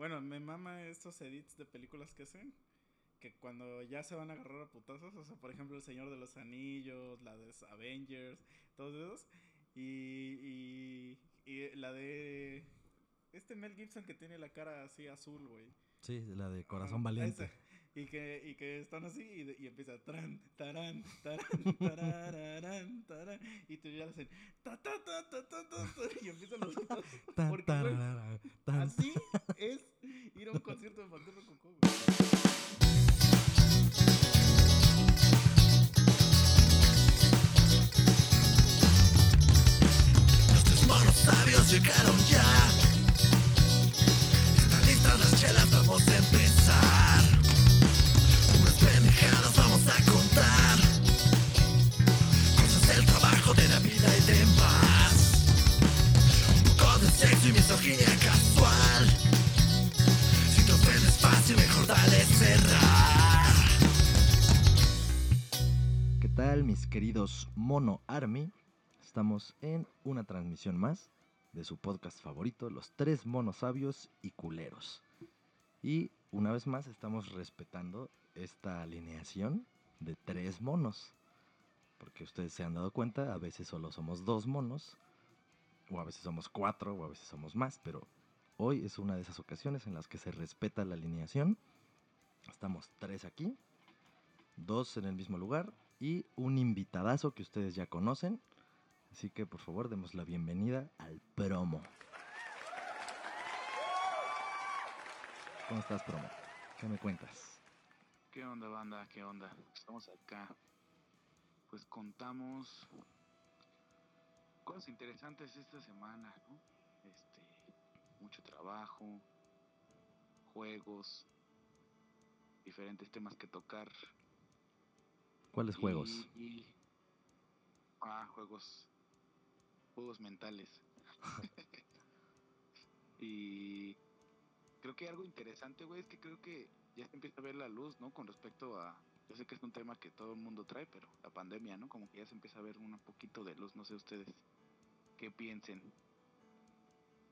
Bueno, me mama estos edits de películas que hacen. Que cuando ya se van a agarrar a putazos, o sea, por ejemplo, El Señor de los Anillos, la de Avengers, todos esos. Y, y, y la de este Mel Gibson que tiene la cara así azul, güey. Sí, la de Corazón Valiente. Esa. Y que, y que están así y, de- y empieza tran, tarán, tarán, tarararán, tarán, y tú ya hacen ta ta ta ta ta ta, ta, y empiezan los otros. Tan, Porque, güey, tararara, tan. Así es ir a un concierto de güey. Los tres monos sabios llegaron ya. Están listas las chelas, vamos a empezar. Unas pendejadas vamos a contar. Cosas del trabajo, de la vida y demás. Un poco de sexo y misoginia casual. Mejor dale cerrar. ¿Qué tal, mis queridos Mono Army? Estamos en una transmisión más de su podcast favorito, Los Tres Monos Sabios y Culeros. Y una vez más estamos respetando esta alineación de tres monos. Porque ustedes se han dado cuenta, a veces solo somos dos monos, o a veces somos cuatro, o a veces somos más, pero hoy es una de esas ocasiones en las que se respeta la alineación. Estamos tres aquí, dos en el mismo lugar y un invitadazo que ustedes ya conocen. Así que por favor demos la bienvenida al promo. ¿Cómo estás, promo? ¿Qué me cuentas? ¿Qué onda, banda? ¿Qué onda? Estamos acá. Pues contamos cosas interesantes esta semana, ¿no? Mucho trabajo, juegos, diferentes temas que tocar. ¿Cuáles y- juegos? y- ah, juegos. Juegos mentales. y creo que algo interesante, güey, es que creo que ya se empieza a ver la luz, ¿no? Con respecto a. Yo sé que es un tema que todo el mundo trae, pero la pandemia, ¿no? Como que ya se empieza a ver un poquito de luz, no sé ustedes qué piensen.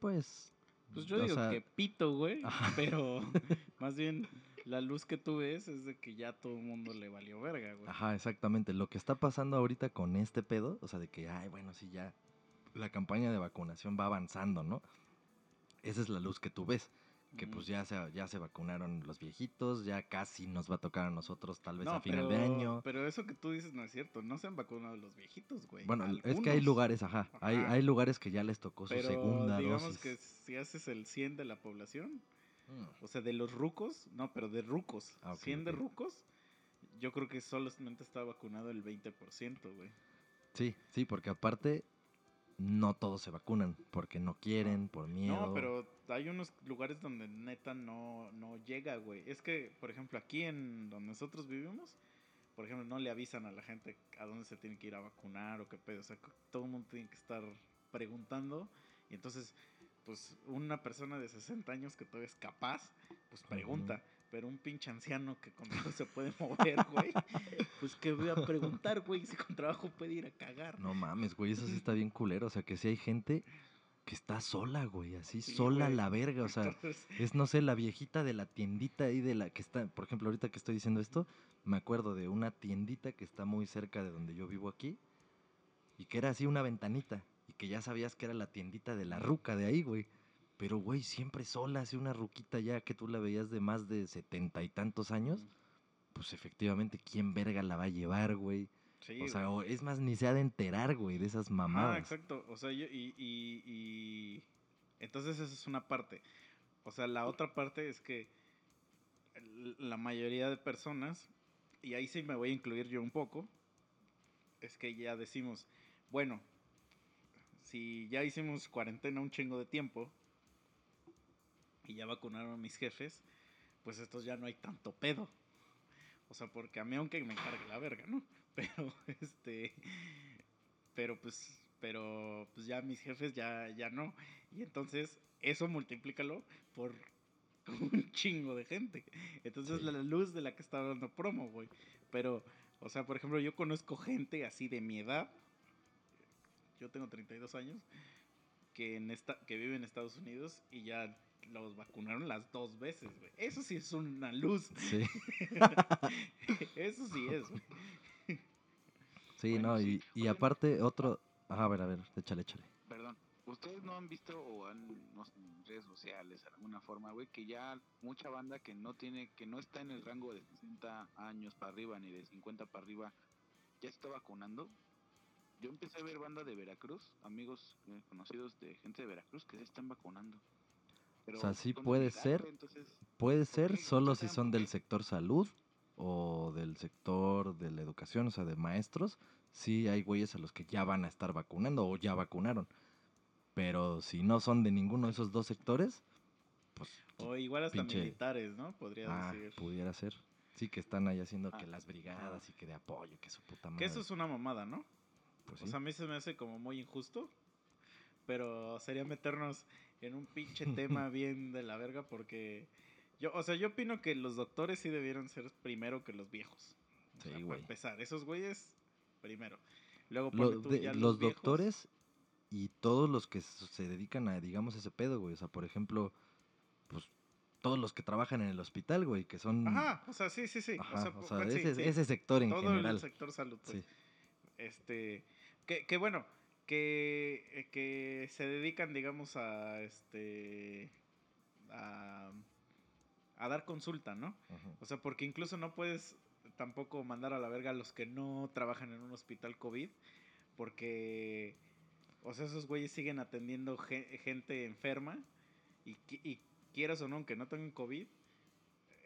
Pues... Pues yo o digo sea, que pito, güey, Ajá. pero más bien la luz que tú ves es de que ya todo el mundo le valió verga, güey. Ajá, exactamente. Lo que está pasando ahorita con este pedo, o sea, de que, ay, bueno, sí, ya la campaña de vacunación va avanzando, ¿no? Esa es la luz que tú ves. Que pues ya se, ya se vacunaron los viejitos, ya casi nos va a tocar a nosotros tal vez No, a final pero, de año. Pero eso que tú dices no es cierto. No se han vacunado los viejitos, güey. Bueno, es que hay lugares, ajá, hay, Ajá. hay lugares que ya les tocó su segunda digamos dosis. que si haces el 100 de la población, Mm, o sea, de los rucos, no, pero de rucos, Ah, ok, 100 de rucos, yo creo que solamente está vacunado el 20%, güey. Sí, sí, porque aparte no todos se vacunan, porque no quieren, por miedo. No, pero hay unos lugares donde neta no, no llega, güey. Es que, por ejemplo, aquí en donde nosotros vivimos, por ejemplo, no le avisan a la gente a dónde se tiene que ir a vacunar o qué pedo. O sea, todo el mundo tiene que estar preguntando. Y entonces, pues, una persona de 60 años que todavía es capaz, pues pregunta. Pero un pinche anciano que con trabajo se puede mover, güey, pues que voy a preguntar, güey, si con trabajo puede ir a cagar. No mames, güey, eso sí está bien culero. O sea, que si hay gente que está sola, güey, así Sí, sola a güey. la verga. O sea, Entonces, es, no sé, la viejita de la tiendita ahí de la que está, por ejemplo, ahorita que estoy diciendo esto, me acuerdo de una tiendita que está muy cerca de donde yo vivo aquí y que era así una ventanita y que ya sabías que era la tiendita de la ruca de ahí, güey. Pero, güey, siempre sola, así una ruquita ya que tú la veías de más de setenta y tantos años, pues efectivamente, ¿quién verga la va a llevar, güey? sí, o sea, güey. es más, ni se ha de enterar, güey, de esas Ah, mamadas. exacto. O sea, yo, y, y, y- Entonces esa es una parte. O sea, la otra parte es que la mayoría de personas, y ahí sí me voy a incluir yo un poco, es que ya decimos, bueno, si ya hicimos cuarentena un chingo de tiempo y ya vacunaron a mis jefes, pues estos ya no hay tanto pedo. O sea, porque a mí aunque me cargue la verga, ¿no? Pero este pero pues pero pues ya mis jefes ya ya no y entonces eso multiplícalo por un chingo de gente entonces Sí. la luz de la que está dando promo güey pero o sea por ejemplo yo conozco gente así de mi edad yo tengo 32 años que en esta que vive en Estados Unidos y ya los vacunaron las dos veces, güey. Eso sí es una luz. Sí, Eso sí es, güey. sí, Bueno, no, sí. y, aparte otro... Ajá, a ver, a ver, échale, échale. Perdón, ¿ustedes no han visto o han, no sé, en redes sociales, de alguna forma, güey, que ya mucha banda que no tiene, que no está en el rango de 60 años para arriba ni de 50 para arriba, ya está vacunando? Yo empecé a ver banda de Veracruz, amigos eh, conocidos de gente de Veracruz que se están vacunando. Pero O sea, sí puede ser. entonces, Puede ¿Por ser solo si son ¿por del sector salud o del sector de la educación, o sea, de maestros. Sí hay güeyes a los que ya van a estar vacunando o ya vacunaron. Pero si no son de ninguno de esos dos sectores, pues O igual hasta Pinche- militares, ¿no? Podría ah, decir. pudiera ser. Sí, que están ahí haciendo Ah, que las brigadas y que de apoyo, que su puta madre. Que eso es una mamada, ¿no? Pues O sí. sea, a mí se me hace como muy injusto. Pero sería meternos en un pinche tema bien de la verga porque... Yo, o sea, yo opino que los doctores sí debieron ser primero que los viejos. O Sí, sea, güey. Para empezar, esos güeyes primero. Luego Lo- tú de- ya los viejos. doctores y todos los que se dedican a, digamos, ese pedo, güey. O sea, por ejemplo, pues todos los que trabajan en el hospital, güey, que son... Ajá, o sea, sí, sí, sí. Ajá, o sea, o pues, sea, sí, ese, sí. ese sector en Todo general. el sector salud, pues. Sí. Este, que, que bueno, que, eh, que se dedican, digamos, a este, a, a dar consulta, ¿no? O sea, porque incluso no puedes tampoco mandar a la verga a los que no trabajan en un hospital COVID, porque, o sea, esos güeyes siguen atendiendo ge- gente enferma y, y quieras o no, aunque no tengan COVID,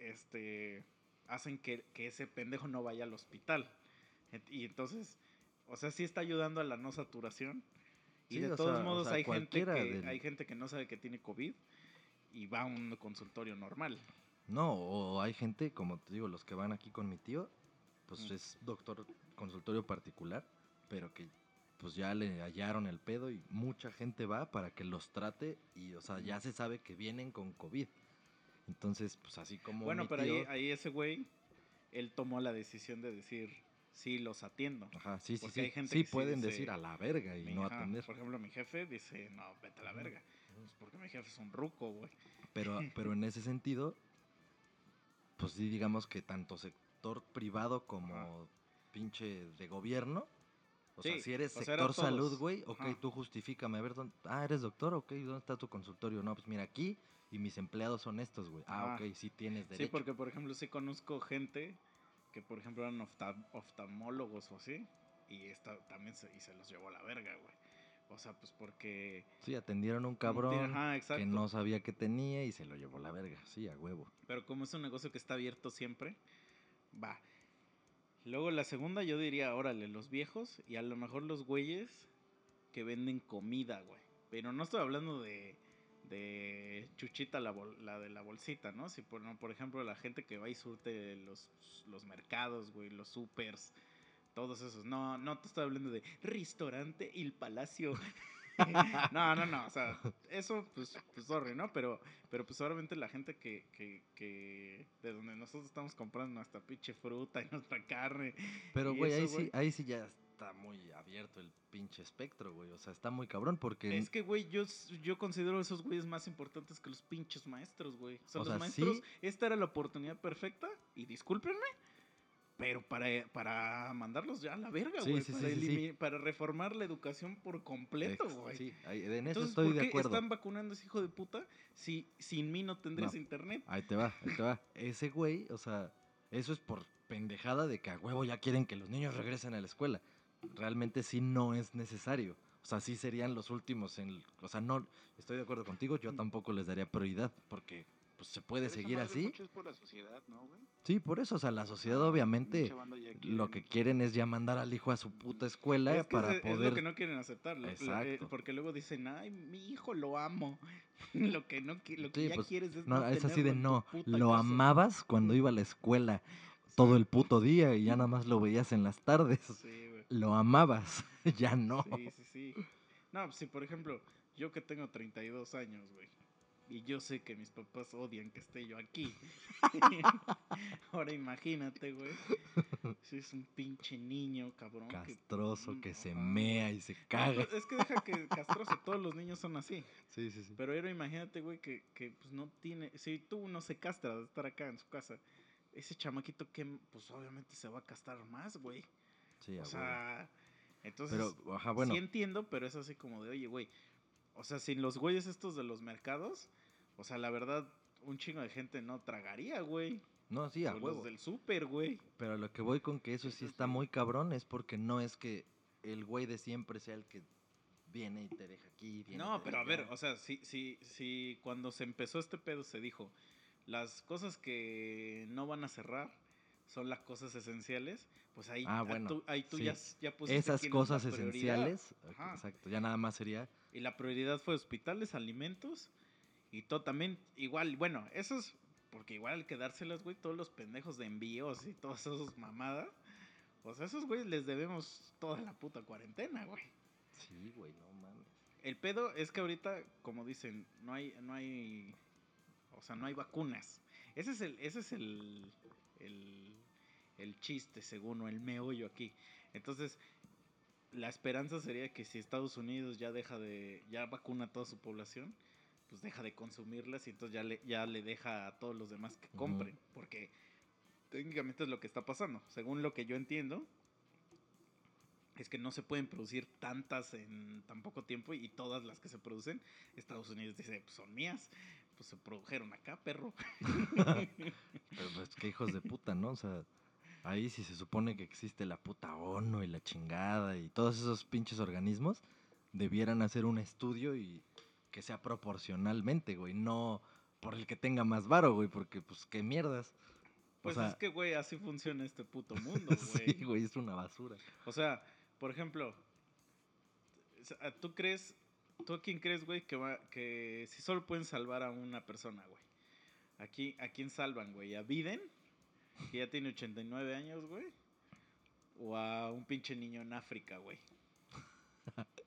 este, hacen que, que ese pendejo no vaya al hospital. Y entonces, o sea, sí está ayudando a la no saturación. Y Sí, de o todos sea, o modos sea, hay gente que del- hay gente que no sabe que tiene COVID y va a un consultorio normal. No, o hay gente, como te digo, los que van aquí con mi tío, pues Mm. es doctor consultorio particular, pero que pues ya le hallaron el pedo y mucha gente va para que los trate y, o sea, ya se sabe que vienen con COVID. Entonces, pues así como Bueno, mi pero tío, ahí, ahí ese güey, él tomó la decisión de decir, sí, los atiendo. Ajá, sí, sí, porque sí. hay gente sí que pueden dice, decir a la verga y Mi- no ajá, atender. Por ejemplo, mi jefe dice, no, vete a la verga. Pues porque mi jefe es un ruco, güey. Pero, pero en ese sentido, pues sí, digamos que tanto sector privado como Ajá. pinche de gobierno. O sea, si eres sector salud, güey, ok, Ajá. tú justifícame. A ver, ¿dónde, ah, eres doctor, ok, ¿dónde está tu consultorio? No, pues mira, aquí y mis empleados son estos, güey. Ah, ok, sí tienes derecho. Sí, porque por ejemplo sí conozco gente que por ejemplo eran ofta- oftalmólogos o así y esta también se, y se los llevó a la verga, güey. O sea, pues porque Sí, atendieron a un cabrón ajá, que no sabía que tenía y se lo llevó a la verga. Sí, a huevo. Pero como es un negocio que está abierto siempre, va. Luego la segunda yo diría, órale, los viejos y a lo mejor los güeyes que venden comida, güey. Pero no estoy hablando de, de chuchita, la, bol- la de la bolsita, ¿no? Si por, no, por ejemplo la gente que va y surte los, los mercados, güey, los supers, todos esos. No, no te estoy hablando de restaurante El Palacio. no, no, no, o sea, eso, pues, pues sorry, ¿no? Pero, pero pues obviamente la gente que, que, que, de donde nosotros estamos comprando nuestra pinche fruta y nuestra carne. Pero, Y güey, ahí sí, ahí sí ya está muy abierto el pinche espectro, güey. O sea, está muy cabrón porque... Es que, güey, yo, yo considero a esos güeyes más importantes que los pinches maestros, güey. O sea, O los sea, maestros, sí. esta era la oportunidad perfecta, y discúlpenme, pero para, para mandarlos ya a la verga, güey. sí, para, sí, sí, sí. elimi- para reformar la educación por completo, güey. Sí, en eso Entonces, estoy ¿por de qué acuerdo. están vacunando a ese hijo de puta si sin mí no tendrías No. internet? Ahí te va, ahí te va. Ese güey, o sea, eso es por pendejada de que a huevo ya quieren que los niños regresen a la escuela. Realmente sí no es necesario. O sea, sí serían los últimos en... O sea, no, estoy de acuerdo contigo, yo tampoco les daría prioridad porque pues, se puede Pero seguir así. mucho es por la sociedad, ¿no, güey? Sí, por eso, o sea, la sociedad Ah, obviamente lo que quiere- quieren es ya mandar al hijo a su puta escuela Es que para es, es poder... lo que no quieren aceptar. eh, Exacto. porque luego dicen, ay, mi hijo lo amo. lo que no lo que Sí, ya pues, quieres es No, no es así de no, lo casa". amabas cuando iba a la escuela todo el puto día y ya nada más lo veías en las tardes. Sí. Lo amabas, ya no. Sí, sí, sí. No, pues, si por ejemplo, yo que tengo 32 años, güey. Y yo sé que mis papás odian que esté yo aquí. Ahora imagínate, güey. Si es un pinche niño, cabrón. Castroso que se mea y se caga. pues, es que deja que castroso, todos los niños son así. Sí, sí, sí. Pero ahora imagínate, güey, que, que pues no tiene. Si tú no se castra de estar acá en su casa, ese chamaquito que, pues obviamente se va a castrar más, güey. Sí, O sea, entonces. Pero, ajá, bueno. Sí entiendo, pero es así como de, oye, güey. O sea, sin los güeyes estos de los mercados, o sea, la verdad, un chingo de gente no tragaría, güey. No, sí, a O huevo. los del súper, güey. Pero lo que voy con que eso sí está muy cabrón es porque no es que el güey de siempre sea el que viene y te deja aquí. viene No, pero a ver, o sea, si, si, si cuando se empezó este pedo se dijo, las cosas que no van a cerrar son las cosas esenciales, pues ahí, Ah, bueno, tú, ahí tú sí. ya, ya pusiste Esas es cosas esenciales, Ajá. exacto, ya nada más sería Y la prioridad fue hospitales, alimentos y todo también, igual, bueno, eso es porque igual al quedárselas, güey, todos los pendejos de envíos y todas esas mamadas, pues a esos güeyes les debemos toda la puta cuarentena, güey. Sí, güey, no mames. El pedo es que ahorita, como dicen, no hay, no hay, o sea, no hay vacunas. Ese es el, ese es el, el, el chiste, según, o el meollo aquí. Entonces, la esperanza sería que si Estados Unidos ya deja de, ya vacuna a toda su población, pues deja de consumirlas y entonces ya le, ya le deja a todos los demás que compren. Porque técnicamente es lo que está pasando. Según lo que yo entiendo, es que no se pueden producir tantas en tan poco tiempo y todas las que se producen, Estados Unidos dice, pues son mías. Pues se produjeron acá, perro. Pero pues qué hijos de puta, ¿no? O sea, ahí sí se supone que existe la puta ONU y la chingada y todos esos pinches organismos debieran hacer un estudio y que sea proporcionalmente, güey, no por el que tenga más varo, güey, porque pues qué mierdas. Pues o sea, es que, güey, así funciona este puto mundo, güey. sí, güey, es una basura. O sea, por ejemplo, ¿tú crees, tú a quién crees, güey, que va, que si solo pueden salvar a una persona, güey? Aquí, ¿A quién salvan, güey? ¿A Biden? Que ya tiene 89 años, güey. ¿O a un pinche niño en África, güey?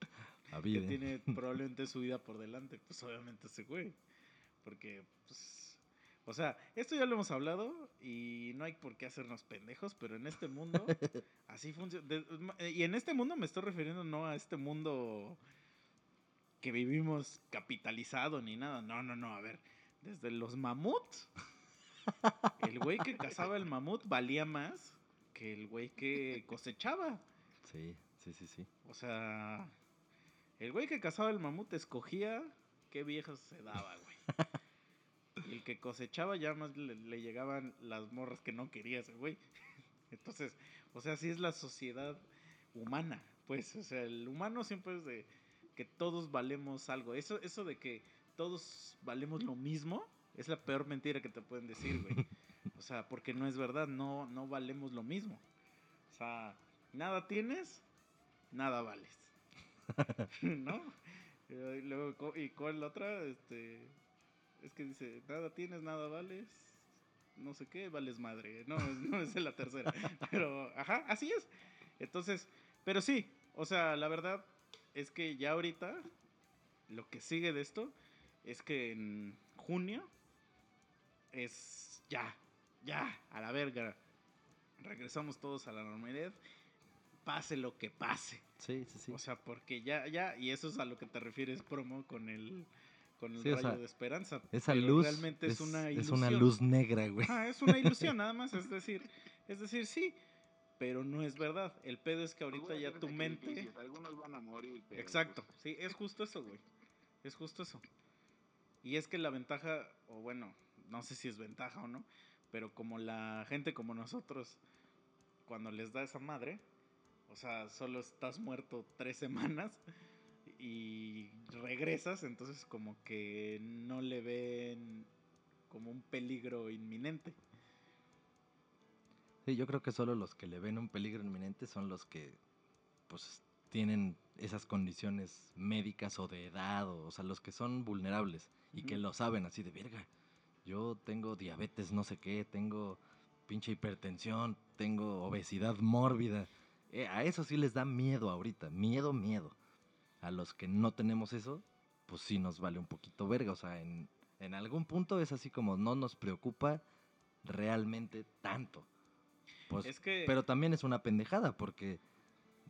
Que vida. tiene probablemente su vida por delante. Pues obviamente ese güey. Porque, pues... O sea, esto ya lo hemos hablado y no hay por qué hacernos pendejos, pero en este mundo así funciona. Y en este mundo me estoy refiriendo no a este mundo que vivimos capitalizado ni nada. No, no, no. A ver, desde los mamuts, el güey que cazaba el mamut valía más que el güey que cosechaba. Sí, sí, sí, sí. O sea, el güey que cazaba el mamut escogía qué viejas se daba, güey. Y el que cosechaba ya más le, le llegaban las morras que no quería ese güey. Entonces, o sea, así es la sociedad humana. Pues, o sea, el humano siempre es de que todos valemos algo. Eso, eso de que todos valemos lo mismo es la peor mentira que te pueden decir, güey. O sea, porque no es verdad, no, no valemos lo mismo. O sea, nada tienes, nada vales. ¿No? Y luego, ¿y cuál la otra? Este, es que dice, nada tienes, nada vales, no sé qué, vales madre. No, no es la tercera. Pero, ajá, así es. Entonces, pero sí, o sea, la verdad es que ya ahorita lo que sigue de esto es que en junio es ya, ya, a la verga. Regresamos todos a la normalidad, pase lo que pase. Sí, sí, sí. O sea, porque ya, ya, y eso es a lo que te refieres, promo, con el, con el Sí, o rayo sea, de esperanza. Esa pero luz realmente es, una es ilusión. una luz negra, güey. Ah, es una ilusión, nada más. Es decir, es decir, sí, pero no es verdad. El pedo es que ahorita Algunos ya tu mente. Algunos van a morir. pero, Exacto, pues, sí, es justo eso, güey. Es justo eso. Y es que la ventaja, o bueno, no sé si es ventaja o no, pero como la gente como nosotros, cuando les da esa madre, o sea, solo estás muerto tres semanas y regresas, entonces como que no le ven como un peligro inminente. Sí, yo creo que solo los que le ven un peligro inminente son los que, pues, tienen esas condiciones médicas o de edad, o, o sea, los que son vulnerables y que lo saben así de verga. Yo tengo diabetes, no sé qué, tengo pinche hipertensión, tengo obesidad mórbida. Eh, a eso sí les da miedo ahorita, miedo, miedo. A los que no tenemos eso, pues sí nos vale un poquito verga, o sea, en, en algún punto es así como no nos preocupa realmente tanto. Pues, Es que- Pero también es una pendejada porque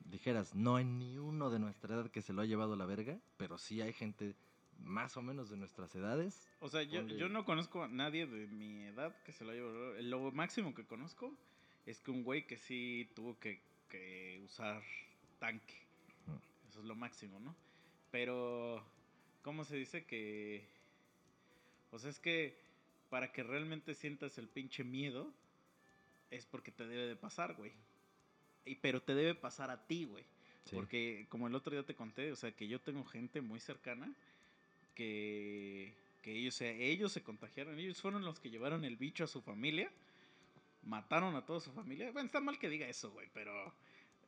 dijeras, no hay ni uno de nuestra edad que se lo ha llevado a la verga, pero sí hay gente más o menos de nuestras edades. O sea, yo, no conozco a nadie de mi edad que se lo haya llevado. Lo máximo que conozco es que un güey que sí tuvo que, que usar tanque. Mm. Eso es lo máximo, ¿no? Pero, ¿cómo se dice que... O sea, es que para que realmente sientas el pinche miedo, es porque te debe de pasar, güey. Y, pero te debe pasar a ti, güey. Sí. Porque como el otro día te conté, o sea, que yo tengo gente muy cercana que, que ellos, se, ellos se contagiaron, ellos fueron los que llevaron el bicho a su familia, mataron a toda su familia. Bueno, está mal que diga eso, güey, pero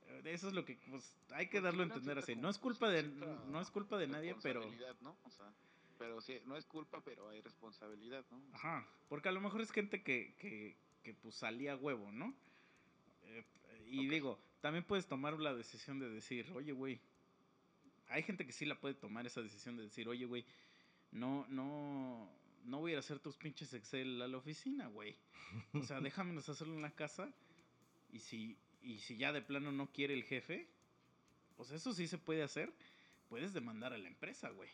eh, eso es lo que pues, hay que darlo a entender así. No es culpa de, no es culpa de nadie, pero... ¿no? O sea, pero sí, no es culpa, pero hay responsabilidad, ¿no? Ajá, porque a lo mejor es gente que, que, que pues salía huevo, ¿no? Eh, y digo, también puedes tomar la decisión de decir, oye, güey, hay gente que sí la puede tomar esa decisión de decir, oye, güey, no, no, no voy a ir a hacer tus pinches Excel a la oficina, güey. O sea, déjamelos hacerlo en la casa y si, y si ya de plano no quiere el jefe, o sea, eso sí se puede hacer, puedes demandar a la empresa, güey.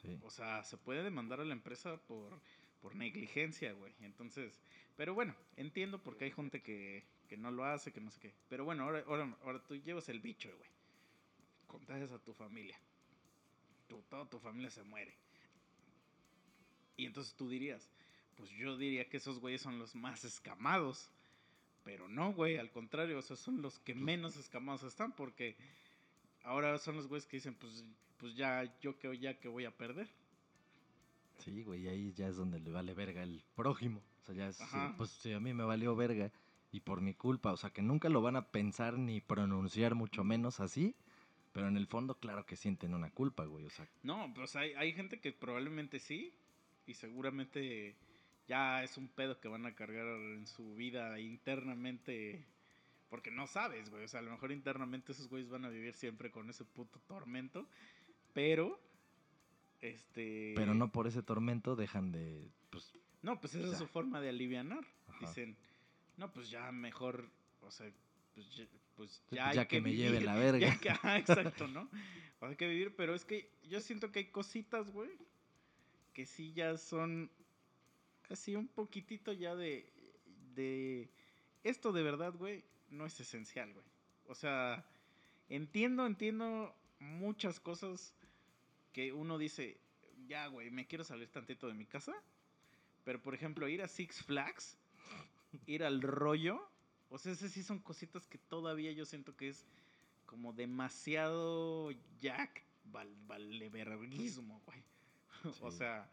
Sí. O sea, se puede demandar a la empresa por, por negligencia, güey. Entonces, pero bueno, entiendo porque hay gente que, que no lo hace, que no sé qué. Pero bueno, ahora, ahora, ahora tú llevas el bicho, güey. Contagias a tu familia. Tu, toda tu familia se muere. Y entonces tú dirías, pues yo diría que esos güeyes son los más escamados. Pero no, güey, al contrario, o sea, son los que menos escamados están porque ahora son los güeyes que dicen, pues, pues ya, yo que ya que voy a perder. Sí, güey, ahí ya es donde le vale verga el prójimo. O sea, ya es, pues si a mí me valió verga y por mi culpa, o sea, que nunca lo van a pensar ni pronunciar mucho menos así, pero en el fondo claro que sienten una culpa, güey, o sea, No, pues hay, hay gente que probablemente sí, y seguramente ya es un pedo que van a cargar en su vida internamente, porque no sabes, güey, o sea, a lo mejor internamente esos güeyes van a vivir siempre con ese puto tormento, pero, este... pero no por ese tormento dejan de, pues, No, pues esa Ya. es su forma de alivianar. Ajá. Dicen, no, pues ya mejor, o sea, pues ya, pues Sí, ya, pues hay ya que me lleve vivir, la verga. ya que- exacto, ¿no? Hay que vivir, pero es que yo siento que hay cositas, güey, que sí ya son así un poquitito ya de, de, esto de verdad, güey, no es esencial, güey. O sea, entiendo, entiendo muchas cosas que uno dice, ya, güey, me quiero salir tantito de mi casa. Pero, por ejemplo, ir a Six Flags, ir al rollo, o sea, esas sí son cositas que todavía yo siento que es como demasiado jack val, valeverguismo, güey. o sea,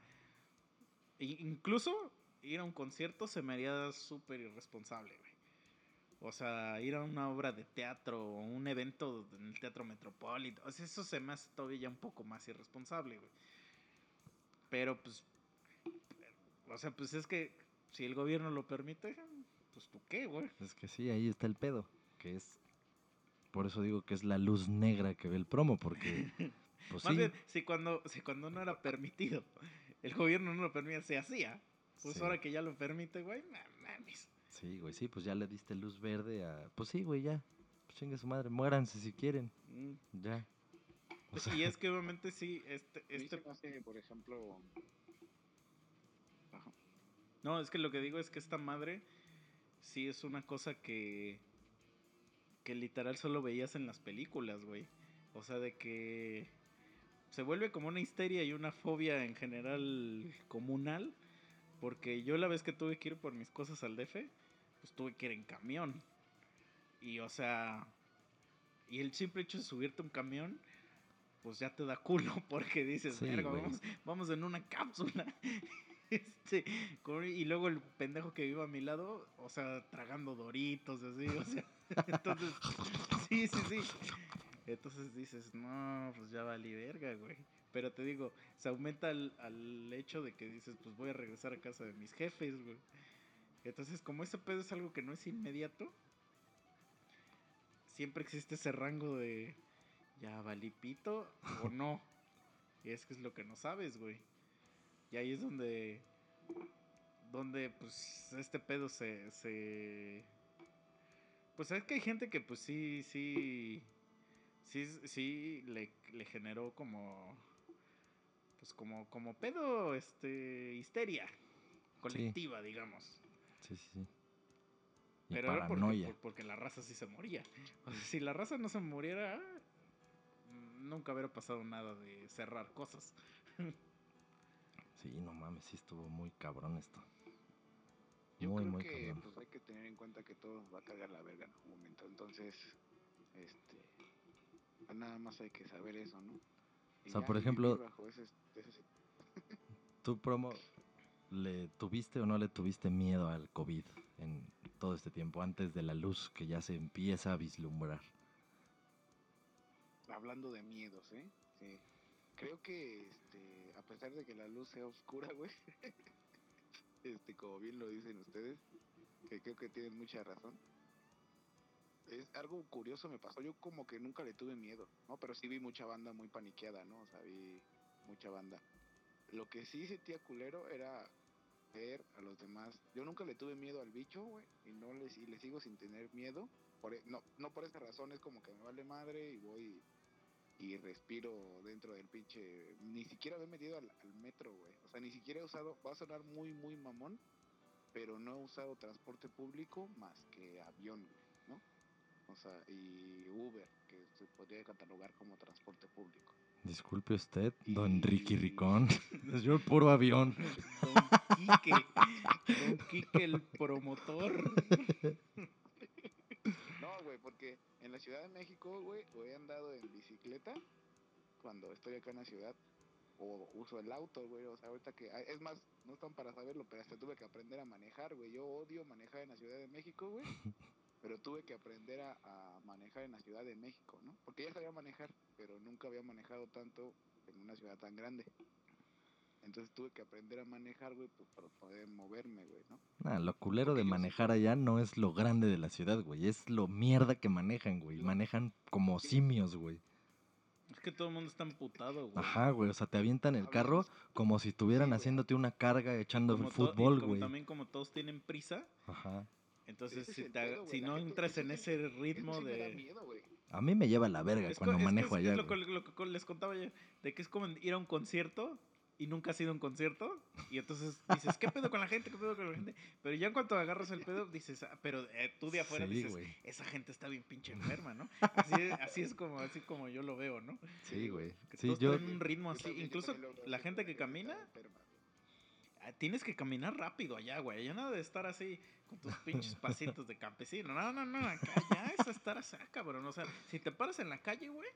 incluso ir a un concierto se me haría súper irresponsable, güey. O sea, ir a una obra de teatro o un evento en el Teatro Metropolitano, o sea, eso se me hace todavía ya un poco más irresponsable, güey. Pero pues, o sea, pues es que si el gobierno lo permite, pues tú qué, güey. es que sí, ahí está el pedo, que es, por eso digo que es la luz negra que ve el promo, porque, pues Más sí, bien, si cuando, si cuando no era permitido, el gobierno no lo permitía, se hacía. Pues sí. ahora que ya lo permite, güey, mames. Sí, güey, sí, pues ya le diste luz verde a... Pues sí, güey, ya. Pues chingue su madre, muéranse si quieren. Mm. Ya. O sea, Y es que obviamente sí, este, este, hace, por ejemplo... Ajá. no, es que lo que digo es que esta madre sí es una cosa que, que literal solo veías en las películas, güey. O sea, de que se vuelve como una histeria y una fobia en general comunal. Porque yo la vez que tuve que ir por mis cosas al DF, pues tuve que ir en camión. Y o sea, y el simple hecho de subirte un camión, pues ya te da culo porque dices, Sí, "Verga, güey. vamos, vamos en una cápsula. Este, y luego el pendejo que vive a mi lado, o sea, tragando doritos, así, o sea. Entonces, sí, sí, sí. Entonces dices, no, pues ya valí verga, güey. Pero te digo, se aumenta al, al hecho de que dices, pues voy a regresar a casa de mis jefes, güey. Entonces, como ese pedo es algo que no es inmediato, siempre existe ese rango de, ya valí pito o no. Y es que es lo que no sabes, güey. Y ahí es donde. Donde, pues, este pedo se. se pues es que hay gente que, pues, sí, sí. Sí, sí, le, le generó como. Pues como, como pedo, este. histeria colectiva, digamos. Sí, sí, sí. Y Pero era porque, paranoia. por- porque la raza sí se moría. O sea, si la raza no se muriera, nunca hubiera pasado nada de cerrar cosas. Sí, no mames, sí estuvo muy cabrón esto. Yo muy, creo muy que cabrón. pues hay que tener en cuenta que todo va a cargar la verga en algún momento. Entonces, este, pues, nada más hay que saber eso, ¿no? Y O sea, por ejemplo- ese- ese- ¿Tú, promo, le tuviste o no le tuviste miedo al COVID en todo este tiempo, antes de la luz que ya se empieza a vislumbrar? hablando de miedos, ¿eh? Sí. Creo que, este, a pesar de que la luz sea oscura, güey, este, como bien lo dicen ustedes, que creo que tienen mucha razón. Es algo curioso me pasó, yo como que nunca le tuve miedo, ¿no? Pero sí vi mucha banda muy paniqueada, ¿no? O sea, vi mucha banda. Lo que sí sentía culero era ver a los demás. Yo nunca le tuve miedo al bicho, güey, y no les y le sigo sin tener miedo. Por, e- no, no por esa razón, es como que me vale madre y voy y respiro dentro del pinche. Ni siquiera me he metido al, al metro, güey. O sea, ni siquiera he usado. Va a sonar muy, muy mamón, pero no he usado transporte público más que avión, güey, ¿no? O sea, y Uber, que se podría catalogar como transporte público. Disculpe usted, don Ricky Ricón. Es yo el puro avión. Don Quique. Don Quique, el promotor. Porque en la Ciudad de México, güey, o he andado en bicicleta cuando estoy acá en la ciudad, o uso el auto, güey, o sea, ahorita que, ah, es más, no están para saberlo, pero hasta tuve que aprender a manejar, güey, yo odio manejar en la Ciudad de México, güey, pero tuve que aprender a, a manejar en la Ciudad de México, ¿no? Porque ya sabía manejar, pero nunca había manejado tanto en una ciudad tan grande. Entonces tuve que aprender a manejar, güey, pues para poder moverme, güey, ¿no? Nah, lo culero de sí- manejar allá no es lo grande de la ciudad, güey. Es lo mierda que manejan, güey. Manejan como simios, güey. Es que todo el mundo está emputado, güey. Ajá, güey. O sea, te avientan el carro como si estuvieran haciéndote una carga echando Como y fútbol, como güey. También como todos tienen prisa, Ajá. entonces si, el te pedo, si no entras en ese ritmo sí me da de... miedo, güey. A mí me lleva la verga Es, cuando es manejo es- allá, es lo, que- lo que les contaba yo, de que es como ir a un concierto y nunca has ido a un concierto y entonces dices, ¿qué pedo con la gente? ¿Qué pedo con la gente? Pero ya en cuanto agarras el pedo dices, "Ah, pero eh, tú de afuera Sí, dices, esa gente está bien pinche enferma, ¿no? Así es, así es como así como yo lo veo, ¿no? Sí, güey. Sí, yo... traen un ritmo así, también- incluso la gente que camina, ah, tienes que caminar rápido allá, güey. Allá nada de estar así con tus pinches pasitos de campesino. No, no, no, acá ya es estar así, ah, cabrón. O sea, si te paras en la calle, güey,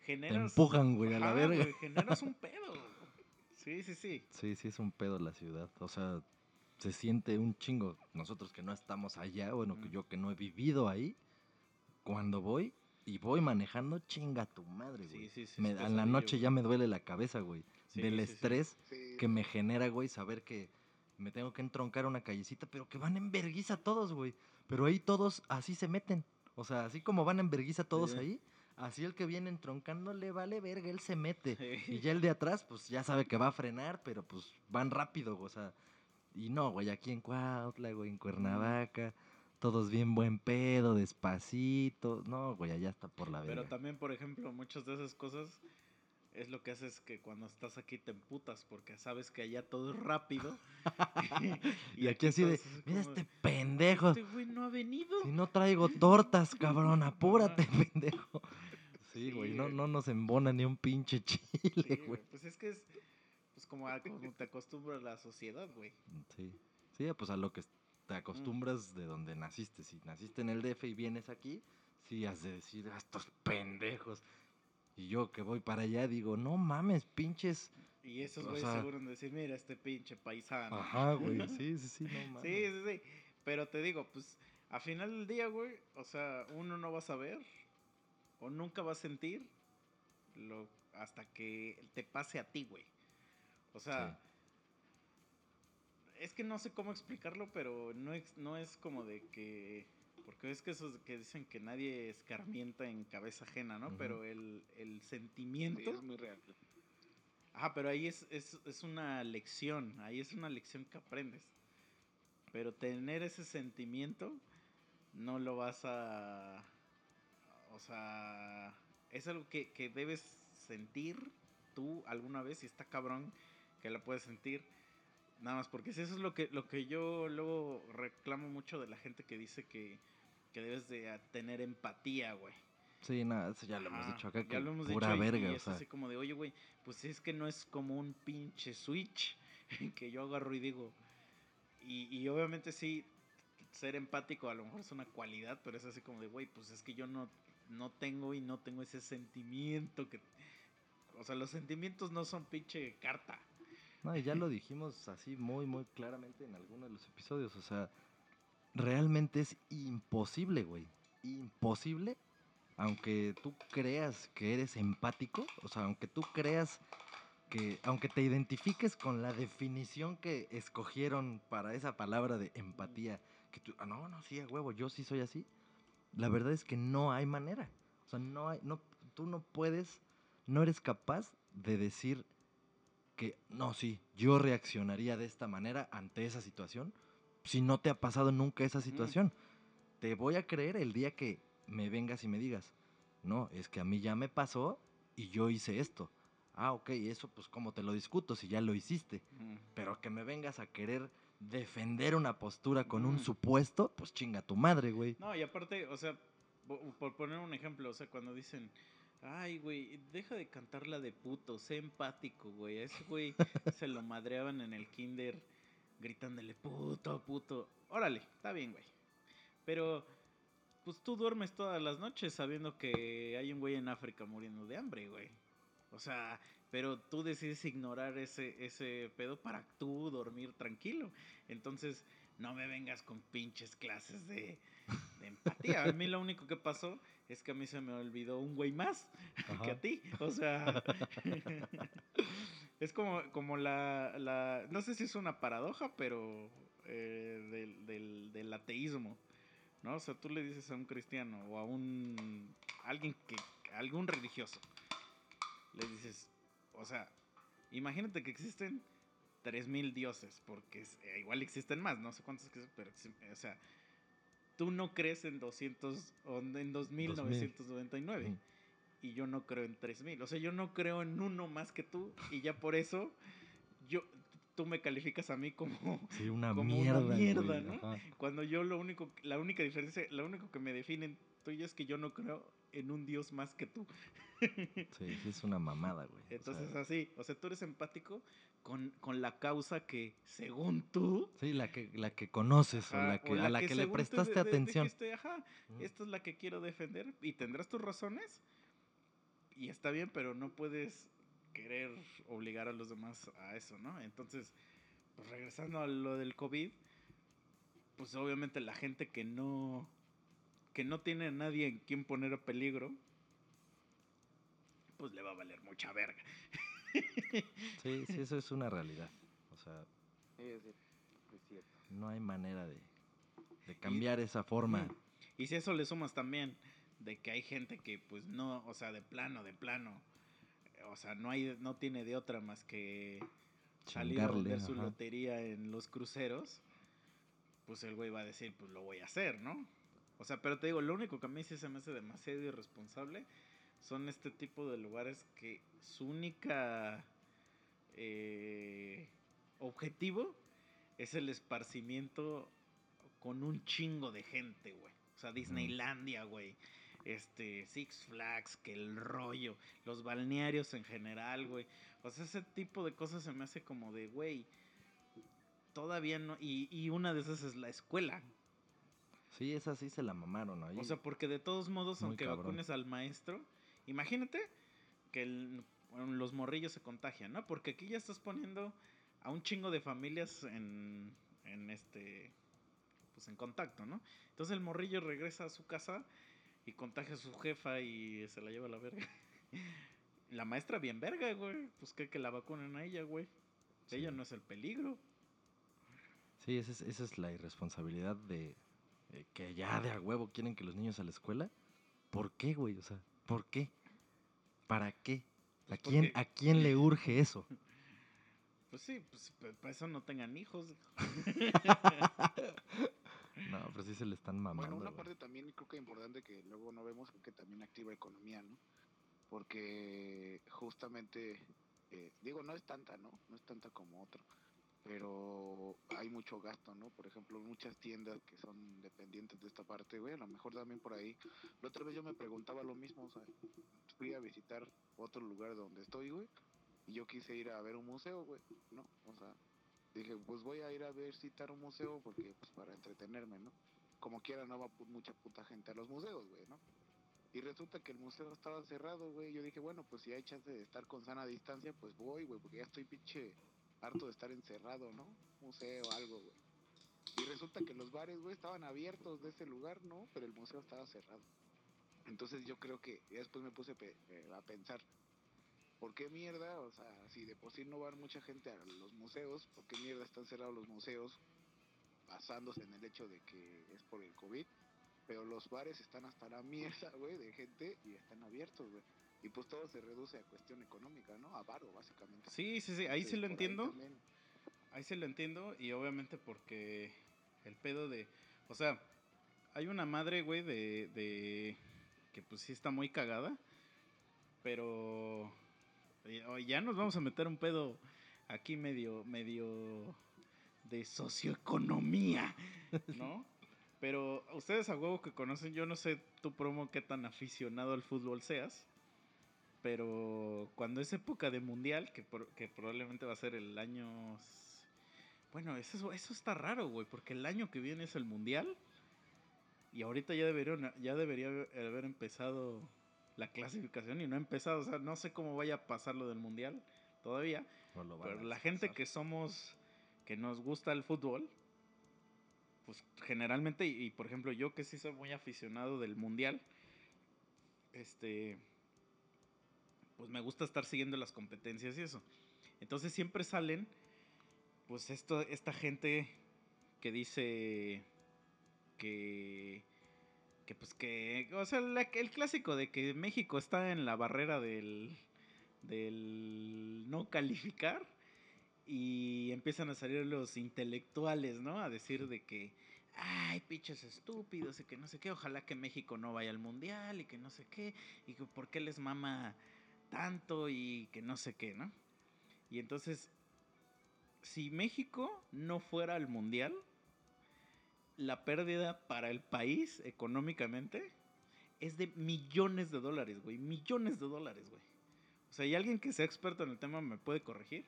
Te generas... empujan, güey, a la verga. güey, generas un pedo. Sí, sí, sí. Sí, sí es un pedo la ciudad. O sea, se siente un chingo. Nosotros que no estamos allá, bueno, que Mm. yo que no he vivido ahí, cuando voy y voy manejando, chinga tu madre, güey. Sí, sí, sí. Me- a la noche pesadillo, ya me duele la cabeza, güey. Sí, del sí, estrés Sí, que me genera, güey, saber que me tengo que entroncar una callecita, pero que van en verguiza todos, güey. Pero ahí todos así se meten. O sea, así como van en verguiza todos Sí. ahí, así el que viene entroncando le vale verga, él se mete. Sí. Y ya el de atrás, pues ya sabe que va a frenar, pero pues van rápido, o sea. Y no, güey, aquí en Cuautla, güey, en Cuernavaca, todos bien buen pedo, despacito. No, güey, allá está por la Pero verga. también, por ejemplo, muchas de esas cosas es lo que haces que cuando estás aquí te emputas porque sabes que allá todo es rápido. Y aquí así de, mira como este pendejo. Este güey no ha venido. Si no traigo tortas, cabrón, apúrate, pendejo. Sí, Sí, güey, no, no nos embona ni un pinche Sí, chile, güey, güey. Pues es que es pues como, a- como te acostumbra la sociedad, güey. Sí, sí, pues a lo que te acostumbras de donde naciste. Si naciste en el DF y vienes aquí, sí has de decir, "Ah, estos pendejos. Y yo que voy para allá digo, no mames, pinches. Y esos güeyes sea- seguro de decir, mira este pinche paisano. Ajá, güey, sí, sí, sí, no mames. Sí, sí, sí. Pero te digo, pues, a final del día, güey, o sea, uno no va a saber o nunca va a sentir lo hasta que te pase a ti, güey. O sea, es que no sé cómo explicarlo, pero no es, no es como de que... Porque es que esos que dicen que nadie escarmienta en cabeza ajena, ¿no? Pero el, el sí, sentimiento... es muy real. Ah, pero ahí es, es, es una lección, ahí es una lección que aprendes. Pero tener ese sentimiento no lo vas a... O sea, es algo que, que debes sentir tú alguna vez y está cabrón que lo puedes sentir. Nada más porque si eso es lo que, lo que yo luego reclamo mucho de la gente que dice que, que debes de tener empatía, güey. Sí, nada, eso ya lo hemos dicho acá, ya que lo hemos pura dicho verga, y o es sea. así como de, oye, güey, pues es que no es como un pinche switch que yo agarro y digo. Y, y obviamente sí, ser empático a lo mejor es una cualidad, pero es así como de, güey, pues es que yo no, no tengo y no tengo ese sentimiento que... O sea, los sentimientos no son pinche carta. No, y ya lo dijimos así muy, muy claramente en alguno de los episodios. O sea, realmente es imposible, güey. Imposible. Aunque tú creas que eres empático, o sea, aunque tú creas que, aunque te identifiques con la definición que escogieron para esa palabra de empatía, que tú, ah, no, no, sí, a huevo, yo sí soy así. La verdad es que no hay manera. O sea, no hay, no, tú no puedes, no eres capaz de decir que no, sí, yo reaccionaría de esta manera ante esa situación si no te ha pasado nunca esa situación. Te voy a creer el día que me vengas y me digas, no, es que a mí ya me pasó y yo hice esto. Ah, ok, eso pues como te lo discuto si ya lo hiciste. Pero que me vengas a querer defender una postura con un Mm. supuesto, pues chinga tu madre, güey. No, y aparte, o sea, po- por poner un ejemplo, o sea, cuando dicen, ay, güey, deja de cantar la de puto, sé empático, güey. A ese güey se lo madreaban en el kinder gritándole puto, puto. Órale, está bien, güey. Pero, pues tú duermes todas las noches sabiendo que hay un güey en África muriendo de hambre, güey. O sea, pero tú decides ignorar ese, ese pedo para tú dormir tranquilo. Entonces, no me vengas con pinches clases de, de empatía. A mí lo único que pasó es que a mí se me olvidó un güey más que a ti. O sea, es como, como la, la- No sé si es una paradoja, pero eh, del, del, del ateísmo. ¿No? O sea, tú le dices a un cristiano o a un. alguien que. algún religioso. Le dices. O sea, imagínate que existen 3000 dioses, porque eh, igual existen más, no sé cuántos existen, pero existen, o sea, tú no crees en 200 o en 2999 Mm. y yo no creo en 3000, o sea, yo no creo en uno más que tú y ya por eso yo tú me calificas a mí como Sí, una Como una mierda. mierda, güey, ¿no? ajá. cuando yo lo único la única diferencia, lo único que me define tú y yo es que yo no creo en un dios más que tú. Sí, sí, es una mamada, güey. o sea, Entonces así, o sea, tú eres empático con, con la causa que según tú Sí, la que, la que conoces o la que, a la que le prestaste de- de- atención. dijiste, ajá, Ujú. esta es la que quiero defender y tendrás tus razones y está bien, pero no puedes querer obligar a los demás a eso, ¿no? Entonces, pues regresando a lo del COVID, pues obviamente la gente que no que no tiene a nadie en quien poner a peligro, pues le va a valer mucha verga. Sí, sí, eso es una realidad. O sea, Es, es cierto. no hay manera de, de cambiar esa forma. Y si eso le sumas también de que hay gente que pues no, o sea, de plano, de plano, o sea, no hay no tiene de otra más que salir vender su ajá. lotería en los cruceros, pues el güey va a decir, pues lo voy a hacer, ¿no? O sea, pero te digo, lo único que a mí sí se me hace demasiado irresponsable son este tipo de lugares que su única eh, objetivo es el esparcimiento con un chingo de gente, güey. O sea, Disneylandia, güey. Este, Six Flags, que el rollo, los balnearios en general, güey. O sea, ese tipo de cosas se me hace como de, güey, todavía no. Y, y una de esas es la escuela. Sí, esa sí se la mamaron ahí. O sea, porque de todos modos, Muy aunque cabrón. vacunes al maestro, imagínate que el- los morrillos se contagian, ¿no? Porque aquí ya estás poniendo a un chingo de familias en, en este, pues en contacto, ¿no? Entonces el morrillo regresa a su casa y contagia a su jefa y se la lleva a la verga. La maestra bien verga, güey. Pues que, que la vacunen a ella, güey. Sí. Ella no es el peligro. Sí, esa es, esa es la irresponsabilidad de eh, que ya de a huevo quieren que los niños a la escuela. ¿Por qué, güey? O sea, ¿por qué? ¿Para qué? ¿A quién, porque- ¿A quién le urge eso? Pues sí, pues pa- para eso no tengan hijos. No, pero sí se le están mamando. Bueno, una güey. parte también creo que importante que luego no vemos que también activa economía, ¿no? Porque justamente, eh, digo, no es tanta, ¿no? No es tanta como otro, pero hay mucho gasto, ¿no? Por ejemplo, muchas tiendas que son dependientes de esta parte, güey, a lo mejor también por ahí. La otra vez yo me preguntaba lo mismo, o sea, fui a visitar otro lugar donde estoy, güey, y yo quise ir a ver un museo, güey, ¿no? O sea, dije, pues voy a ir a visitar un museo porque, pues, para entretenerme, ¿no? Como quiera, no va mucha puta gente a los museos, güey, ¿no? Y resulta que el museo estaba cerrado, güey. Yo dije, bueno, pues si hay chance de estar con sana distancia, pues voy, güey, porque ya estoy pinche harto de estar encerrado, ¿no? Museo, algo, güey. Y resulta que los bares, güey, estaban abiertos de ese lugar, ¿no? Pero el museo estaba cerrado. Entonces yo creo que ya después me puse pe- eh, a pensar, ¿por qué mierda? O sea, si de por sí no va mucha gente a los museos, ¿por qué mierda están cerrados los museos? Basándose en el hecho de que es por el COVID. Pero los bares están hasta la mierda, güey, de gente y están abiertos, güey. Y pues todo se reduce a cuestión económica, ¿no? A varo, básicamente. Sí, sí, sí, ahí sí Entonces, lo entiendo. también- Ahí sí lo entiendo y obviamente porque el pedo de... O sea, hay una madre, güey, de, de... que pues sí está muy cagada, pero... eh, Ya nos vamos a meter un pedo aquí medio, medio de socioeconomía, ¿no? Pero ustedes a huevo que conocen, yo no sé tu promo qué tan aficionado al fútbol seas, pero cuando es época de mundial, que, por- que probablemente va a ser el año... Bueno, eso, eso está raro, güey, porque el año que viene es el mundial y ahorita ya, deberían, ya debería haber- empezado la clasificación y no ha empezado, o sea, no sé cómo vaya a pasar lo del mundial todavía, No lo pero la gente pasar. que somos, que nos gusta el fútbol, pues generalmente, y, y por ejemplo yo que sí soy muy aficionado del mundial, este, pues me gusta estar siguiendo las competencias y eso. Entonces siempre salen, pues esto, esta gente que dice que, que pues que, o sea, el clásico de que México está en la barrera del, del no calificar y empiezan a salir los intelectuales, ¿no? A decir de que, ay, pichos estúpidos y que no sé qué, ojalá que México no vaya al mundial y que no sé qué, y que por qué les mama tanto y que no sé qué, ¿no? Y entonces, si México no fuera al mundial, la pérdida para el país económicamente es de millones de dólares, güey, millones de dólares, güey. O sea, y alguien que sea experto en el tema me puede corregir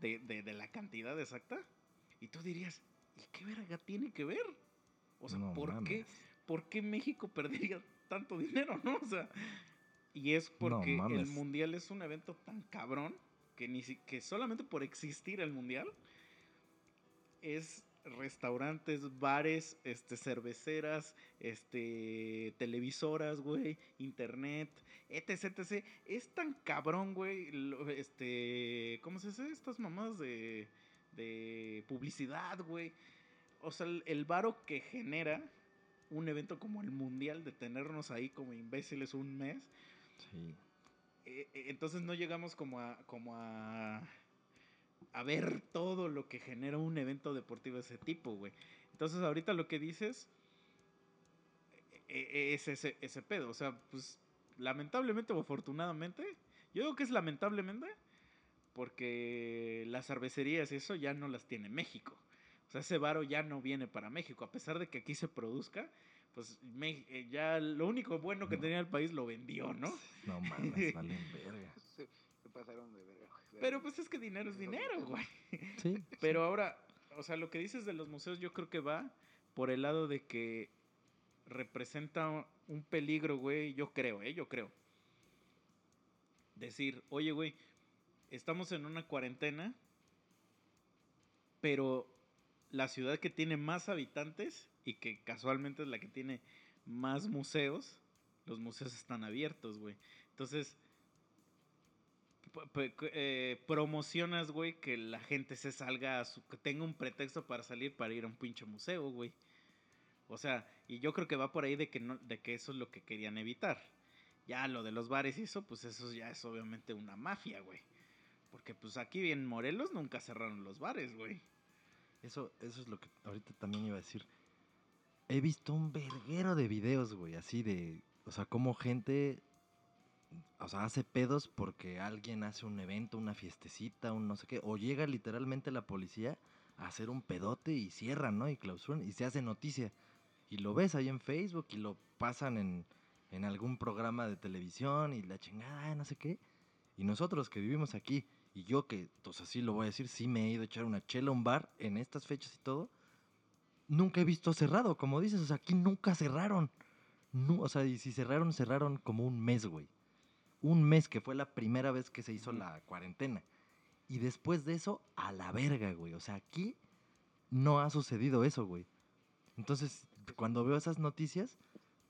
de, de- de la cantidad exacta. Y tú dirías, ¿y qué verga tiene que ver? O sea, No ¿por qué? ¿por qué México perdería tanto dinero, no? O sea, y es porque el mundial es un evento tan cabrón que ni si- que solamente por existir el mundial es restaurantes, bares, este cerveceras, este televisoras, güey, internet, etc, etc. Es tan cabrón, güey, este, ¿cómo se dice? Estas mamadas de de publicidad, güey. O sea, el, el varo que genera un evento como el mundial de tenernos ahí como imbéciles un mes. Eh, eh, entonces no llegamos como a como a a ver todo lo que genera un evento deportivo de ese tipo, güey. Entonces ahorita lo que dices eh, es ese, ese pedo. O sea, pues lamentablemente o afortunadamente, yo digo que es lamentablemente porque las cervecerías eso ya no las tiene México. O sea, ese varo ya no viene para México. A pesar de que aquí se produzca, pues Me- eh, ya lo único bueno que No. tenía el país lo vendió, ¿no? No mames, valen verga. Se, se pasaron de verga. Pero pues es que dinero es dinero, güey. Sí. Pero ahora, o sea, lo que dices de los museos yo creo que va por el lado de que representa un peligro, güey, yo creo, ¿eh? Yo creo. Decir, oye, güey, estamos en una cuarentena, pero la ciudad que tiene más habitantes y que casualmente es la que tiene más museos, los museos están abiertos, güey. Entonces, eh, promocionas, güey, que la gente se salga, a su- que tenga un pretexto para salir para ir a un pinche museo, güey. O sea, y yo creo que va por ahí de que, no, de que eso es lo que querían evitar. Ya lo de los bares y eso, pues eso ya es obviamente una mafia, güey. Porque pues aquí en Morelos nunca cerraron los bares, güey. Eso, eso es lo que ahorita también iba a decir. He visto un verguero de videos, güey, así de, o sea, como gente, o sea, hace pedos porque alguien hace un evento, una fiestecita, un no sé qué, o llega literalmente la policía a hacer un pedote y cierran, ¿no? Y clausuran y se hace noticia. Y lo ves ahí en Facebook y lo pasan en, en algún programa de televisión y la chingada, no sé qué. Y nosotros que vivimos aquí, y yo que, pues así lo voy a decir, sí me he ido a echar una chela a un bar en estas fechas y todo, nunca he visto cerrado, como dices, o sea, aquí nunca cerraron. No, o sea, y si cerraron, cerraron como un mes, güey. Un mes que fue la primera vez que se hizo la cuarentena. Y después de eso, a la verga, güey. O sea, aquí no ha sucedido eso, güey. Entonces, cuando veo esas noticias,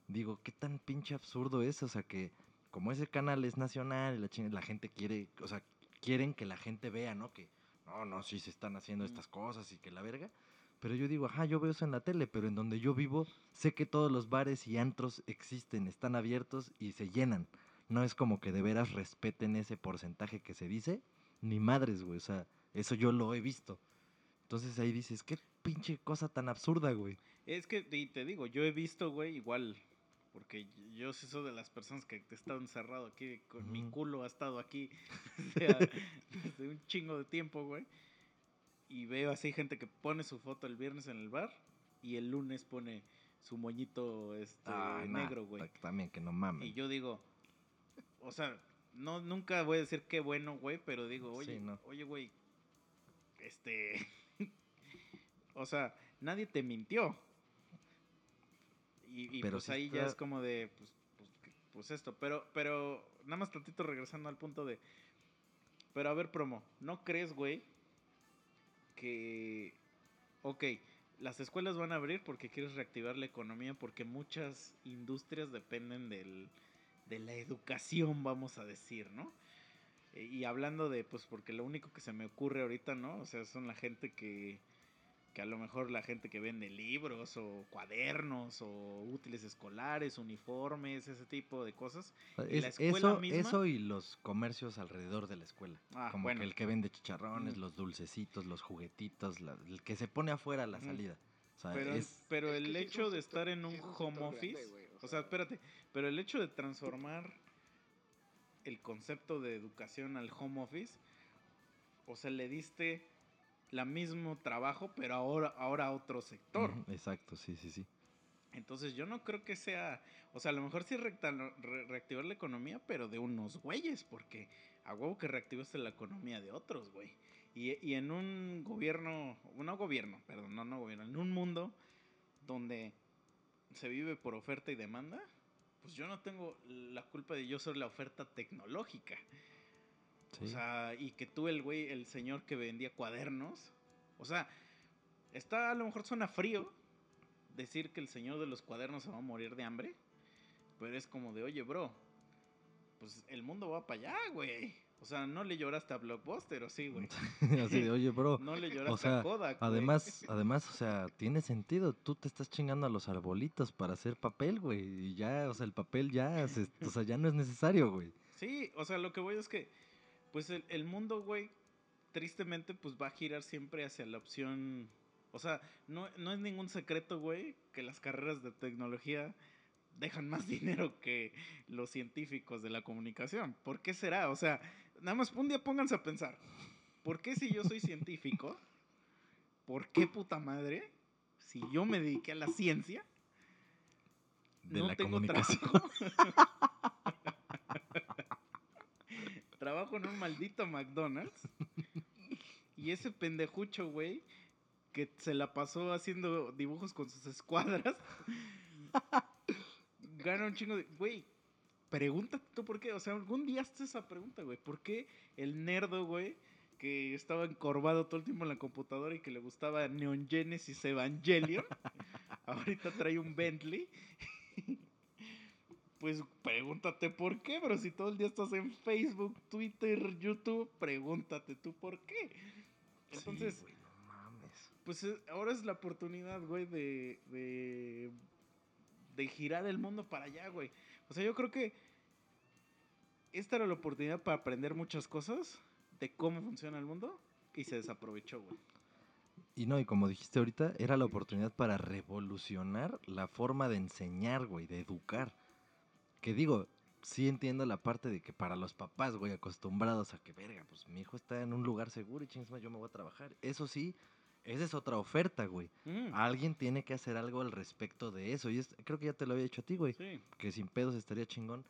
digo, qué tan pinche absurdo es. O sea, que como ese canal es nacional y la, la gente quiere, o sea, quieren que la gente vea, ¿no? Que no, no, sí se están haciendo estas cosas y que la verga. Pero yo digo, ajá, yo veo eso en la tele, pero en donde yo vivo, sé que todos los bares y antros existen, están abiertos y se llenan. No es como que de veras respeten ese porcentaje que se dice, ni madres, güey. O sea, eso yo lo he visto. Entonces ahí dices, qué pinche cosa tan absurda, güey. Es que, y te digo, yo he visto, güey, igual, porque yo soy de las personas que he estado encerrado aquí, con mi culo ha estado aquí desde un chingo de tiempo, güey. Y veo así gente que pone su foto el viernes en el bar y el lunes pone su moñito este, nah, negro, güey. ta- También que no mames. Y yo digo, o sea, no, nunca voy a decir qué bueno, güey, pero digo, oye, Sí, no. oye, güey, este, o sea, nadie te mintió. Y, y Pero pues ahí ya es como de, pues, pues, pues esto, pero, pero, nada más tantito regresando al punto de, pero a ver, promo, ¿no crees, güey, que, ok, las escuelas van a abrir porque quieres reactivar la economía, porque muchas industrias dependen del, de la educación, vamos a decir, ¿no? Eh, Y hablando de, pues, porque lo único que se me ocurre ahorita, ¿no? O sea, son la gente que, que a lo mejor la gente que vende libros o cuadernos o útiles escolares, uniformes, ese tipo de cosas. la escuela eso, misma- eso y los comercios alrededor de la escuela. Ah, como bueno. que el que vende chicharrones, Mm. los dulcecitos, los juguetitos, la- el que se pone afuera a la Ujú. salida. O sea, Pero, es, pero Es el hecho de estar en un home office, o sea- espérate, pero el hecho de transformar el concepto de educación al home office, o sea, le diste la mismo trabajo, pero ahora, ahora otro sector. Exacto, sí, sí, sí. Entonces yo no creo que sea, o sea, a lo mejor sí reactivar la economía, pero de unos güeyes, porque a huevo que reactivaste la economía de otros, güey. Y, y en un gobierno, no gobierno, perdón, no, no gobierno, en un mundo donde se vive por oferta y demanda, pues yo no tengo la culpa de yo ser la oferta tecnológica. Sí. O sea, y que tú, el güey, el señor que vendía cuadernos. O sea, está a lo mejor suena frío decir que el señor de los cuadernos se va a morir de hambre. Pero es como de, oye, bro, pues el mundo va para allá, güey. O sea, no le lloraste a Blockbuster, ¿o sí, güey? Así de, oye, bro. No le lloraste o sea, a Kodak, güey. Además, además, o sea, tiene sentido. Tú te estás chingando a los arbolitos para hacer papel, güey. Y ya, o sea, el papel ya, se- o sea, ya no es necesario, güey. Sí, o sea, lo que voy es que, pues el, el mundo, güey, tristemente, pues va a girar siempre hacia la opción. O sea, no, no es ningún secreto, güey, que las carreras de tecnología dejan más dinero que los científicos de la comunicación. ¿Por qué será? O sea, nada más un día pónganse a pensar. ¿Por qué si yo soy científico? ¿Por qué puta madre? Si yo me dediqué a la ciencia, De no la tengo comunicación. trabajo. trabajo en un maldito McDonald's. Y ese pendejucho, güey, que se la pasó haciendo dibujos con sus escuadras, gana un chingo de... Güey, pregúntate tú por qué. O sea, algún día haces esa pregunta, güey. ¿Por qué el nerdo, güey, que estaba encorvado todo el tiempo en la computadora y que le gustaba Neon Genesis Evangelion, ahorita trae un Bentley? Pues pregúntate por qué, bro. Si todo el día estás en Facebook, Twitter, YouTube, pregúntate tú por qué. Entonces, Sí, güey, no mames. pues eh, ahora es la oportunidad, güey, de, de, de girar el mundo para allá, güey. O sea, yo creo que esta era la oportunidad para aprender muchas cosas de cómo funciona el mundo y se desaprovechó, güey. Y no, y como dijiste ahorita, era la oportunidad para revolucionar la forma de enseñar, güey, de educar. Que digo, sí entiendo la parte de que para los papás, güey, acostumbrados a que, verga, pues mi hijo está en un lugar seguro y chingas yo me voy a trabajar. Eso sí, esa es otra oferta, güey. Mm, Alguien tiene que hacer algo al respecto de eso. Y es, creo que ya te lo había dicho a ti, güey. sí. Que sin pedos estaría chingón.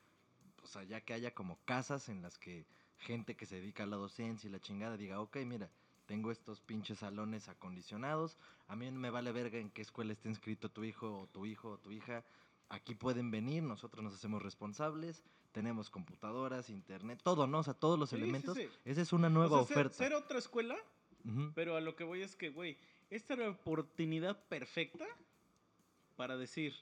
O sea, ya que haya como casas en las que gente que se dedica a la docencia y la chingada diga, ok, mira, tengo estos pinches salones acondicionados. A mí no me vale verga en qué escuela esté inscrito tu hijo o tu hijo o tu hija. Aquí pueden venir, nosotros nos hacemos responsables. Tenemos computadoras, internet, todo, ¿no? O sea, todos los Sí, sí, elementos. sí. Esa es una nueva O sea, ser- oferta. ser otra escuela Ujú. Pero a lo que voy es que, güey, esta era la oportunidad perfecta para decir,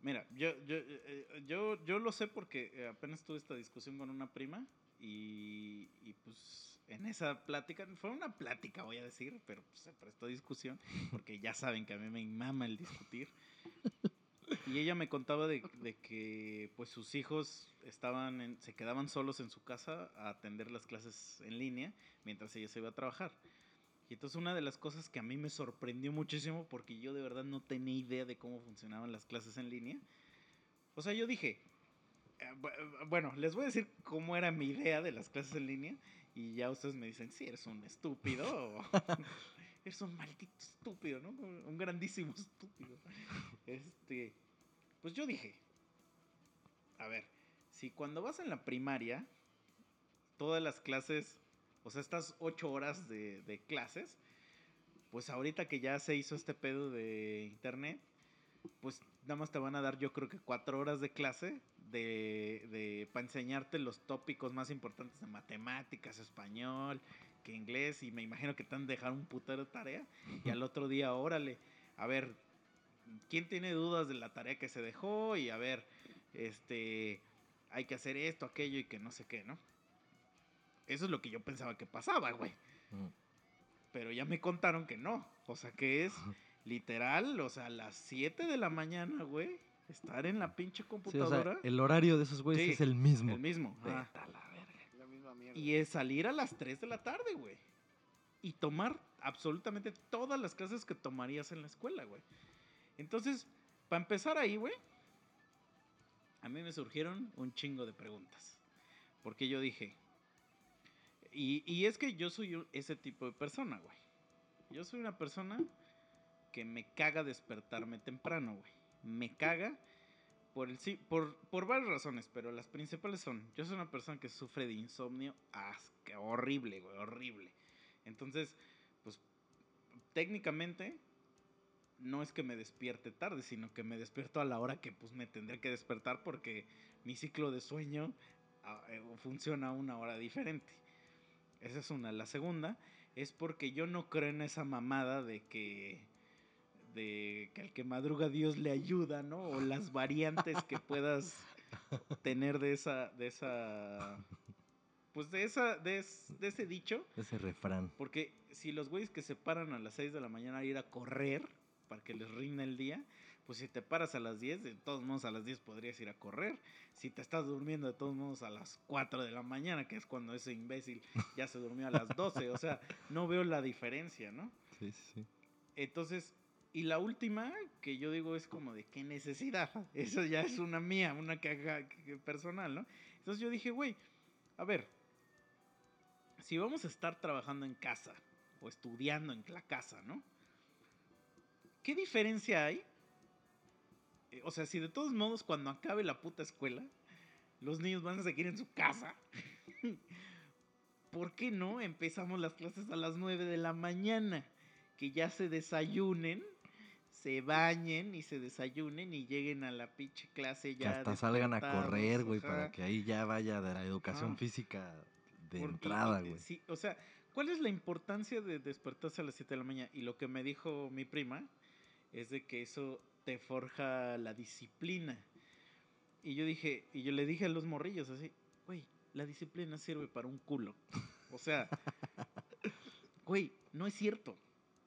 mira, yo, yo, eh, yo, yo lo sé porque eh, apenas tuve esta discusión con una prima y, y, pues en esa plática, fue una plática voy a decir, pero pues, se prestó discusión porque ya saben que a mí me mama el discutir. Y ella me contaba de, de que pues sus hijos estaban en- se quedaban solos en su casa a atender las clases en línea mientras ella se iba a trabajar. Y entonces una de las cosas que a mí me sorprendió muchísimo, porque yo de verdad no tenía idea de cómo funcionaban las clases en línea. O sea, yo dije, eh, bu- bueno, les voy a decir cómo era mi idea de las clases en línea y ya ustedes me dicen, si eres un estúpido o eres un maldito estúpido, ¿no? Un grandísimo estúpido. Este, pues yo dije, a ver, si cuando vas en la primaria, todas las clases, o sea, estas ocho horas de, clases, pues ahorita que ya se hizo este pedo de internet, pues nada más te van a dar yo creo que cuatro horas de clase de, de para enseñarte los tópicos más importantes de matemáticas, español, que inglés, y me imagino que te han de dejar un putero tarea, y al otro día, órale, a ver, ¿quién tiene dudas de la tarea que se dejó? Y a ver, este, hay que hacer esto, aquello y que no sé qué, ¿no? Eso es lo que yo pensaba que pasaba, güey. Ujú. Pero ya me contaron que no. O sea, que es literal, o sea, a las 7 de la mañana, güey, estar en la pinche Sí, o computadora. sea, el horario de esos güeyes Sí, es el mismo. el mismo. Vete ajá. a la verga. La misma mierda. Y es salir a las 3 de la tarde, güey. Y tomar absolutamente todas las clases que tomarías en la escuela, güey. Entonces, para empezar ahí, güey, a mí me surgieron un chingo de preguntas. Porque yo dije, y, es que yo soy ese tipo de persona, güey. Yo soy una persona que me caga despertarme temprano, güey. Me caga por, el, sí- por, por varias razones, pero las principales son, yo soy una persona que sufre de insomnio horrible, güey, horrible. Entonces, pues técnicamente no es que me despierte tarde, sino que me despierto a la hora que pues me tendré que despertar porque mi ciclo de sueño ah, eh, funciona a una hora diferente. Esa es una. La segunda es porque yo no creo en esa mamada de que de que al que madruga Dios le ayuda, ¿no? O las variantes que puedas tener de esa de esa pues de esa de, es- de ese dicho, Ese refrán. porque si los güeyes que se paran a las 6 de la mañana a ir a correr para que les rinda el día, pues si te paras a las 10, de todos modos a las 10 podrías ir a correr. Si te estás durmiendo de todos modos a las 4 de la mañana, que es cuando ese imbécil ya se durmió a las 12, o sea, no veo la diferencia, ¿no? Sí, sí, sí. Entonces, y la última que yo digo es como de qué necesidad. Eso ya es una mía, una que- personal, ¿no? Entonces yo dije, güey, a ver, si vamos a estar trabajando en casa o estudiando en la casa, ¿no? ¿Qué diferencia hay? Eh, O sea, si de todos modos cuando acabe la puta escuela, los niños van a seguir en su casa, ¿por qué no empezamos las clases a las 9 de la mañana? Que ya se desayunen, se bañen y se desayunen y lleguen a la pinche clase Que ya. hasta salgan a correr, güey, para que ahí ya vaya de la educación Ajá. física de entrada, güey. sí, o sea, ¿cuál es la importancia de despertarse a las 7 de la mañana? Y lo que me dijo mi prima es de que eso te forja la disciplina. Y yo dije, y yo le dije a los morrillos así, güey, la disciplina sirve para un culo. O sea, güey, no es cierto.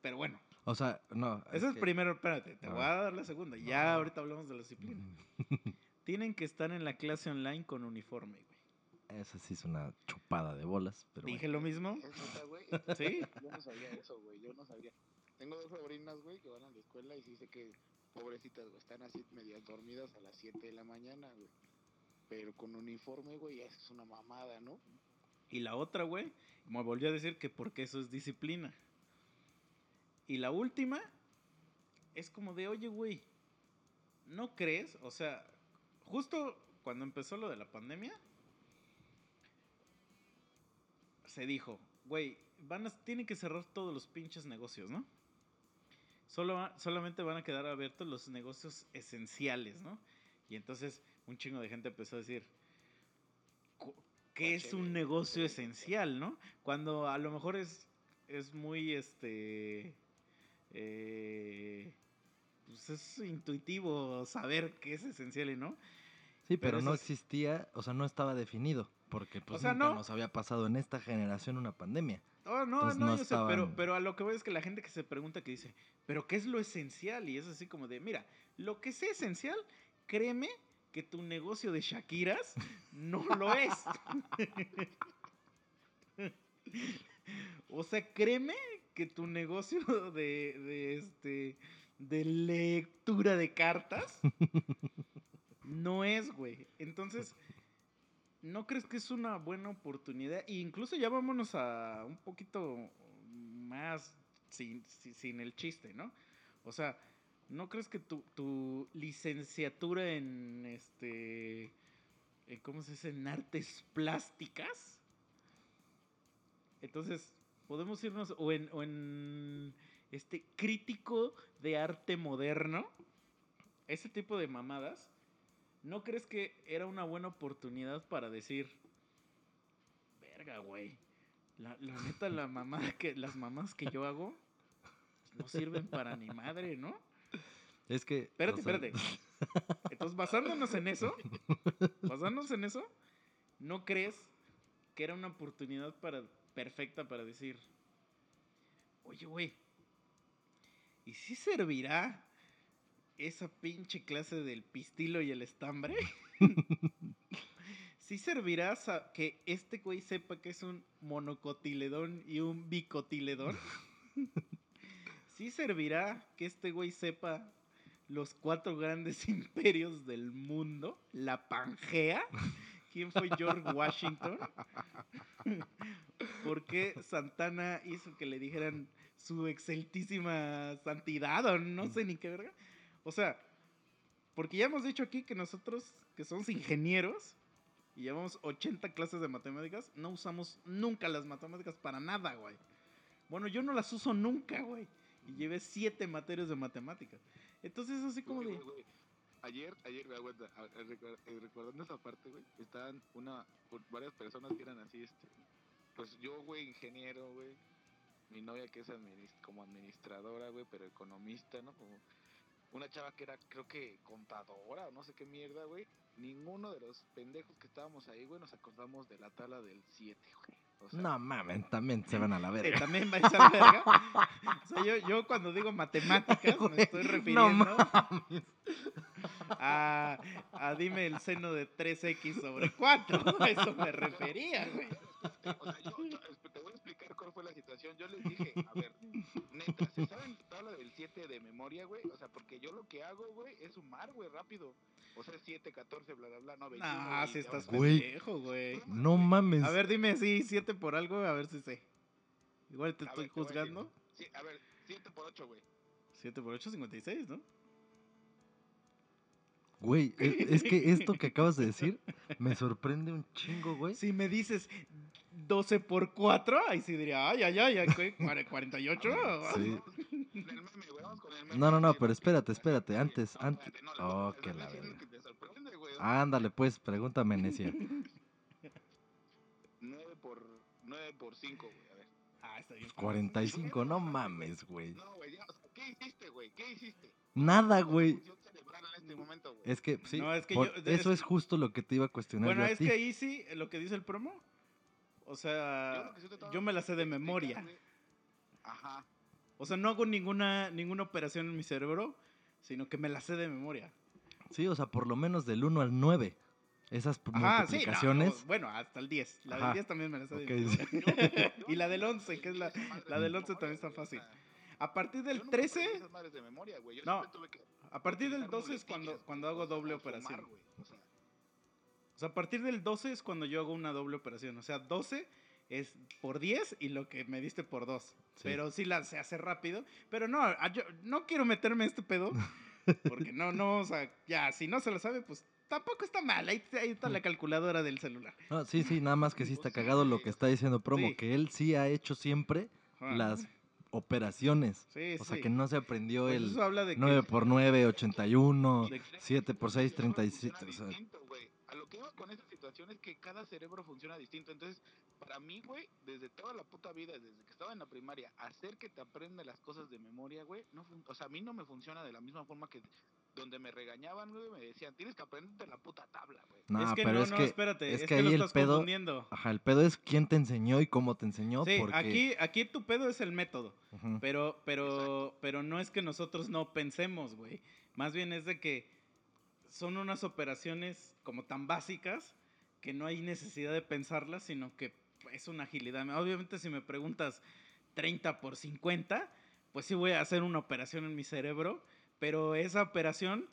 Pero bueno, O sea, no. eso es que- primero, espérate, te voy a dar la segunda. Ya No. ahorita hablamos de la disciplina. Tienen que estar en la clase online con uniforme, güey. Esa sí es una chupada de bolas, pero Dije bueno. lo mismo. ¿Es neta, güey? Sí. Yo no sabía eso, güey. Yo no sabía. Tengo dos sobrinas, güey, que van a la escuela y sí sé que, pobrecitas, güey, están así medias dormidas a las 7 de la mañana, güey. Pero con uniforme, güey, eso es una mamada, ¿no? Y la otra, güey, me volvió a decir que porque eso es disciplina. Y la última es como de, oye, güey, ¿no crees? O sea, justo cuando empezó lo de la pandemia, se dijo, güey, van a, tienen que cerrar todos los pinches negocios, ¿no? Solo, solamente van a quedar abiertos los negocios esenciales, ¿no? Y entonces un chingo de gente empezó a decir, "Cu- ¿qué es un negocio esencial, no? Cuando a lo mejor es, es muy, este, eh, pues es intuitivo saber qué es esencial y no. Sí, pero pero, no existía, o sea, no estaba definido, porque pues sea, nunca no. nos había pasado en esta generación una pandemia. Oh, no, Entonces, no, no yo sé, pero, pero a lo que voy es que la gente que se pregunta que dice, ¿pero qué es lo esencial? Y es así como de, mira, lo que sea esencial, créeme que tu negocio de Shakiras no lo es. o sea, créeme que tu negocio de, de este de lectura de cartas no es, güey. Entonces, ¿no crees que es una buena oportunidad? E incluso ya vámonos a un poquito más sin, sin, el chiste, ¿no? O sea, ¿no crees que tu, tu licenciatura en este. ¿Cómo se dice? En artes plásticas. Entonces, podemos irnos. O en, o en este crítico de arte moderno. Ese tipo de mamadas. ¿No crees que era una buena oportunidad para decir. Verga, güey. La, la neta, la mamada que, las mamás que yo hago no sirven para ni madre, ¿no? Es que... Espérate, espérate. Entonces, basándonos en eso, basándonos en eso, ¿no crees que era una oportunidad para, perfecta para decir, oye, güey, ¿y si servirá esa pinche clase del pistilo y el estambre? ¿Sí servirá sa- que este güey sepa que es un monocotiledón y un bicotiledón? ¿Sí servirá que este güey sepa los cuatro grandes imperios del mundo? ¿La Pangea? ¿Quién fue George Washington? ¿Por qué Santana hizo que le dijeran su exceltísima santidad o no sé ni qué verga? O sea, porque ya hemos dicho aquí que nosotros, que somos ingenieros, y llevamos 80 clases de matemáticas, no usamos nunca las matemáticas para nada, güey. Bueno, yo no las uso nunca, güey. Y llevé siete materias de matemáticas. Entonces, así como de... Ayer, ayer, aguanta, eh, recordando esa parte, güey, estaban una, varias personas que eran así, este, pues yo, güey, ingeniero, güey, mi novia que es como administradora, güey, pero economista, ¿no? Como una chava que era, creo que contadora o no sé qué mierda, güey. Ninguno de los pendejos que estábamos ahí, güey, nos acordamos de la tabla del 7, güey. O sea, No mames, también se van a la verga. también vais a la verga. O sea, yo, yo cuando digo matemáticas me estoy No refiriendo mames. a, a dime el seno de 3x sobre 4. A eso me refería, güey. O sea, yo, yo- situación. Yo les dije, a ver, neta, ¿se saben la tabla del 7 de memoria, güey? O sea, porque yo lo que hago, güey, es sumar, güey, rápido. O sea, 7, 14, bla, bla, bla, no, 21. Ah, güey, si estás Güey. pendejo, güey. No mames. A ver, dime si 7 por algo, a ver si sé. Igual te A estoy ver, te voy a juzgando. Sí, a ver, 7 por 8, güey. 7 por 8, 56, ¿no? Güey, e- es que esto que acabas de decir me sorprende un chingo, güey. Si me dices 12 por 4, ahí sí diría, ay, ay, ay. ¿Cuare- 48. Sí. No, no, no, pero espérate, espérate, antes, antes. Oh, que la es güey. Ándale, pues, pregúntame, Necia. 9 por, 9 por 5, güey, a ver. Ah, está bien. 45, no mames, güey. No, güey, ya, o sea, ¿qué hiciste, güey? ¿Qué hiciste? Nada, ¿Cómo güey. este momento? Es que, sí, No, es que por- yo- de- eso es- es justo lo que te iba a cuestionar Bueno, yo a es ti. que ahí sí, lo que dice el promo. O sea, tratando yo me la sé de memoria. Ajá. O sea, no hago ninguna, ninguna operación en mi cerebro, sino que me la sé de memoria. Sí, o sea, por lo menos del 1 al 9. Esas Ajá, sí, no, multiplicaciones. no, bueno, hasta el 10. La Ajá. del 10 también me la sé. de Ok, memoria. y la del 11, que es la... la del 11 también está fácil. A partir del 13, Esas madres de memoria, güey. Yo No, a partir del utilizar 12 es cuando, cuando hago o sea, doble o sumar, operación. O sea, a partir del 12 es cuando yo hago una doble operación. O sea, 12 es por 10 y lo que me diste por 2. Sí. Pero sí la, se hace rápido. Pero no, a- yo no quiero meterme en este pedo. Porque no, no, o sea, ya, si no se lo sabe, pues tampoco está mal. Ahí, ahí está la calculadora del celular. No, sí, sí, nada más que sí está cagado lo que está diciendo Promo, Sí. que él sí ha hecho siempre Ajá. las operaciones. Sí, O sea, sí. que no se aprendió Pues el eso habla de que... 9 por 9, 81, De- 7 por 6, el cerebro 37. funciona o sea, que iba con esta situación es que cada cerebro funciona distinto. Entonces, para mí, güey, desde toda la puta vida, desde que estaba en la primaria, hacer que te aprenda las cosas de memoria, güey, no o sea, a mí no me funciona de la misma forma que donde me regañaban, güey, me decían, tienes que aprenderte la puta tabla, güey. no, es que pero no, es no, que, espérate. es Es, que que, lo ahí el estás pedo- confundiendo. ajá, el pedo es quién te enseñó y cómo te enseñó. Sí, porque, aquí, aquí tu pedo es el método. Pero, pero, pero no es que nosotros no pensemos, güey. Más bien es de que son unas operaciones como tan básicas que no hay necesidad de pensarlas, sino que es una agilidad. Obviamente si me preguntas 30 por 50, pues sí voy a hacer una operación en mi cerebro, pero esa operación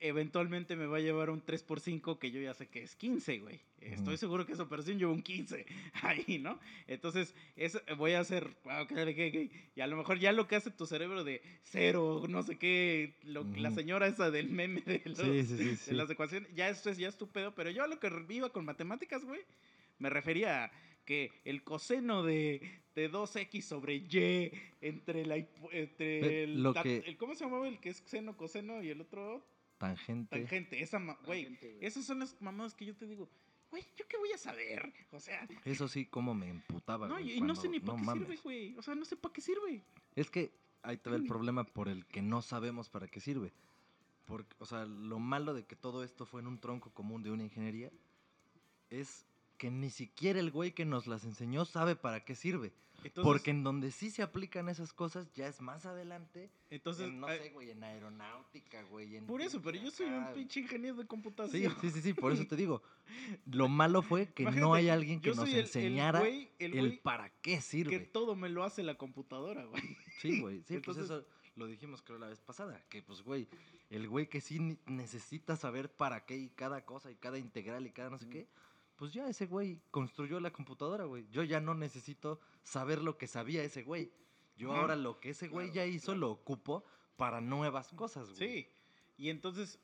eventualmente me va a llevar un 3 por 5 que yo ya sé que es 15, güey. Estoy seguro que esa operación lleva un 15 ahí, ¿no? Entonces, es, voy a hacer, ah, y a lo mejor ya lo que hace tu cerebro de cero, no sé qué, lo- la señora esa del meme de, los- Sí, sí, sí, de sí. las ecuaciones, ya esto es ya estúpido, pero yo a lo que iba con matemáticas, güey, me refería a que el coseno de, de 2x sobre y entre la entre el, lo tat- que- el- ¿cómo se llamaba el que es seno, coseno y el otro Tangente. tangente? Esa, güey, esas son las mamadas que yo te digo, güey, ¿yo qué voy a saber? O sea, Eso sí, como me emputaba. no, güey, y, no sé ni para qué mames. sirve, güey. O sea, no sé para qué sirve. Es que ahí te ve el problema por el que no sabemos para qué sirve. Porque, o sea, lo malo de que todo esto fue en un tronco común de una ingeniería es que ni siquiera el güey que nos las enseñó sabe para qué sirve. Entonces, Porque en donde sí se aplican esas cosas ya es más adelante. entonces en, no eh, sé, güey, en aeronáutica, güey. en por eso, pero yo soy un pinche ingeniero de Sí, computación. sí, sí, sí, por eso te digo. Lo malo fue que no Imagínate, hay alguien que nos el- el enseñara el, güey- el güey para qué que sirve. todo me lo hace la computadora, güey. Sí, güey. Sí, Entonces- pues eso lo dijimos creo la vez pasada. Que pues, güey, el güey que sí necesita saber para qué y cada cosa y cada integral y cada no sé qué, pues ya ese güey construyó la computadora, güey. Yo ya no necesito saber lo que sabía ese güey. Yo ahora lo que ese güey Claro, ya hizo claro. lo ocupo para nuevas cosas, güey. Sí. Y entonces,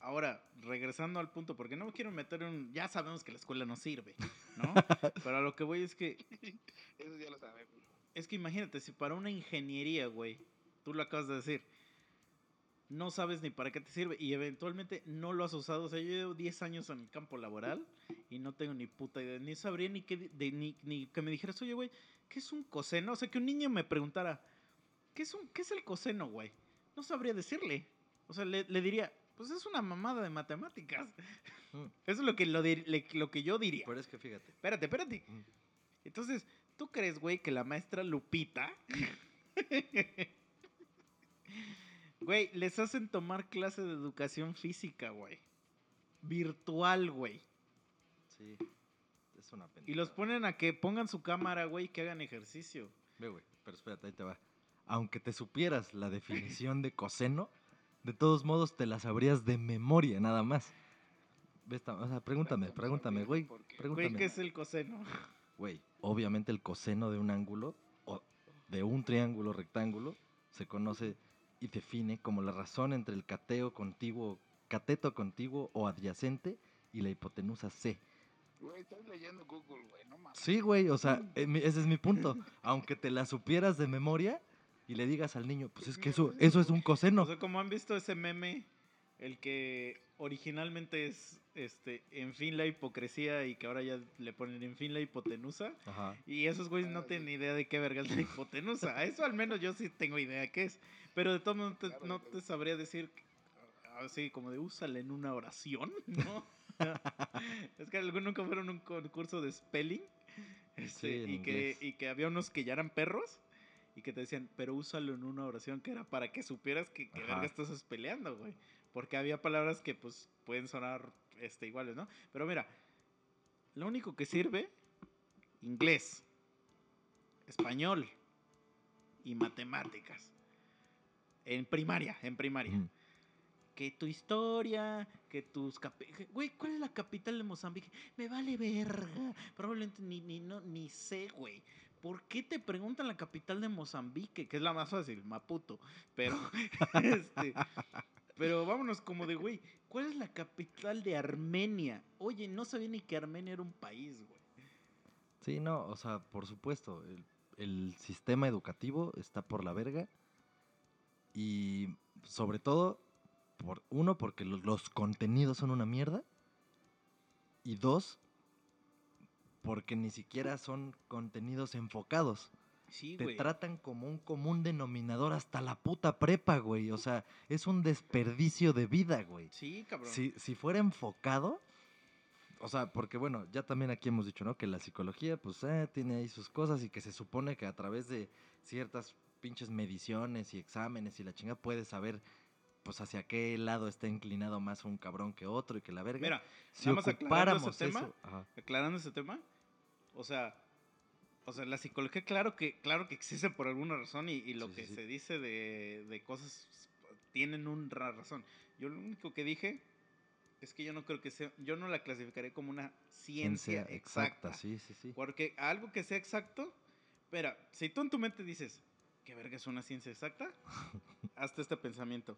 ahora, regresando al punto, porque no me quiero meter en... un- Ya sabemos que la escuela no sirve, ¿no? Pero a lo que voy es que Eso ya lo sabemos. Es que imagínate, si para una ingeniería, güey, tú lo acabas de decir, no sabes ni para qué te sirve y eventualmente no lo has usado. O sea, yo llevo 10 años en el campo laboral y no tengo ni puta idea, ni sabría ni, qué, di- de- ni, ni que me dijeras, oye, güey, ¿qué es un coseno? O sea, que un niño me preguntara, ¿qué es, un, qué es el coseno, güey? No sabría decirle. O sea, le, le diría, pues es una mamada de matemáticas. Mm. Eso es lo que, lo, dir- le- lo que yo diría. Pero es que fíjate. Espérate, espérate. Mm. Entonces, ¿tú crees, güey, que la maestra Lupita... Güey, les hacen tomar clase de educación física, güey. Virtual, güey. Sí. Es una pena. Y los ponen a que pongan su cámara, güey, que hagan ejercicio. Ve, güey, pero espérate, ahí te va. Aunque te supieras la definición de coseno, de todos modos te la sabrías de memoria, nada más. Ve esta- o sea, pregúntame, pregúntame, güey. Güey. ¿qué es el coseno? Güey, obviamente el coseno de un ángulo o de un triángulo rectángulo se conoce y define como la razón entre el cateo contiguo, cateto contiguo o adyacente y la hipotenusa C. Güey, estás leyendo Google, güey, no mames. Sí, güey, o sea, eh, ese es mi punto. Aunque te la supieras de memoria y le digas al niño, pues es que eso, eso es un coseno. O sea, como han visto ese meme, el que originalmente es, este, en fin la hipocresía y que ahora ya le ponen en fin la hipotenusa. Ajá. Y esos güeyes no Ah, tienen ni idea de qué verga es la hipotenusa. A Eso al menos yo sí tengo idea qué es. Pero de todo modo no te, Claro, no güey. te sabría decir así como de úsala en una oración, ¿no? es que algunos nunca fueron a un concurso de spelling. Este, Sí, y, que, y que había unos que ya eran perros. y que te decían, pero úsalo en una oración que era para que supieras que, que verga estás peleando, güey. Porque había palabras que pues pueden sonar este, iguales, ¿no? Pero mira, lo único que sirve, inglés, español y matemáticas. En primaria, en primaria. Que tu historia, que tus... Güey, ¿cuál es la capital de Mozambique? Me vale verga. Probablemente ni, ni, no, ni sé, güey. ¿Por qué te preguntan la capital de Mozambique? Que es la más fácil, Maputo. Pero, este, pero vámonos como de, güey, ¿cuál es la capital de Armenia? Oye, no sabía ni que Armenia era un país, güey. Sí, no, o sea, por supuesto, el, el sistema educativo está por la verga. Y sobre todo, por uno, porque lo- los contenidos son una mierda. Y dos, porque ni siquiera son contenidos enfocados. Sí, Te güey. tratan como un común denominador hasta la puta prepa, güey. O sea, es un desperdicio de vida, güey. Sí, cabrón. Si, si fuera enfocado, o sea, porque bueno, ya también aquí hemos dicho, ¿no? Que la psicología, pues, eh, tiene ahí sus cosas y que se supone que a través de ciertas pinches mediciones y exámenes y la chingada puedes saber, pues, hacia qué lado está inclinado más un cabrón que otro y que la verga. Mira, si más aclarando ocupáramos ese tema, eso, aclarando ese tema, o sea, o sea, la psicología, claro que, claro que existe por alguna razón y, y lo Sí, que sí. se dice de, de cosas tienen una razón. Yo lo único que dije es que yo no creo que sea, yo no la clasificaré como una ciencia, ciencia exacta. sí, sí, sí. Porque algo que sea exacto, espera, si tú en tu mente dices, ¿qué verga es una ciencia exacta? Hazte este pensamiento.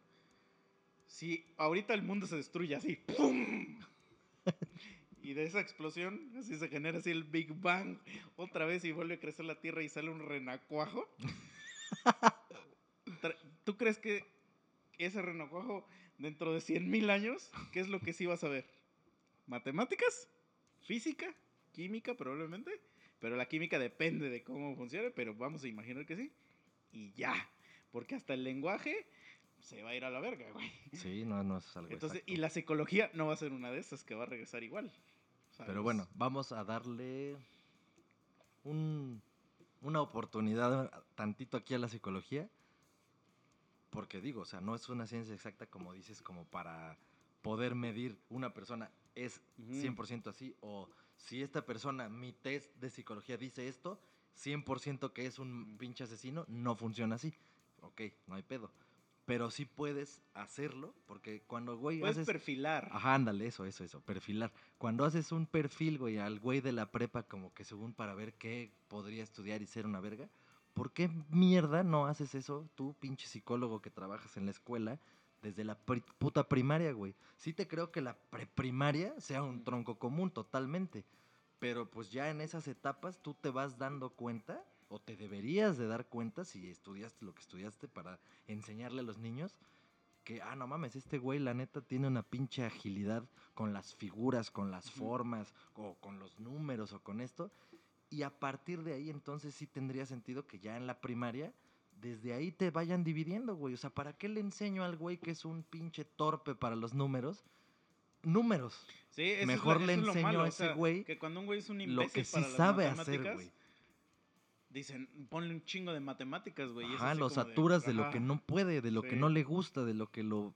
Si ahorita el mundo se destruye así, ¡pum! Y de esa explosión, así se genera así el Big Bang otra vez y vuelve a crecer la Tierra y sale un renacuajo. ¿Tú crees que ese renacuajo dentro de 100.000 años, qué es lo que sí vas a ver? ¿Matemáticas? ¿Física? ¿Química probablemente? Pero la química depende de cómo funcione, pero vamos a imaginar que sí. Y ya. Porque hasta el lenguaje se va a ir a la verga, güey. Sí, no, no es algo Entonces, exacto. y la psicología no va a ser una de esas que va a regresar igual. Pero bueno, vamos a darle un- una oportunidad tantito aquí a la psicología. Porque digo, o sea, no es una ciencia exacta como dices, como para poder medir una persona es Ujú. 100% así o si esta persona, mi test de psicología dice esto, 100% que es un pinche asesino, no funciona así. Ok, no hay pedo. Pero sí puedes hacerlo, porque cuando, güey, Puedes haces... perfilar. Ajá, ándale, eso, eso, eso, perfilar. Cuando haces un perfil, güey, al güey de la prepa, como que según para ver qué podría estudiar y ser una verga, ¿por qué mierda no haces eso tú, pinche psicólogo que trabajas en la escuela, desde la pri- puta primaria, güey? Sí te creo que la preprimaria sea un tronco común totalmente, pero pues ya en esas etapas tú te vas dando cuenta, o te deberías de dar cuenta si estudiaste lo que estudiaste para enseñarle a los niños, que, ah, no mames, este güey la neta tiene una pinche agilidad con las figuras, con las formas, o con los números, o con esto. Y a partir de ahí, entonces sí tendría sentido que ya en la primaria, desde ahí te vayan dividiendo, güey. O sea, ¿para qué le enseño al güey que es un pinche torpe para los números? Números. Sí, eso es Mejor le eso es lo enseño malo, a o ese sea, güey Que cuando un güey es un Lo que sí para las sabe hacer, güey. Dicen, ponle un chingo de matemáticas, güey. Ajá, lo de, saturas de, lo que no puede, de lo que no le gusta, de lo que lo...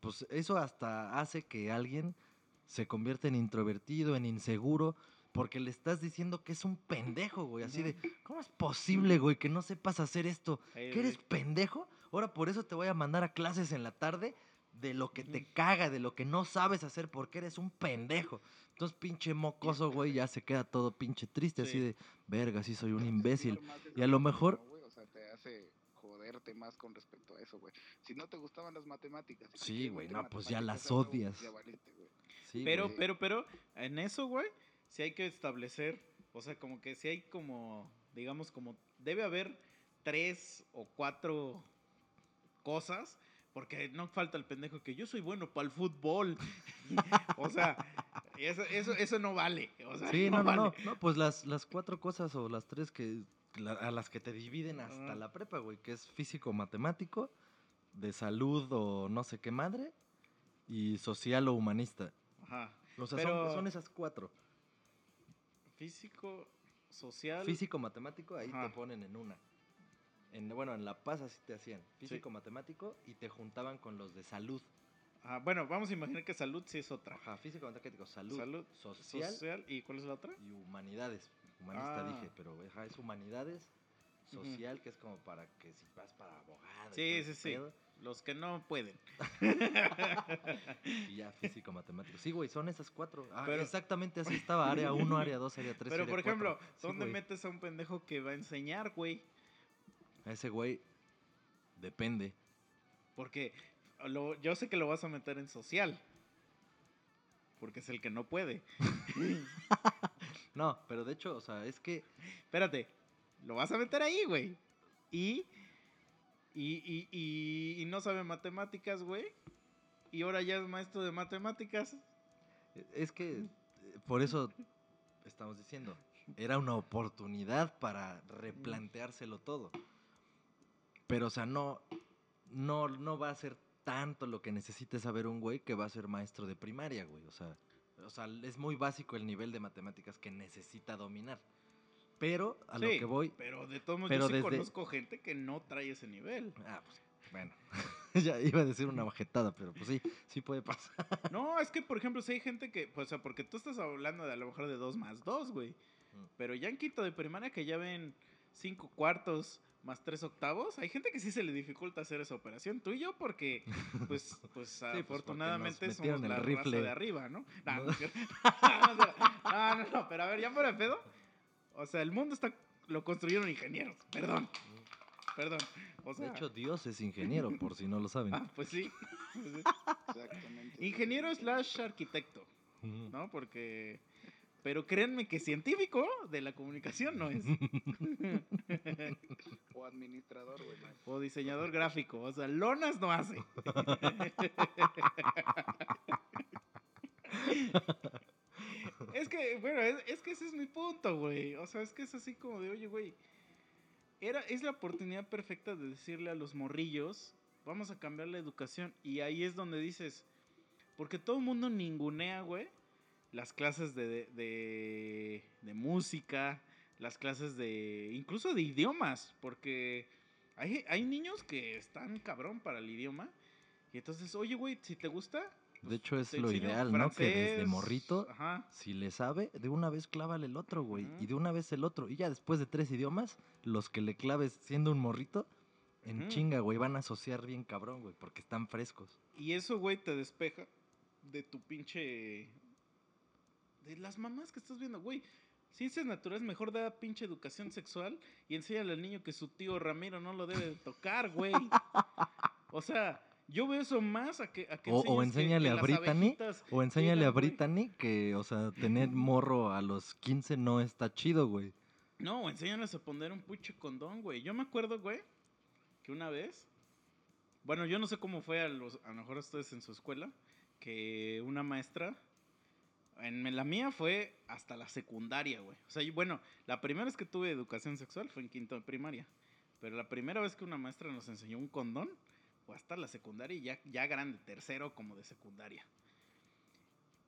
Pues eso hasta hace que alguien se convierta en introvertido, en inseguro, porque le estás diciendo que es un pendejo, güey. Así de, ¿cómo es posible, güey, que no sepas hacer esto? ¿Que eres pendejo? Ahora por eso te voy a mandar a clases en la tarde de lo que te caga, de lo que no sabes hacer porque eres un pendejo. Entonces, pinche mocoso, güey, ya se queda todo pinche triste, así Sí. de, verga, sí soy un imbécil. Y a lo mejor-. O sea, te hace joderte más con respecto a eso, güey. Si no te gustaban las matemáticas. si Sí, güey, no, pues ya las odias. Ya valiste, güey. Sí, Pero, pero, pero, en eso, güey, sí hay que establecer, o sea, como que sí hay como, digamos, como, debe haber tres o cuatro cosas, porque no falta el pendejo que yo soy bueno para el fútbol. o sea, eso, eso, eso no vale. O sea, Sí, no, no, vale. no, no, pues las, las cuatro cosas o las tres que la- a las que te dividen hasta la prepa, güey, que es físico matemático, de salud o no sé qué madre, y social o humanista. Ajá. O sea, Pero- son, son esas cuatro. Físico, social. Físico matemático, ahí Ajá. te ponen en una. En, bueno, en La Paz así te hacían. Físico, matemático y te juntaban con los de salud. Ah, bueno, vamos a imaginar que salud sí es otra. Ajá, físico, matemático, salud, Salud, social, Social. ¿Y cuál es la otra? y humanidades. Humanista Ah. dije, pero ajá, es humanidades, social, que es como para que si vas para abogado. y Sí, sí, sí. pedo, Los que no pueden. Y ya físico, matemático. Sí, güey, son esas cuatro. Ah, Pero- exactamente así estaba. Área 1, área 2, área 3. Pero, por ejemplo, ¿dónde metes a un pendejo que va a enseñar, güey? A ese güey depende. Porque lo- yo sé que lo vas a meter en social. Porque es el que no puede. No, pero de hecho, o sea, es que Espérate, lo vas a meter ahí, güey. Y, y, y, y, y no sabe matemáticas, güey. Y ahora ya es maestro de matemáticas. es que por eso estamos diciendo, era una oportunidad para replanteárselo todo. Pero o sea, no no no va a ser tanto lo que necesite saber un güey que va a ser maestro de primaria, güey, o sea, o sea, es muy básico el nivel de matemáticas que necesita dominar. Pero a lo que voy, Pero de todos modos, yo sí desde- conozco gente que no trae ese nivel. ah, pues, bueno, ya iba a decir una bajetada, pero pues sí, sí puede pasar. No, es que, por ejemplo, si hay gente que, pues, o sea, porque tú estás hablando de a lo mejor de 2 más 2, güey. Mm. Pero ya en quinto de primaria que ya ven 5 cuartos más 3 octavos, hay gente que sí se le dificulta hacer esa operación. Tú y yo, porque, pues, pues nos afortunadamente somos metieron el la raza rifle. de arriba, ¿no? No, No. no, es cierto. no, no, no, pero a ver, ya fuera pedo. O sea, el mundo está, lo construyeron ingenieros, perdón, perdón. O sea, De hecho, Dios es ingeniero, por si no lo saben. ah, pues sí. pues sí. Exactamente. Ingeniero slash arquitecto. ¿no? Porque. Pero créanme que científico de la comunicación no es. O administrador, güey. o diseñador gráfico. O sea, lonas no hace. es que, bueno, es, es que ese es mi punto, güey. O sea, es que es así como de, oye, güey. Era, es la oportunidad perfecta de decirle a los morrillos, vamos a cambiar la educación. Y ahí es donde dices, porque todo el mundo ningunea, güey, las clases de, de, de- de música, las clases de, incluso de idiomas, porque hay, hay niños que están cabrón para el idioma. Y entonces, oye, güey, si te gusta... De hecho, es lo ideal, ¿no? Que desde morrito, Ajá. si le sabe, de una vez clávale el otro, güey. Y de una vez el otro. Y ya después de tres idiomas, los que le claves siendo un morrito, en chinga, güey, van a asociar bien cabrón, güey, porque están frescos. Y eso, güey, te despeja de tu pinche. De las mamás que estás viendo, güey. Ciencias naturales, mejor da pinche educación sexual y enséñale al niño que su tío Ramiro no lo debe de tocar, güey. O sea, yo veo eso más a que. A que O- o enséñale que a Brittany, O enséñale a. Brittany que, o sea, tener morro a los 15 no está chido, güey. No, enséñales a poner un puche condón, güey. Yo me acuerdo, güey, que una vez. Bueno, yo no sé cómo fue a, los, a lo mejor ustedes en su escuela. Que una maestra. En la mía fue hasta la secundaria, güey. O sea, bueno, la primera vez que tuve educación sexual fue en quinto de primaria. Pero la primera vez que una maestra nos enseñó un condón fue hasta la secundaria y ya, ya grande, tercero como de secundaria.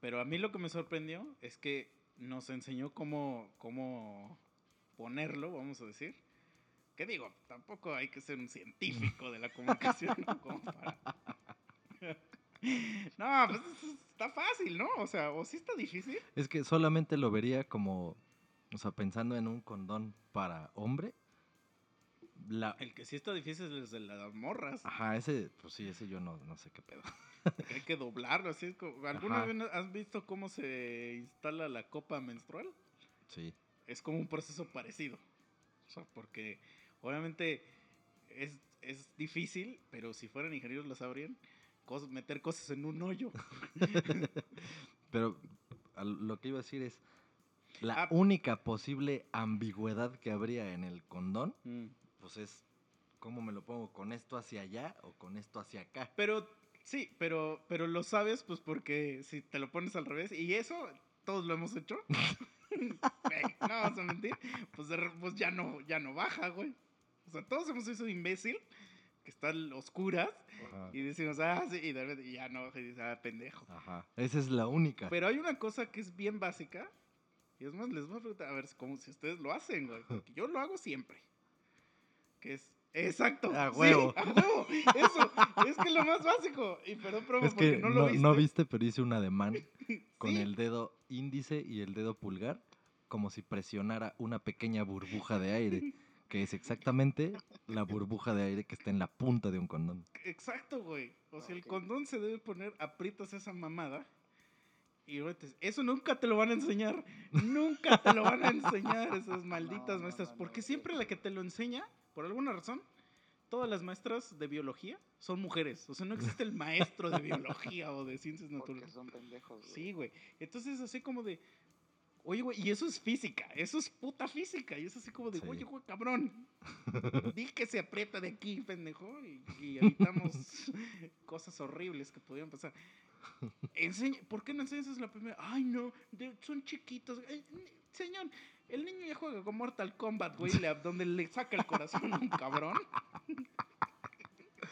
Pero a mí lo que me sorprendió es que nos enseñó cómo, cómo ponerlo, vamos a decir. ¿Qué digo? Tampoco hay que ser un científico de la comunicación como para... No, pues está fácil, ¿no? O sea, o sí está difícil. Es que solamente lo vería como, o sea, pensando en un condón para hombre. La, El que sí está difícil es el de las morras. ajá, ese, pues sí, ese yo no, no sé qué pedo. hay que doblarlo, así es como- ¿Alguna Ajá. vez has visto cómo se instala la copa menstrual? Sí. es como un proceso parecido. O sea, porque obviamente es, es difícil, pero si fueran ingenieros lo sabrían, cos- meter cosas en un hoyo. Pero lo que iba a decir es, la Ah. única posible ambigüedad que habría en el condón, Mm. pues es cómo me lo pongo, con esto hacia allá o con esto hacia acá. Pero sí, pero, pero lo sabes pues porque si te lo pones al revés, y eso todos lo hemos hecho. No vamos a mentir, pues, pues ya no, ya no baja, güey. O sea, todos hemos hecho imbécil, que están oscuras, Ajá. y decimos, ah, sí, y de repente y ya no, y ah, pendejo. Ajá. Esa es la única. Pero hay una cosa que es bien básica. Y es más, les voy a preguntar, a ver, como si ustedes lo hacen, güey. Porque yo lo hago siempre. Que es, Exacto. A sí, huevo. a huevo. Eso, es que lo más básico. Y perdón, promo, Es que porque no, no, lo viste. no viste, pero hice un ademán con Sí. el dedo índice y el dedo pulgar, como si presionara una pequeña burbuja de aire, que es exactamente la burbuja de aire que está en la punta de un condón. Exacto, güey. O sea, el condón se debe poner, aprietas esa mamada y. Eso nunca te lo van a enseñar. Nunca te lo van a enseñar esas malditas No, maestras. no, no, porque no. siempre la que te lo enseña, por alguna razón, todas las maestras de biología son mujeres. O sea, no existe el maestro de biología o de ciencias Porque naturales. son pendejos, güey. Sí, güey. Entonces, así como de. Oye, güey, y eso es física, eso es puta física. Y es así como de, Sí. oye, güey, cabrón. Di que se aprieta de aquí, pendejo, y, y evitamos cosas horribles que podrían pasar. Enseña, ¿Por qué no enseñas la primera? Ay, no, de- son chiquitos. Eh, señor, el niño ya juega con Mortal Kombat, güey, le- donde le saca el corazón a un cabrón.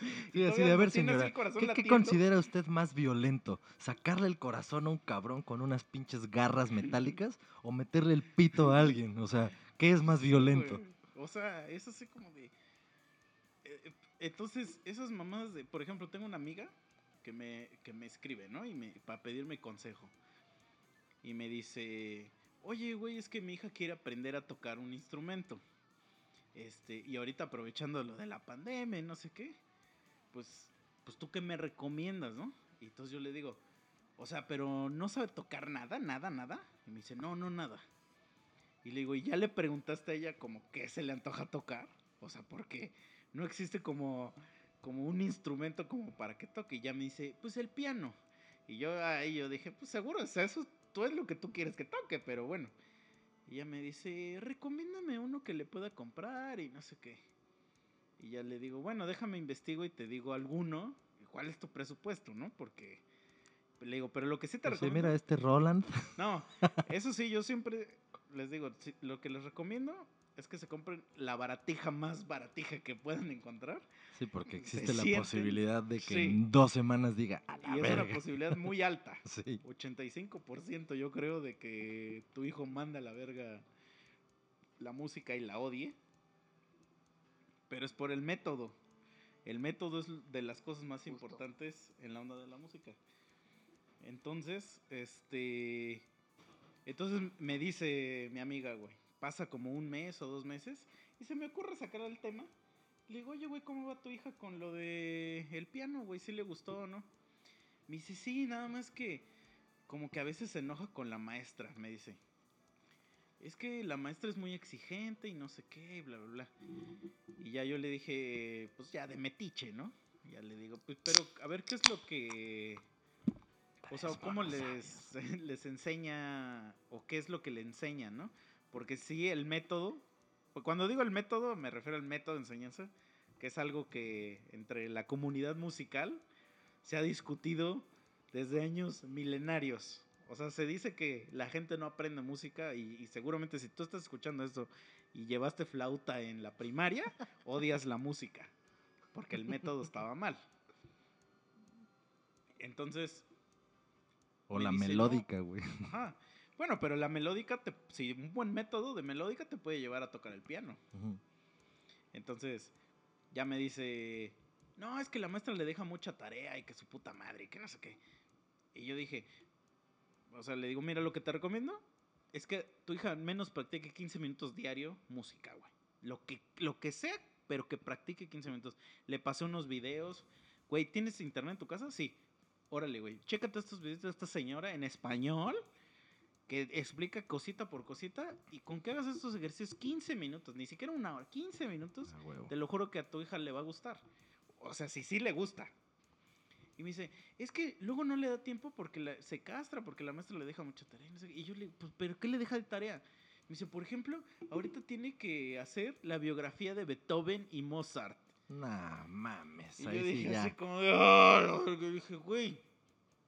Sí, así todavía de, a ver, señora, ¿qué, considera usted más violento? ¿Sacarle el corazón a un cabrón con unas pinches garras metálicas o meterle el pito a alguien? O sea, ¿qué es más violento? O sea, es así como de. eh, Entonces, esas mamadas de. Por ejemplo, tengo una amiga que me, que me escribe, ¿no? Y me, para pedirme consejo. Y me dice: Oye, güey, es que mi hija quiere aprender a tocar un instrumento. Este, y ahorita aprovechando lo de la pandemia y no sé qué, pues, pues tú qué me recomiendas, ¿no? Y entonces yo le digo, o sea, pero no sabe tocar nada, nada, nada. Y me dice, no, no, nada. Y le digo, ¿y ya le preguntaste a ella como qué se le antoja tocar? O sea, porque no existe como, como un instrumento como para que toque. Y ya me dice, pues el piano. Y yo ahí yo dije, pues seguro, o sea, eso tú es lo que tú quieres que toque, pero bueno. Y ella me dice, recomiéndame uno que le pueda comprar y no sé qué. Y ya le digo, bueno, déjame investigo y te digo alguno. ¿Y ¿Cuál es tu presupuesto, no? Porque le digo, pero lo que sí te Pues sí, recomiendo... mira, este Roland. No, eso sí, yo siempre les digo, sí, lo que les recomiendo es que se compren la baratija más baratija que puedan encontrar. Sí, porque Se existe la sienten- posibilidad de que sí. en dos semanas diga, a la Y es una verga". posibilidad muy alta. Sí. 85% yo creo de que tu hijo manda a la verga la música y la odie. Pero es por el método. El método es de las cosas más Justo. importantes en la onda de la música. Entonces, este... Entonces me dice mi amiga, güey, pasa como un mes o dos meses y se me ocurre sacar el tema. Le digo, oye, güey, ¿cómo va tu hija con lo de el piano, güey? ¿Sí le gustó o no? Me dice, sí, nada más que como que a veces se enoja con la maestra, me dice. Es que la maestra es muy exigente y no sé qué, y bla, bla, bla. Y ya yo le dije, pues ya de metiche, ¿no? Ya le digo, pues, pero a ver qué es lo que... O sea, cómo les, les enseña, o qué es lo que le enseña, ¿no? Porque sí, el método, pues, cuando digo el método, me refiero al método de enseñanza, que es algo que entre la comunidad musical se ha discutido desde años milenarios. O sea, se dice que la gente no aprende música y, y seguramente si tú estás escuchando esto y llevaste flauta en la primaria, odias la música, porque el método estaba mal. Entonces, O Me la melódica, güey. ajá. Bueno, pero la melódica, te, si un buen método de melódica te puede llevar a tocar el piano. Entonces, ya me dice, no, es que la maestra le deja mucha tarea y que su puta madre, y que no sé qué. Y yo dije, o sea, le digo, mira, lo que te recomiendo es que tu hija al menos practique 15 minutos diario música, güey. Lo que, lo que sea, pero que practique 15 minutos. Le pasé unos videos. Güey, ¿tienes internet en tu casa? Sí. Órale, güey. Chécate estos videos de esta señora en español que explica cosita por cosita y con que hagas estos ejercicios 15 minutos, ni siquiera una hora, 15 minutos, A huevo. te lo juro que a tu hija le va a gustar. O sea, si sí le gusta. Y me dice, es que luego no le da tiempo porque la- se castra, porque la maestra le deja mucha tarea. y no sé qué". Y yo le digo, pues, ¿pero qué le deja de tarea? Me dice, por ejemplo, ahorita tiene que hacer la biografía de Beethoven y Mozart. Nah, mames. Y yo sí dije ya. así como de, "Ah, verga", y dije, güey.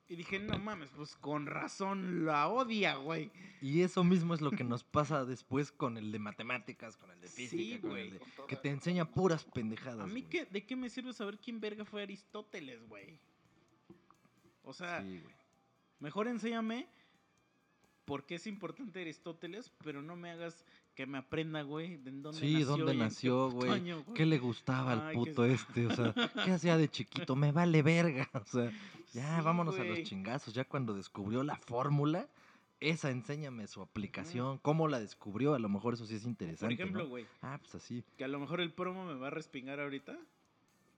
Y dije, no mames, pues con razón la odia, güey. Y eso mismo es lo que nos pasa después con el de matemáticas, con el de Sí, física, con güey. el de- Con que te enseña puras pendejadas. A mí, güey. qué, ¿de qué me sirve saber quién verga fue Aristóteles, güey? O sea, Sí, mejor enséñame por qué es importante Aristóteles, pero no me hagas que me aprenda, güey, de dónde Sí, nació. ¿dónde en qué nació, güey? año, güey. ¿Qué le gustaba al Ay, puto este? O sea, ¿qué hacía de chiquito? Me vale verga. O sea, ya Sí, vámonos a los chingazos. Ya cuando descubrió la fórmula, esa enséñame su aplicación, cómo la descubrió. A lo mejor eso sí es Por interesante. ejemplo, ¿no? güey, Ah, pues así. que a lo mejor el promo me va a respingar ahorita,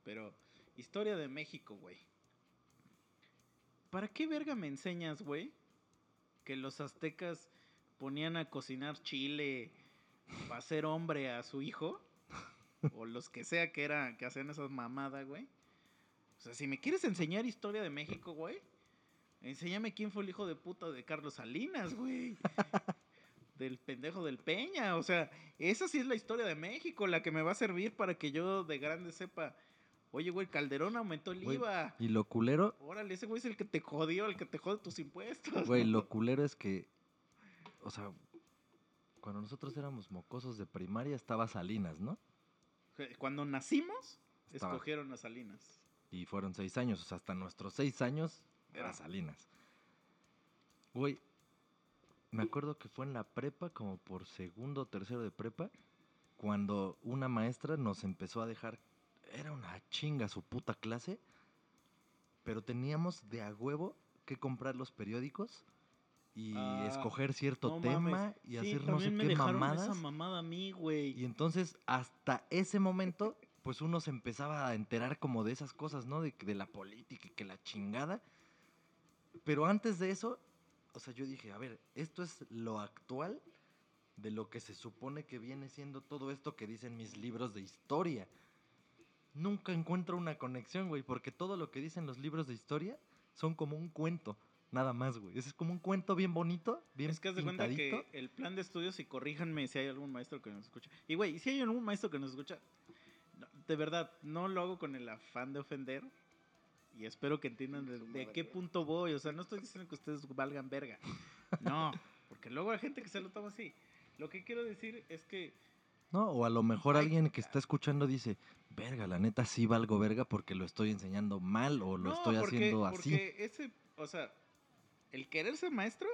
pero historia de México, güey. ¿Para qué verga me enseñas, güey? Que los aztecas ponían a cocinar chile para hacer hombre a su hijo o los que sea que era que hacían esas mamadas, güey. O sea, si me quieres enseñar historia de México, güey, enséñame quién fue el hijo de puta de Carlos Salinas, güey. del pendejo del Peña, o sea, esa sí es la historia de México, la que me va a servir para que yo de grande sepa, oye, güey, Calderón aumentó el Güey, IVA. Y lo culero, Órale, ese güey es el que te jodió, el que te jode tus impuestos. güey, lo culero es que, o sea, cuando nosotros éramos mocosos de primaria estaba Salinas, ¿no? Cuando nacimos, Estaba- escogieron a Salinas. Y fueron seis años, o sea, hasta nuestros seis años era Ah. Salinas. Güey, me acuerdo que fue en la prepa, como por segundo o tercero de prepa, cuando una maestra nos empezó a dejar, era una chinga su puta clase, pero teníamos de a huevo que comprar los periódicos y Ah, escoger cierto No tema mames. y Sí, hacer no sé me qué mamadas. esa mamada a mí, güey. Y entonces, hasta ese momento, pues uno se empezaba a enterar como de esas cosas, ¿no? De, de la política y que la chingada. Pero antes de eso, o sea, yo dije, a ver, esto es lo actual de lo que se supone que viene siendo todo esto que dicen mis libros de historia. Nunca encuentro una conexión, güey, porque todo lo que dicen los libros de historia son como un cuento, nada más, güey. Ese es como un cuento bien bonito, bien Es que haz de cuenta que el plan de estudios, y corríjanme si hay algún maestro que nos escucha. Y güey, si hay algún maestro que nos escucha, no, de verdad, no lo hago con el afán de ofender. Y espero que entiendan de, de qué punto voy. O sea, no estoy diciendo que ustedes valgan verga. No, porque luego hay gente que se lo toma así. Lo que quiero decir es que No, o a lo mejor alguien que está escuchando dice, verga, la neta sí valgo verga porque lo estoy enseñando mal o lo no, estoy porque, haciendo así. porque ese, o sea, el querer ser maestro.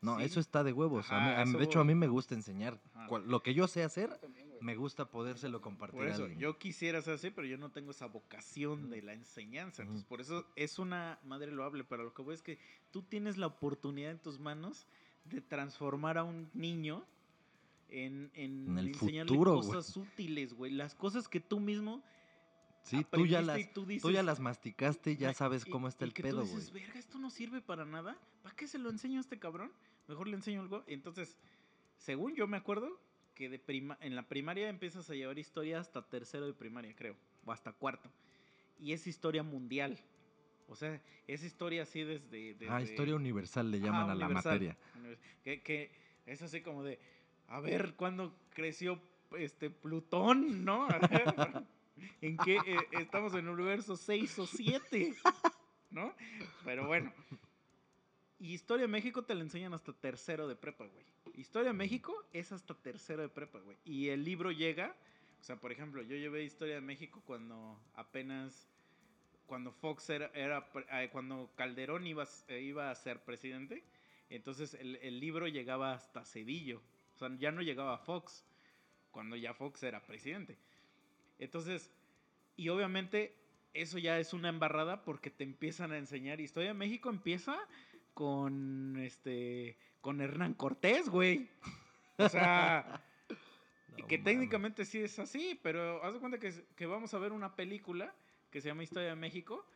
No, sí. eso está de huevos. A mí- Ajá, a mí- eso de hecho, a mí me gusta enseñar. Cual- lo que yo sé hacer, También, me gusta podérselo compartir Por a eso, alguien. yo quisiera ser así, pero yo no tengo esa vocación de la enseñanza. Entonces, por eso es una madre loable. Pero lo que voy es que tú tienes la oportunidad en tus manos de transformar a un niño en, en, En el enseñarle futuro, güey. cosas útiles, güey. Las cosas que tú mismo sí, tú ya, las, tú tú dices, ya las masticaste y ya sabes y- cómo está y el que pedo, güey. dices, verga, esto no sirve para nada. ¿Para qué se lo enseño a este cabrón? Mejor le enseño algo. Entonces, según yo me acuerdo, que de prima en la primaria empiezas a llevar historia hasta tercero de primaria, creo. O hasta cuarto. Y es historia mundial. O sea, es historia así desde... Ah, desde- historia universal le llaman a la materia. Que, que es así como de, a ver, ¿cuándo creció este Plutón? ¿No? A ver, ¿En qué? eh, estamos en el universo 6 o 7, ¿no? Pero bueno. Y Historia de México te la enseñan hasta tercero de prepa, güey. Historia de México es hasta tercero de prepa, güey. Y el libro llega, o sea, por ejemplo, yo llevé Historia de México cuando apenas, cuando Fox era, eh, cuando Calderón iba, eh, iba a ser presidente. Entonces el, el libro llegaba hasta Cedillo. Sea, ya no llegaba Fox, cuando ya Fox era presidente. Entonces, y obviamente eso ya es una embarrada porque te empiezan a enseñar. Historia de México empieza con este con Hernán Cortés, güey. O sea, No que técnicamente sí es así, pero haz de cuenta que, que vamos a ver una película que se llama Historia de México.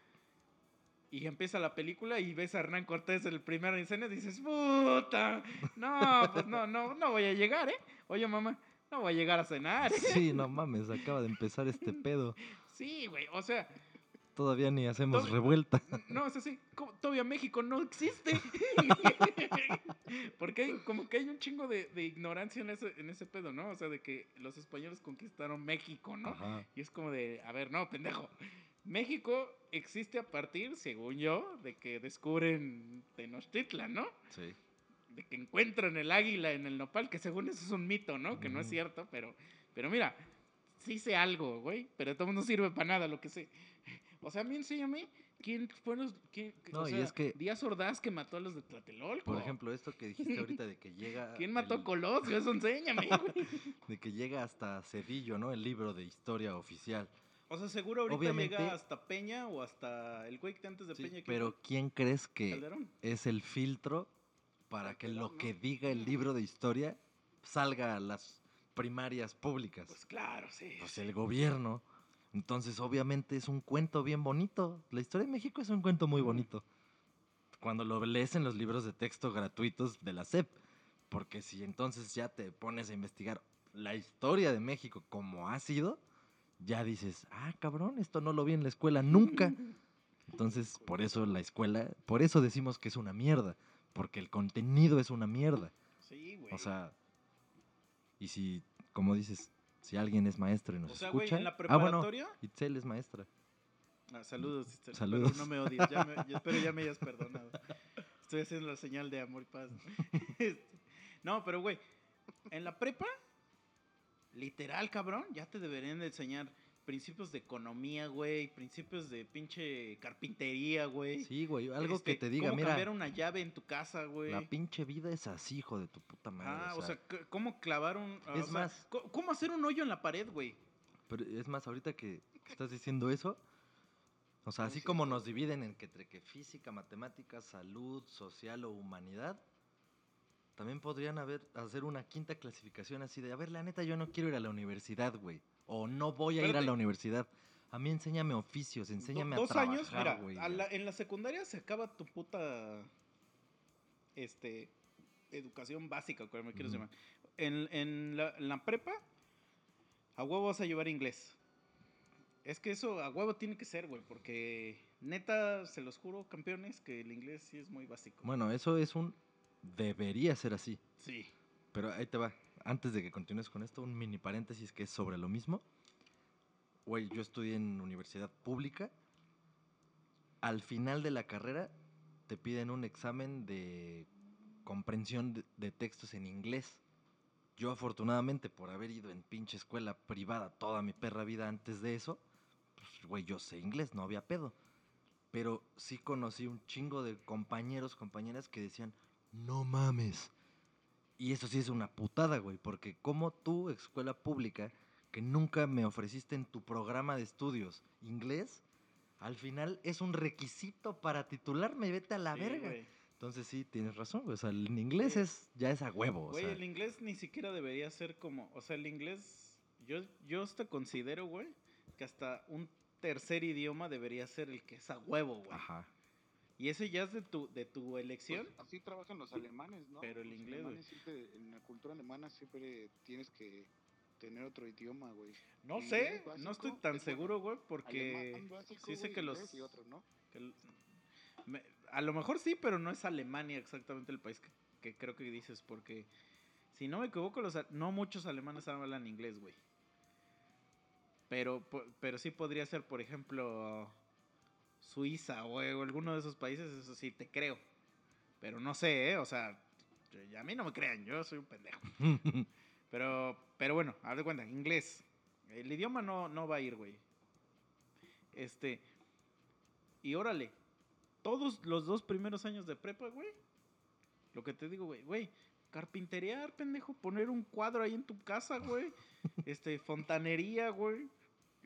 Y empieza la película y ves a Hernán Cortés en el primer escena y dices, puta, no, pues no, no, no voy a llegar, ¿eh? Oye, mamá, no voy a llegar a cenar. ¿eh? Sí, no mames, acaba de empezar este pedo. Sí, güey, o sea, Todavía ni hacemos revuelta. no, es así, como todavía México no existe. Porque hay- como que hay un chingo de, de ignorancia en ese, en ese pedo, ¿no? O sea, de que los españoles conquistaron México, ¿no? Ajá. Y es como de, a ver, no, pendejo. México existe a partir, según yo, de que descubren Tenochtitlan, ¿no? Sí. De que encuentran el águila en el nopal, que según eso es un mito, ¿no? Que no es cierto, pero, pero mira, sí sé algo, güey, pero todo no sirve para nada lo que sé. O sea, a mí enséñame ¿quién fueron los. Quién, No, o y es que- Díaz Ordaz que mató a los de Tlatelolco. Por ejemplo, esto que dijiste ahorita de que llega. ¿Quién mató el- a Colosio? Eso enséñame, güey. De que llega hasta Cedillo, ¿no? El libro de historia oficial. O sea, seguro ahorita Obviamente- llega hasta Peña o hasta el güey que antes de Sí, Peña. ¿quién pero? ¿quién crees que Calderón. es el filtro para que lo que diga el libro de historia salga a las primarias públicas? Pues claro, sí. Pues el gobierno. Entonces, obviamente es un cuento bien bonito. La historia de México es un cuento muy bonito. Cuando lo lees en los libros de texto gratuitos de la SEP. Porque si entonces ya te pones a investigar la historia de México como ha sido, ya dices, ah, cabrón, esto no lo vi en la escuela nunca. Entonces, por eso la escuela, por eso decimos que es una mierda. Porque el contenido es una mierda. Sí, güey. O sea, y si, como dices, si alguien es maestro y nos O sea, güey, escucha. en la ah, bueno, preparatoria. Itzel es maestra. Ah, saludos, pero Saludos. no me odies. Ya me, yo espero ya me hayas perdonado. Estoy haciendo la señal de amor y paz. No, pero güey, en la prepa, literal, cabrón, ya te deberían de enseñar principios de economía, güey, principios de pinche carpintería, güey. Sí, güey, algo Este, que te diga, cómo mira, cambiar una llave en tu casa, güey. la pinche vida es así, hijo de tu puta madre. Ah, o o sea, cómo clavar un... Es o sea, más- ¿Cómo hacer un hoyo en la pared, güey? pero es más, ahorita que, estás diciendo eso, o sea, así como nos dividen en que, entre que física, matemáticas, salud, social o humanidad, también podrían haber, hacer una quinta clasificación así de, a ver, la neta, yo no quiero ir a la universidad, güey. O no voy a ir a la universidad. A mí enséñame oficios, enséñame Do- a dos trabajar, años, mira, a la- en la secundaria se acaba tu puta este educación básica, como me quieres llamar. En, en la, en la prepa, a huevo vas a llevar inglés. Es que eso a huevo tiene que ser, güey, porque neta, se los juro, campeones, que el inglés sí es muy básico. Bueno, eso es un... Debería ser así. Sí. Pero ahí te va. Antes de que continúes con esto, un mini paréntesis que es sobre lo mismo. Güey, yo estudié en universidad pública. Al final de la carrera te piden un examen de comprensión de, textos en inglés. Yo afortunadamente por haber ido en pinche escuela privada toda mi perra vida antes de eso, pues güey, yo sé inglés, no había pedo. Pero sí conocí un chingo de compañeros, compañeras que decían, no mames. Y eso sí es una putada, güey, porque como tú, escuela pública, que nunca me ofreciste en tu programa de estudios inglés, al final es un requisito para titularme, vete a la Sí, verga. güey. Entonces sí, tienes razón, güey, o sea, el inglés Sí. es ya es a huevo, o Güey, sea, el inglés ni siquiera debería ser como, o sea, el inglés, yo, yo hasta considero, güey, que hasta un tercer idioma debería ser el que es a huevo, güey. ajá. Y ese ya es de tu, de tu Pues, elección. así trabajan los alemanes, ¿no? Pero el Los inglés, güey. siempre- en la cultura alemana siempre tienes que tener otro idioma, güey. No sé, no estoy tan seguro, güey, porque Alemán básico, sí sé güey, que los... y otro, ¿no? que el- me- a lo mejor sí, pero no es Alemania exactamente el país que, que creo que dices, porque si no me equivoco, los, no muchos alemanes hablan inglés, güey. Pero, pero sí podría ser, por ejemplo, Suiza o alguno de esos países, eso sí te creo. Pero no sé, ¿eh? O sea, yo- a mí no me crean, yo soy un pendejo. Pero, pero bueno, haz de cuenta, inglés. El idioma no, no va a ir, güey. Este. Y órale, todos los dos primeros años de prepa, güey. Lo que te digo, güey, güey. Carpinterear, pendejo. Poner un cuadro ahí en tu casa, güey. Este, fontanería, güey.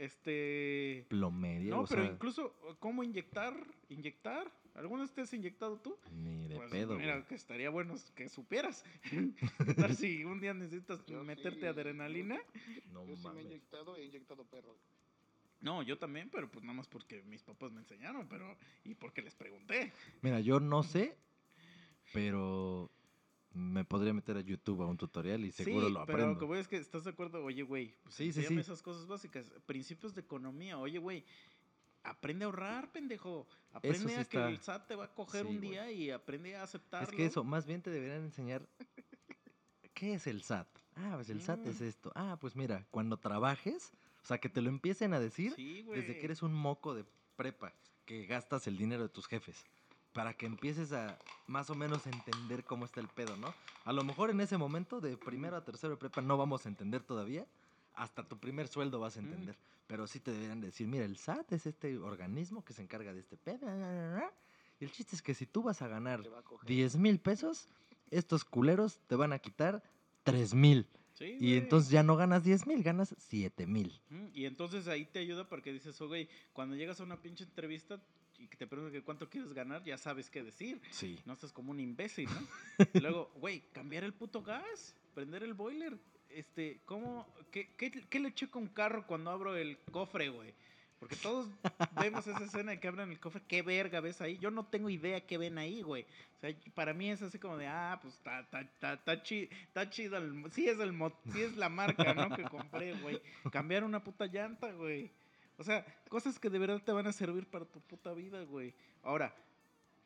Este. Plomería, No, pero sea, incluso, ¿cómo inyectar? ¿Inyectar? ¿Alguna vez te has inyectado tú? ni de Pues, pedo, Mira, güey. que estaría bueno que supieras. ¿Qué tal si un día necesitas Yo meterte sí, adrenalina? No Yo sí me he mames. inyectado, he inyectado perro. No, yo también, pero pues nada más porque mis papás me enseñaron, pero y porque les pregunté. Mira, yo no sé, pero me podría meter a YouTube a un tutorial y seguro sí, lo pero aprendo. lo que voy es que estás de acuerdo, oye, güey, pues Sí, sí, sí. esas cosas básicas, principios de economía, oye, güey, aprende a ahorrar, pendejo, aprende sí a está- que el SAT te va a coger un güey. día y aprende a aceptarlo. Es que eso, más bien te deberían enseñar qué es el SAT. Ah, pues el SAT es Mm. esto. Ah, pues mira, cuando trabajes, o sea, que te lo empiecen a decir desde que eres un moco de prepa, que gastas el dinero de tus jefes, para que empieces a más o menos entender cómo está el pedo, ¿no? A lo mejor en ese momento, de primero a tercero de prepa, no vamos a entender todavía, hasta tu primer sueldo vas a Mm. entender. Pero sí te deberían decir, mira, el SAT es este organismo que se encarga de este pedo. Y el chiste es que si tú vas a ganar a coger. 10 mil pesos, estos culeros te van a quitar 3 mil. Sí, Y entonces ya no ganas 10 mil, ganas 7 mil. Y entonces ahí te ayuda porque dices, oh, güey, cuando llegas a una pinche entrevista y que te preguntan que cuánto quieres ganar, ya sabes qué decir. Sí. No estás como un imbécil, ¿no? Y Luego, güey, cambiar el puto gas, prender el boiler. Este, ¿cómo? ¿Qué, qué, qué le checo a un carro cuando abro el cofre, güey? Porque todos vemos esa escena de que abren el cofre. ¿Qué verga ves ahí? Yo no tengo idea qué ven ahí, güey. O sea, para mí es así como de, ah, pues está está- está- está chi- chido. el- sí, es el sí es la marca, ¿no? Que compré, güey. Cambiar una puta llanta, güey. O sea, cosas que de verdad te van a servir para tu puta vida, güey. Ahora,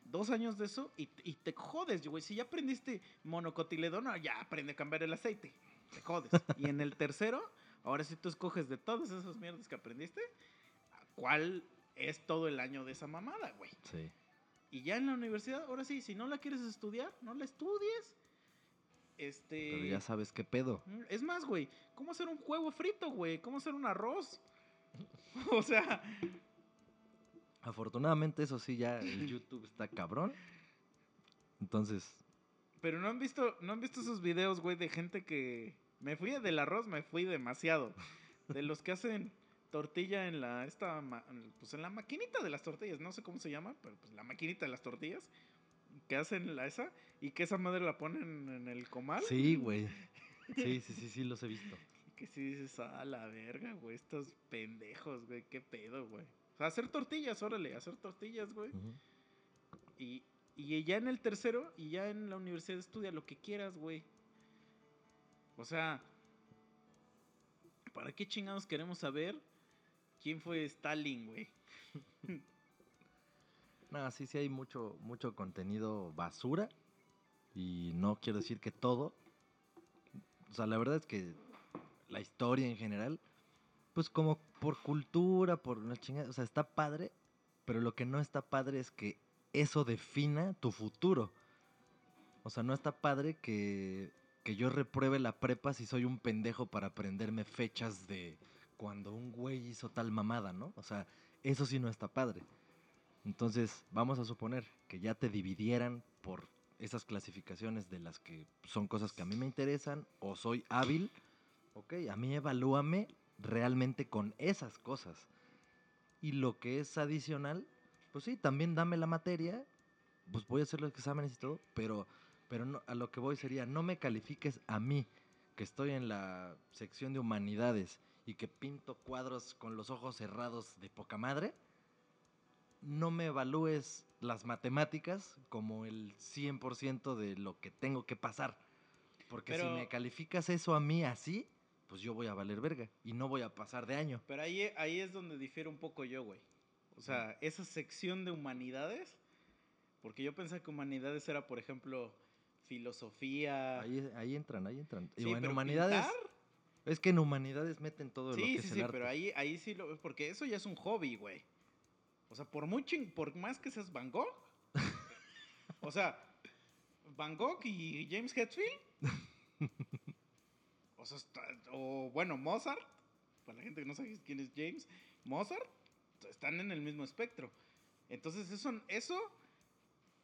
dos años de eso y, y te jodes, güey. Si ya aprendiste monocotiledona, ya aprende a cambiar el aceite. Te jodes. Y en el tercero, ahora sí tú escoges de todas esas mierdas que aprendiste, ¿cuál es todo el año de esa mamada, güey? Sí. Y ya en la universidad, ahora sí, si no la quieres estudiar, no la estudies. Este. Pero ya sabes qué pedo. Es más, güey, ¿cómo hacer un huevo frito, güey? ¿Cómo hacer un arroz? o sea, Afortunadamente, eso sí, ya el YouTube está cabrón. Entonces, pero no han visto, no han visto esos videos, güey, de gente que me fui del arroz, me fui demasiado. De los que hacen tortilla en la esta pues en la maquinita de las tortillas, no sé cómo se llama, pero pues la maquinita de las tortillas que hacen la esa y que esa madre la ponen en el comal. sí, güey. Sí, sí, sí, sí, los he visto. Que si dices, ah, la verga, güey, estos pendejos, güey, qué pedo, güey. O sea, hacer tortillas, órale, hacer tortillas, güey. Y, y ya en el tercero, y ya en la universidad estudia lo que quieras, güey. O sea, ¿para qué chingados queremos saber quién fue Stalin, güey? No, sí, sí hay mucho, mucho contenido basura. Y no quiero decir que todo. O sea, la verdad es que la historia en general, pues como por cultura, por una chingada, o sea, está padre, pero lo que no está padre es que eso defina tu futuro. O sea, no está padre que, que yo repruebe la prepa si soy un pendejo para aprenderme fechas de cuando un güey hizo tal mamada, ¿no? O sea, eso sí no está padre. Entonces, vamos a suponer que ya te dividieran por esas clasificaciones de las que son cosas que a mí me interesan o soy hábil. Ok, a mí evalúame realmente con esas cosas. Y lo que es adicional, pues sí, también dame la materia, pues voy a hacer los exámenes y todo, pero, pero no, a lo que voy sería, no me califiques a mí, que estoy en la sección de humanidades y que pinto cuadros con los ojos cerrados de poca madre, no me evalúes las matemáticas como el 100% de lo que tengo que pasar. Porque Pero- si me calificas eso a mí así, pues yo voy a valer verga y no voy a pasar de año. Pero ahí, ahí es donde difiere un poco yo, güey. O sea, esa sección de humanidades, porque yo pensaba que humanidades era, por ejemplo, filosofía. Ahí, ahí entran, ahí entran. Y Sí, bueno, pero humanidades, pintar, es que en humanidades meten todo lo Sí, que sí, es sí, el arte. pero ahí, ahí sí lo porque eso ya es un hobby, güey. O sea, por muy ching- por más que seas Van Gogh, o sea, Van Gogh y James Hetfield, o sea, está- o bueno, Mozart, para la gente que no sabe quién es James, Mozart, están en el mismo espectro. Entonces, eso, eso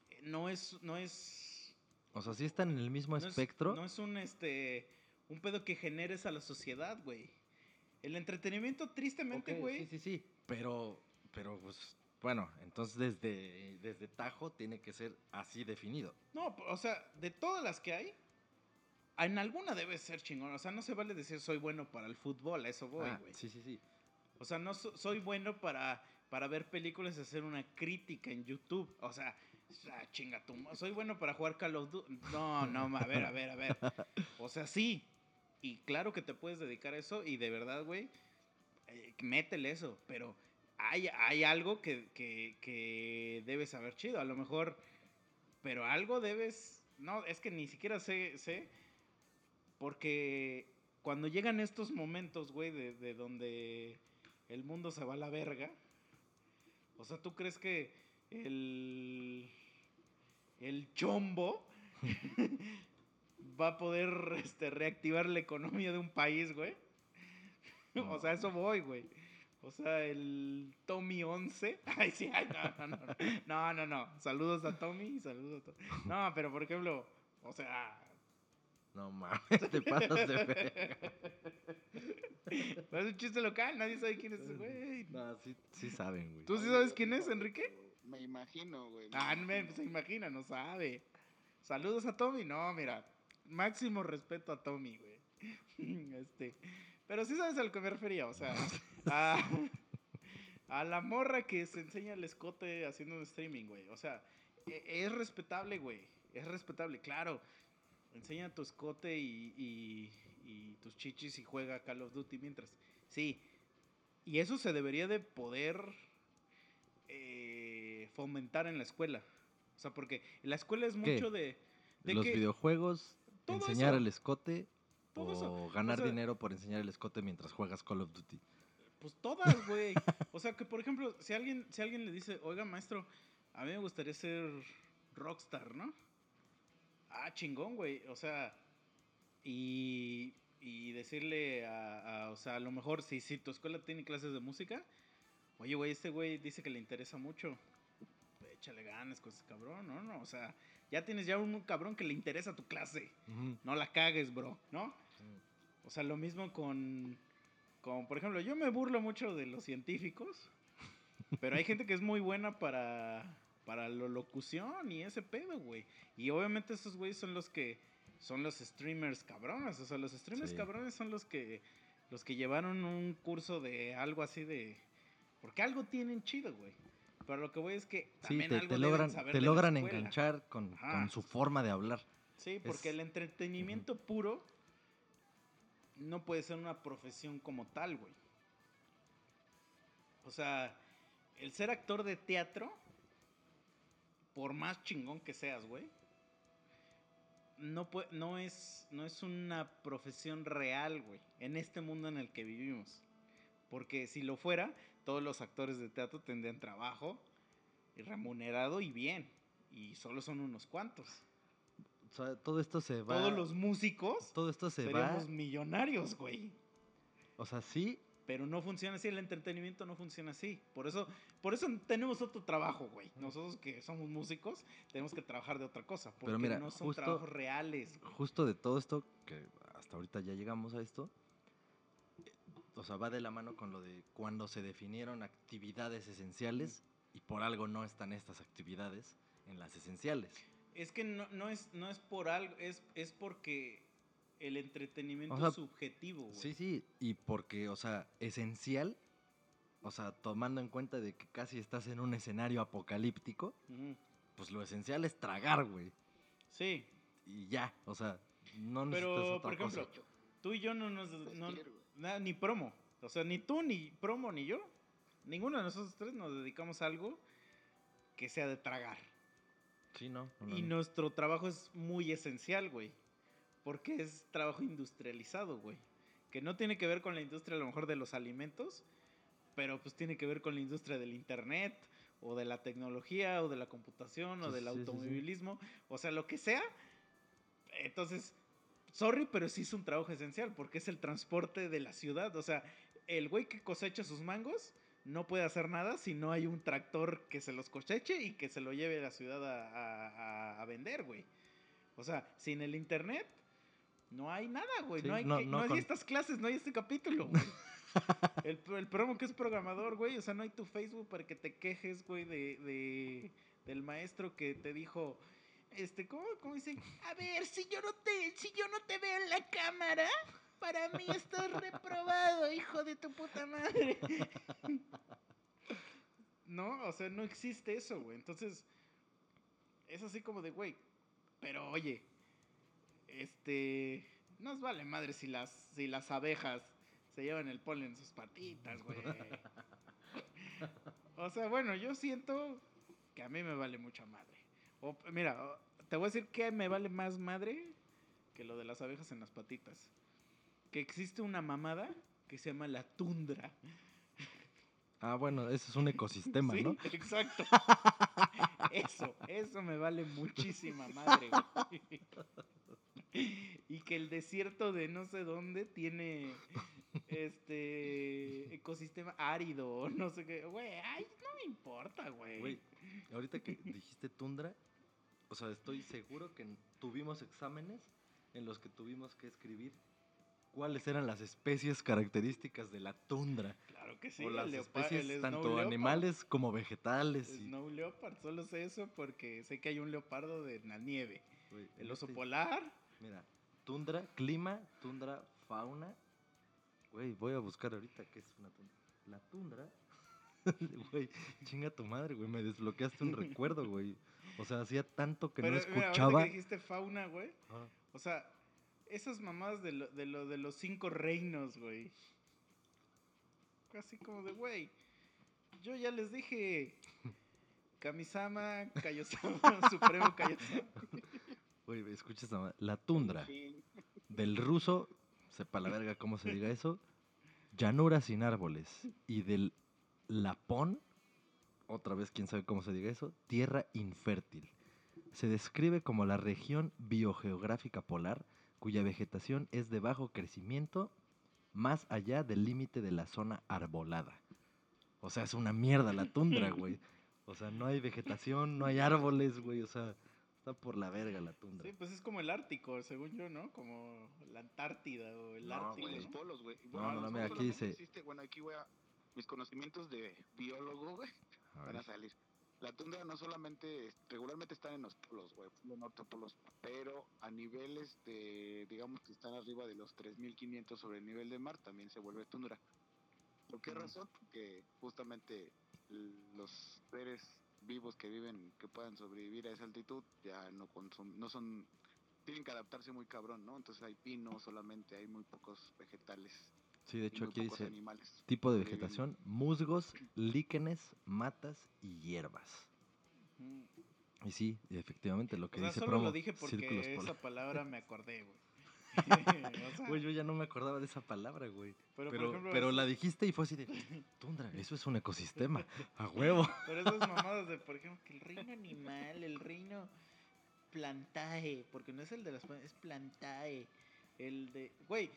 eh, no es, no es O sea, sí están en el mismo no es- espectro. no es un este un pedo que generes a la sociedad, güey. El entretenimiento, tristemente, güey. Sí, sí, sí. Pero, pero pues, bueno, entonces desde, desde Tajo tiene que ser así definido. No, o sea, de todas las que hay, en alguna debe ser chingón. O sea, no se vale decir soy bueno para el fútbol, a eso voy, Ah, güey. sí, sí, sí. O sea, no so- soy bueno para, para ver películas y hacer una crítica en YouTube. O sea, ah, chinga tu Soy bueno para jugar Call of Duty. No, no, a ver, a ver, a ver. O sea, sí. Y claro que te puedes dedicar a eso y de verdad, güey, eh, métele eso. Pero hay, hay algo que, que, que debes saber chido. A lo mejor, pero algo debes... No, es que ni siquiera sé, sé porque cuando llegan estos momentos, güey, de, de donde el mundo se va a la verga, o sea, ¿tú crees que el, el chombo va a poder este, reactivar la economía de un país, güey? o sea, eso voy, güey. O sea, el Tommy 11. Ay, sí, ay, no, no, no. No, no, no. Saludos a Tommy, saludos a Tommy. No, pero por ejemplo, o sea, No mames, te pasas de verga. no es un chiste local, nadie sabe quién es ese güey. No, sí, sí saben, güey. ¿Tú sí sabes quién es, Enrique? Me imagino, güey. Ah, me- se imagina, no sabe. Saludos a Tommy. No, mira, máximo respeto a Tommy, güey. Este, pero sí sabes a lo que me refería, o sea, a, a la morra que se enseña el escote haciendo un streaming, güey. O sea, e- es respetable, güey. Es respetable, claro. Enseña tu escote y, y- y tus chichis y juega Call of Duty mientras. Sí. Y eso se debería de poder eh, fomentar en la escuela. O sea, porque la escuela es mucho de, de Los que videojuegos, todo enseñar eso. el escote Todo o eso. ganar O sea- dinero por enseñar el escote mientras juegas Call of Duty. Pues todas, güey. O sea, que por ejemplo, si alguien, si alguien le dice, oiga, maestro, a mí me gustaría ser rockstar, ¿no? Ah, chingón, güey. O sea, y, y decirle a, a- o sea, a lo mejor si, si tu escuela tiene clases de música, oye, güey, este güey dice que le interesa mucho. Échale ganas con ese cabrón, ¿no? no o sea, ya tienes ya un cabrón que le interesa tu clase. No la cagues, bro, ¿no? O sea, lo mismo con, con, por ejemplo, yo me burlo mucho de los científicos, pero hay gente que es muy buena para, para la locución y ese pedo, güey. Y obviamente esos güeyes son los que, son los streamers cabrones, o sea, los streamers Sí. cabrones son los que, los que llevaron un curso de algo así de, porque algo tienen chido, güey. Pero lo que voy es que Sí, también te, algo te logran, saber te logran enganchar con, su forma de hablar. Sí, porque Es- el entretenimiento puro no puede ser una profesión como tal, güey. O sea, el ser actor de teatro, por más chingón que seas, güey, no, no, es, no es una profesión real, güey, en este mundo en el que vivimos. Porque si lo fuera, todos los actores de teatro tendrían trabajo y remunerado y bien. Y solo son unos cuantos. O sea, todo esto se va. Todos los músicos Todo esto se va. seríamos millonarios, güey. O sea, sí, Pero no funciona así, el entretenimiento no funciona así. Por eso, por eso tenemos otro trabajo, güey. Nosotros que somos músicos, tenemos que trabajar de otra cosa. Porque Pero mira, no son justo- trabajos reales. güey. justo de todo esto, que hasta ahorita ya llegamos a esto, eh, o sea, va de la mano con lo de cuando se definieron actividades esenciales y por algo no están estas actividades en las esenciales. Es que no, no es, no es por algo, es, es porque el entretenimiento O sea, es subjetivo, güey. Sí, sí, y porque, o sea, esencial, o sea, tomando en cuenta de que casi estás en un escenario apocalíptico, pues lo esencial es tragar, güey. Sí, Y ya, o sea, no necesitas pero otra por ejemplo, cosa. tú y yo no nos... no- ni promo. O sea, ni tú, ni promo, ni yo. Ninguno de nosotros tres nos dedicamos a algo que sea de tragar. Sí, no. no, no, Y no. nuestro trabajo es muy esencial, güey. Porque es trabajo industrializado, güey. Que no tiene que ver con la industria a lo mejor de los alimentos, pero pues tiene que ver con la industria del internet, o de la tecnología, o de la computación, o Sí, del sí, sí, sí. automovilismo, o sea, lo que sea. Entonces, sorry, pero sí es un trabajo esencial, porque es el transporte de la ciudad. O sea, el güey que cosecha sus mangos no puede hacer nada si no hay un tractor que se los coseche y que se lo lleve a la ciudad a- a- a vender, güey. O sea, sin el internet no hay nada, güey. Sí, no hay, no- que- no no hay con- estas clases, no hay este capítulo, güey. el, el promo que es programador, güey. O sea, no hay tu Facebook para que te quejes, güey, de, de- del maestro que te dijo, este, ¿cómo, cómo dice? A ver, si yo no te, si yo no te veo en la cámara, para mí estás reprobado, hijo de tu puta madre. no, o sea, no existe eso, güey. Entonces, es así como de, güey, pero oye, este, nos vale madre si las, si las abejas se llevan el polen en sus patitas, güey. O sea, bueno, yo siento que a mí me vale mucha madre. O, mira, te voy a decir que me vale más madre que lo de las abejas en las patitas. Que existe una mamada que se llama la tundra. Ah, bueno, eso es un ecosistema, Sí, ¿no? Exacto. Eso, eso me vale muchísima madre, güey. Y que el desierto de no sé dónde tiene este ecosistema árido, no sé qué. Güey, ay, no me importa, güey. Güey, ahorita que dijiste tundra, o sea, estoy seguro que tuvimos exámenes en los que tuvimos que escribir cuáles eran las especies características de la tundra. Claro que sí. o el las especies el tanto leopard. animales como vegetales. y- Snow leopard, solo sé eso porque sé que hay un leopardo de la nieve. El oso este- polar. Mira, tundra, clima, tundra, fauna. Güey, voy a buscar ahorita qué es una tundra. La tundra. Güey, chinga tu madre, güey. Me desbloqueaste un recuerdo, güey. O sea, hacía tanto que Pero no mira, escuchaba. que dijiste fauna, güey. O sea, esas mamadas de lo, de lo de los cinco reinos, güey. Casi como de, güey. Yo ya les dije. Kamisama, Kaiosama, Supremo Kaiosama. Güey, escucha esta. La tundra. Sí. Del ruso, sepa la verga cómo se diga eso. Llanura sin árboles. Y del lapón, otra vez quién sabe cómo se diga eso, tierra infértil. Se describe como la región biogeográfica polar cuya vegetación es de bajo crecimiento más allá del límite de la zona arbolada. O sea, es una mierda la tundra, güey. O sea, no hay vegetación, no hay árboles, güey. O sea, está por la verga la tundra. Sí, pues es como el Ártico, según yo, ¿no? Como la Antártida o el No, Ártico. Y güey. los ¿no? polos, güey. No, no, no, mira, aquí solamente dice- existe- bueno, aquí voy a... Mis conocimientos de biólogo, güey, van a salir. La tundra no solamente, regularmente están en los polos, güey, polo norte, polos, pero a niveles de, digamos que están arriba de los 3500 sobre el nivel de mar, también se vuelve tundra. ¿Por qué razón? Porque justamente los seres vivos que viven, que puedan sobrevivir a esa altitud, ya no consum no son, tienen que adaptarse muy cabrón, ¿no? Entonces hay pinos solamente, hay muy pocos vegetales. Sí, de hecho aquí dice animales. tipo de vegetación, musgos, líquenes, matas y hierbas. Y sí, efectivamente, lo que O sea, dice solo promo, lo dije porque esa palabra me acordé, güey. O sea, Güey, yo ya no me acordaba de esa palabra, güey. pero, Pero, ejemplo, pero es- la dijiste y fue así de, tundra, eso es un ecosistema, a huevo. Pero esas mamadas de, por ejemplo, que el reino animal, el reino plantae, porque no es el de las plantas, es plantae. El de. Güey,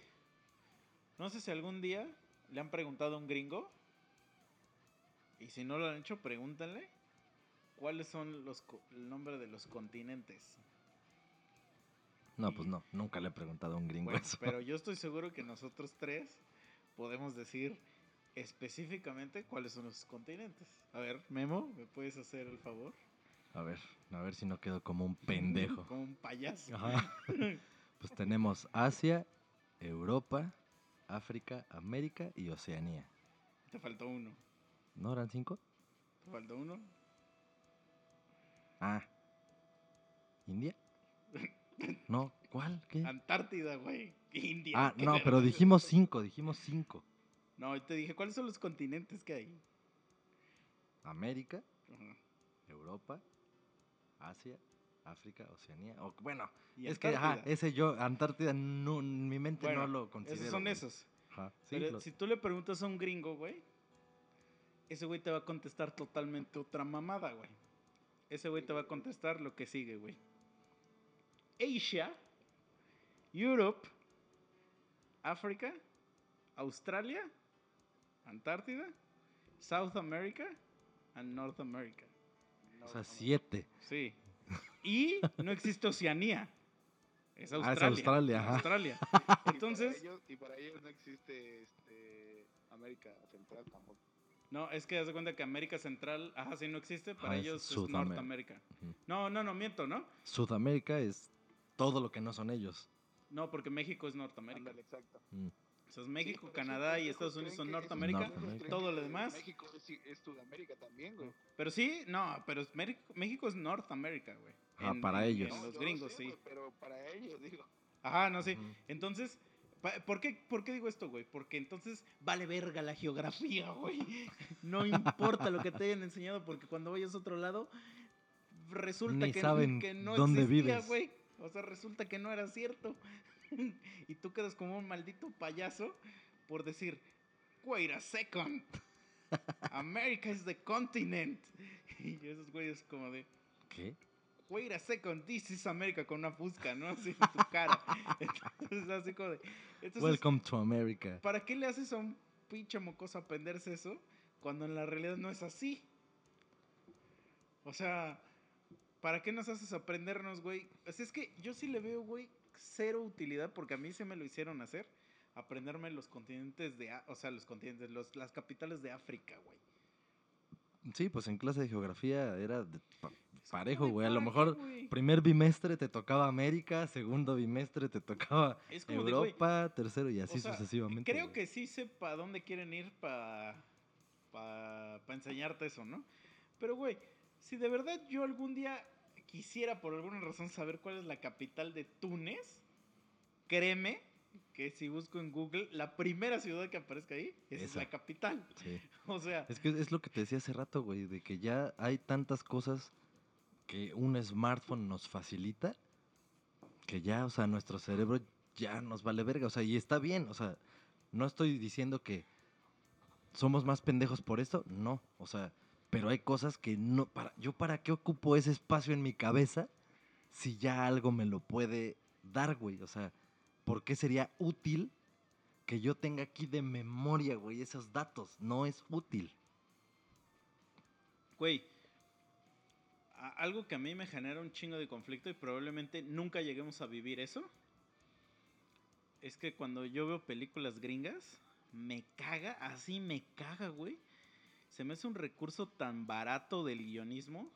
no sé si algún día le han preguntado a un gringo. Y si no lo han hecho, pregúntenle. ¿Cuáles son los el nombre de los continentes? No, pues no, nunca le he preguntado a un gringo Bueno, eso. pero yo estoy seguro que nosotros tres podemos decir específicamente cuáles son los continentes. A ver, Memo, ¿me puedes hacer el favor? A ver, a ver si no quedo como un pendejo. Como un payaso. Ajá. Pues tenemos Asia, Europa, África, América y Oceanía. Te faltó uno. ¿No eran cinco? Te faltó uno. Ah. ¿India? No, ¿cuál? ¿Qué? Antártida, güey. India. Ah, no, pero dijimos cinco, dijimos cinco. No, te dije, ¿cuáles son los continentes que hay? América, Ajá. Europa, Asia, África, Oceanía. O, bueno, Y es que, ajá, ese yo, Antártida, no, en mi mente Bueno, no lo considero. Esos son güey. esos. Ajá, sí, Pero si tú le preguntas a un gringo, güey, ese güey te va a contestar totalmente otra mamada, güey. Ese güey te va a contestar lo que sigue, güey. Asia, Europe, África, Australia, Antártida, South America and North America. o sea, siete. Sí. Y no existe Oceanía. Es Ah, es Australia. Australia, ajá. Australia. Y para Entonces, ellos- y para ellos no existe este, América Central tampoco. No, es que de cuenta que América Central, ajá, sí no existe, para Ah, es ellos es Sudamérica. Norteamérica. Ujú. No, no, no, miento, ¿no? Sudamérica es todo lo que no son ellos. No, porque México es Norteamérica. Ándale, exacto. Mm. O sea, es México, Sí, Canadá y Estados Unidos son Norteamérica. Norteamérica. Todo lo demás. México es, es Sudamérica también, güey. Pero sí, no, pero es México, México es Norteamérica, güey. Ah, para ellos. En los gringos, sé, sí. pero para ellos, digo. Ajá, no, sí. Ujú. Entonces, ¿por qué, ¿por qué digo esto, güey? Porque entonces vale verga la geografía, güey. No importa lo que te hayan enseñado, porque cuando vayas a otro lado, resulta Ni que, saben que no dónde existía, vives. güey. O sea, resulta que no era cierto. y tú quedas como un maldito payaso por decir, wait a second. America is the continent. Y esos güeyes como de, ¿Qué? wait a second, this is America con una fusca, ¿no? Así en tu cara. Entonces, así como de. Entonces, Welcome to America. ¿para qué le haces a un pinche mocoso aprenderse eso cuando en la realidad no es así? O sea, ¿para qué nos haces aprendernos, güey? Sea, es que yo sí le veo, güey, cero utilidad porque a mí se me lo hicieron hacer. Aprenderme los continentes de, o sea, los continentes, los, las capitales de África, güey. Sí, pues en clase de geografía era de pa- parejo, güey. A lo ¿para qué, mejor primer bimestre te tocaba América, segundo bimestre te tocaba de, Europa, tercero y así O sea, sucesivamente. Creo que sí sé para dónde quieren ir para pa, pa enseñarte eso, ¿no? Pero, güey, si de verdad yo algún día quisiera por alguna razón saber cuál es la capital de Túnez, créeme que si busco en Google, la primera ciudad que aparezca ahí esa es la capital. Sí. O sea, Es que es lo que te decía hace rato, güey, de que ya hay tantas cosas que un smartphone nos facilita que ya, o sea, nuestro cerebro ya nos vale verga, o sea, y está bien, o sea, no estoy diciendo que somos más pendejos por esto, no, o sea, pero hay cosas que no, para, yo para qué ocupo ese espacio en mi cabeza si ya algo me lo puede dar, güey, o sea, ¿por qué sería útil que yo tenga aquí de memoria, güey, esos datos? No es útil. güey, algo que a mí me genera un chingo de conflicto y probablemente nunca lleguemos a vivir eso, es que cuando yo veo películas gringas, me caga, así me caga, güey. Se me hace un recurso tan barato del guionismo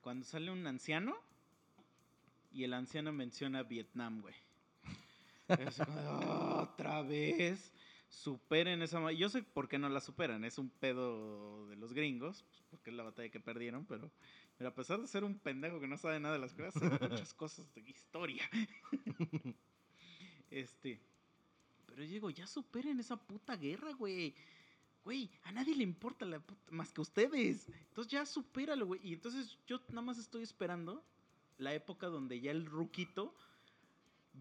cuando sale un anciano y el anciano menciona Vietnam, güey. De, otra vez. Superen esa. Yo sé por qué no la superan. Es un pedo de los gringos. pues, porque es la batalla que perdieron. Pero, a pesar de ser un pendejo que no sabe nada de las cosas, muchas cosas de historia. este. Pero yo ya superen esa puta guerra, güey. Güey, a nadie le importa la puta- más que a ustedes. Entonces ya supéralo, güey. Y entonces yo nada más estoy esperando la época donde ya el ruquito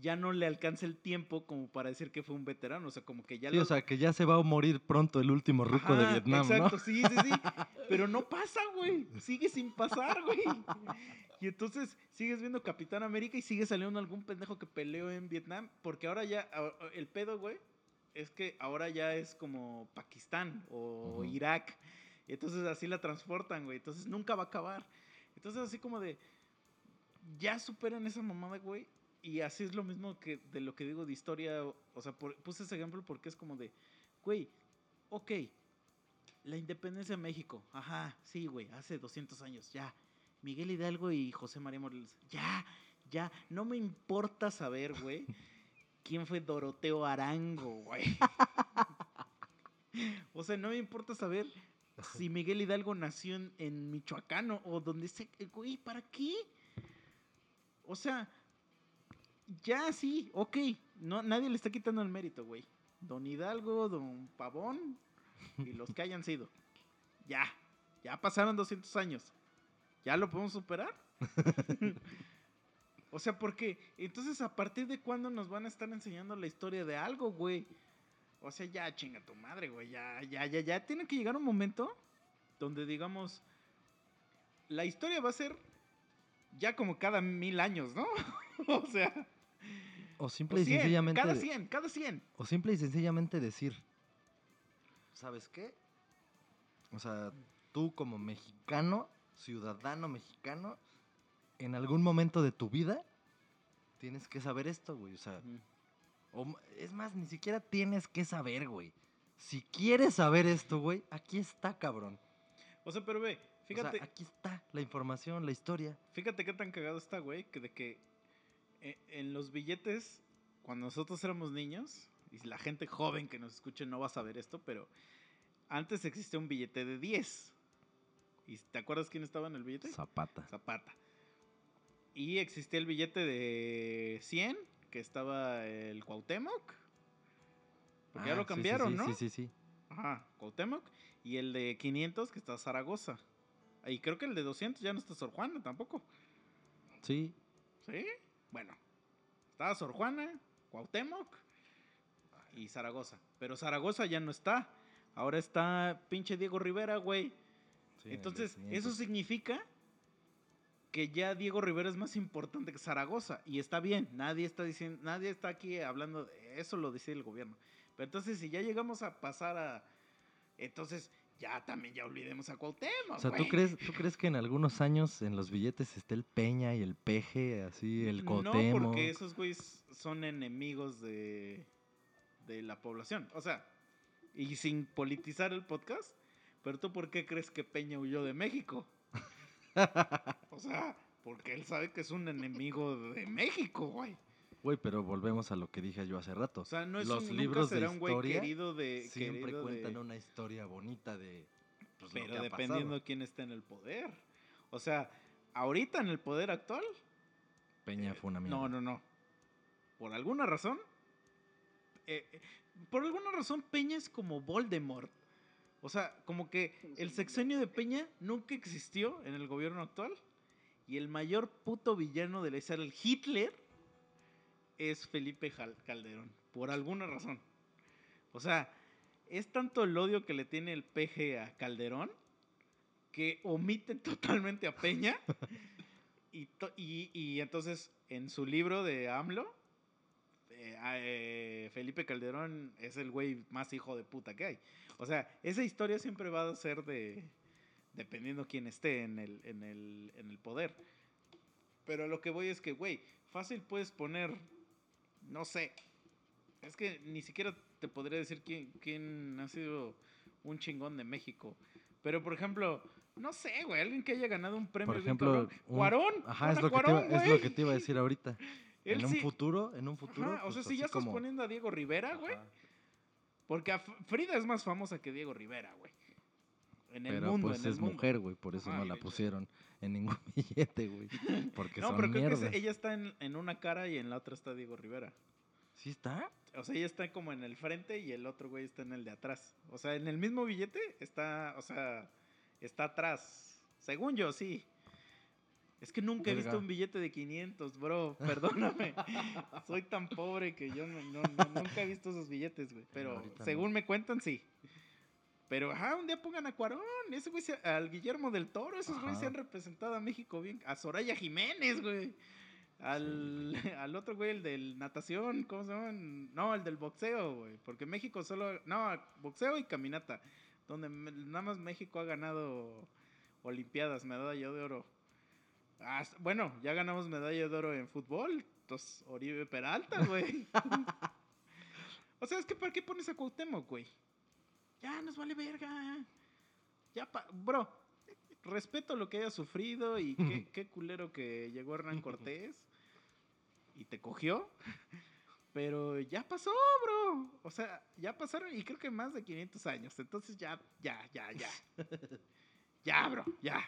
ya no le alcanza el tiempo como para decir que fue un veterano. O sea, como que ya Sí, lo- o sea, que ya se va a morir pronto el último ruco de Vietnam, Exacto, sí, sí, sí. Pero no pasa, güey. Sigue sin pasar, güey. Y entonces sigues viendo Capitán América y sigue saliendo algún pendejo que peleó en Vietnam. Porque ahora ya, el pedo, güey, es que ahora ya es como Pakistán o. Irak. Y entonces así la transportan, güey. Entonces nunca va a acabar. Entonces así como de, ya superan esa mamada, güey. Y así es lo mismo que de lo que digo de historia. O, o sea, por- puse ese ejemplo porque es como de, güey, ok, la independencia de México. Ajá, sí, güey, hace 200 años, ya. Miguel Hidalgo y José María Morelos. Ya, ya. No me importa saber, güey, quién fue Doroteo Arango, güey. o sea, no me importa saber si Miguel Hidalgo nació en, en Michoacán o, donde sea. Güey, ¿para qué? O sea, ya sí, ok. No, nadie le está quitando el mérito, güey. Don Hidalgo, Don Pavón y los que hayan sido. Ya, ya pasaron 200 años. ¿Ya lo podemos superar? o sea, porque entonces a partir de cuándo nos van a estar enseñando la historia de algo, güey. O sea, ya chinga tu madre, güey. Ya, ya, ya, ya. Tiene que llegar un momento donde digamos, la historia va a ser ya como cada mil años, ¿no? o sea, O simple o y 100, sencillamente. cada 100, cada 100. O simple y sencillamente decir, ¿sabes qué? O sea, tú como mexicano, ciudadano mexicano, en algún momento de tu vida tienes que saber esto, güey. O sea, o es más, ni siquiera tienes que saber, güey. Si quieres saber esto, güey, aquí está, cabrón. O sea, pero ve, O fíjate, sea, aquí está la información, la historia. fíjate qué tan cagado está, güey, que de que eh, en los billetes, cuando nosotros éramos niños, y la gente joven que nos escuche no va a saber esto, pero antes existía un billete de 10. ¿Y te acuerdas quién estaba en el billete? Zapata. Zapata. Y existía el billete de 100, que estaba el Cuauhtémoc. Porque ya Ah, lo sí, cambiaron, sí, ¿no? Sí, sí, sí. Ajá, Cuauhtémoc. Y el de 500, que está Zaragoza. Y creo que el de 200 ya no está Sor Juana tampoco. Sí, ¿Sí? Bueno, estaba Sor Juana, Cuauhtémoc y Zaragoza. Pero Zaragoza ya no está. Ahora está pinche Diego Rivera, güey. sí, Entonces, 500. eso significa que ya Diego Rivera es más importante que Zaragoza. Y está bien, nadie está diciendo, nadie está aquí hablando de eso, lo dice el gobierno. Pero entonces, si ya llegamos a pasar a. Entonces, ya también ya olvidemos a Cuauhtémoc. O sea, ¿tú crees, ¿tú crees que en algunos años en los billetes esté el Peña y el Peje, así, el No, Cuauhtémoc? porque esos güeyes son enemigos de, de la población. O sea, y sin politizar el podcast, pero tú por qué crees que Peña huyó de México? o sea, porque él sabe que es un enemigo de México, güey. Güey, pero volvemos a lo que dije yo hace rato. O sea, no es los un, libros nunca de será un güey querido de... Siempre querido cuentan de- una historia bonita de pues, lo Pero que dependiendo quién esté en el poder. O sea, ahorita en el poder actual, Peña fue una mierda. No, no, no. Por alguna razón. eh, eh, por alguna razón, Peña es como Voldemort. O sea, como que el sexenio de Peña nunca existió en el gobierno actual. Y el mayor puto villano de la historia, el Hitler, es Felipe Calderón. Por alguna razón. O sea, es tanto el odio que le tiene el PG a Calderón que omite totalmente a Peña. Y, y entonces, en su libro de AMLO, eh, a- eh, Felipe Calderón es el güey más hijo de puta que hay. O sea, esa historia siempre va a ser de. dependiendo quién esté en el, en el, en el poder. Pero lo que voy es que, güey, fácil puedes poner. No sé. Es que ni siquiera te podría decir quién, quién ha sido un chingón de México. Pero, por ejemplo, no sé, güey, alguien que haya ganado un premio. Por ejemplo, un- Cuarón. Ajá, es lo, te Cuarón, es lo que te iba a decir ahorita. Él en un futuro, en un futuro. Ajá, o sea, pues, si así ya estás como- poniendo a Diego Rivera, güey. Porque a Frida es más famosa que Diego Rivera, güey. En el Pero mundo, pues en el es mundo. mujer, güey, por eso Ajá, no la pusieron en ningún billete, güey. Porque No, son pero creo que ella está en, en una cara y en la otra está Diego Rivera. ¿Sí está? O sea, ella está como en el frente y el otro güey está en el de atrás. O sea, en el mismo billete está, o sea, está atrás. Según yo, sí. Es que nunca he visto un billete de 500, bro. Perdóname. Soy tan pobre que yo no, no- no- nunca he visto esos billetes, güey. Pero según me cuentan, sí. Pero, ajá, un día pongan a Cuarón, ese güey, al Guillermo del Toro, esos güeyes se han representado a México bien. A Soraya Jiménez, güey. Al, al otro güey, el del natación, ¿cómo se llama? No, el del boxeo, güey. Porque México solo. No, boxeo y caminata. Donde me- nada más México ha ganado Olimpiadas, medalla de oro. Ah, bueno, ya ganamos medalla de oro en fútbol. Entonces, Oribe Peralta, güey. o sea, es que ¿para qué pones a Cuauhtémoc, güey? Ya, nos vale verga. Ya, pa- bro, respeto lo que haya sufrido y qué, qué culero que llegó Hernán Cortés y te cogió. Pero ya pasó, bro. O sea, ya pasaron y creo que más de 500 años. Entonces ya, ya, ya, ya. Ya, bro, ya.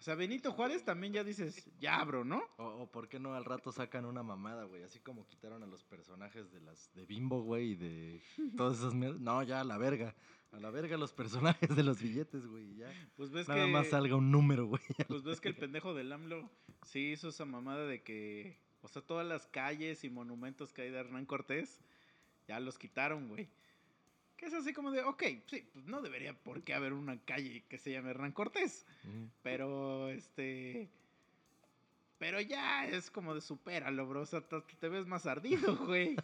O sea, Benito Juárez también ya dices, ya, bro, ¿no? O, o por qué no al rato sacan una mamada, güey. Así como quitaron a los personajes de las de Bimbo, güey, y de todas esas mierdas. No, ya a la verga. A la verga los personajes de los billetes, güey. Ya. Pues ves Nada que más salga un número, güey. pues ves que el pendejo del AMLO sí hizo esa mamada de que, o sea, todas las calles y monumentos que hay de Hernán Cortés ya los quitaron, güey. Que es así como de, ok, sí, pues no debería por qué haber una calle que se llame Hernán Cortés. Pero, este. Pero ya es como de supéralo, bro. O sea, te, te ves más ardido, güey.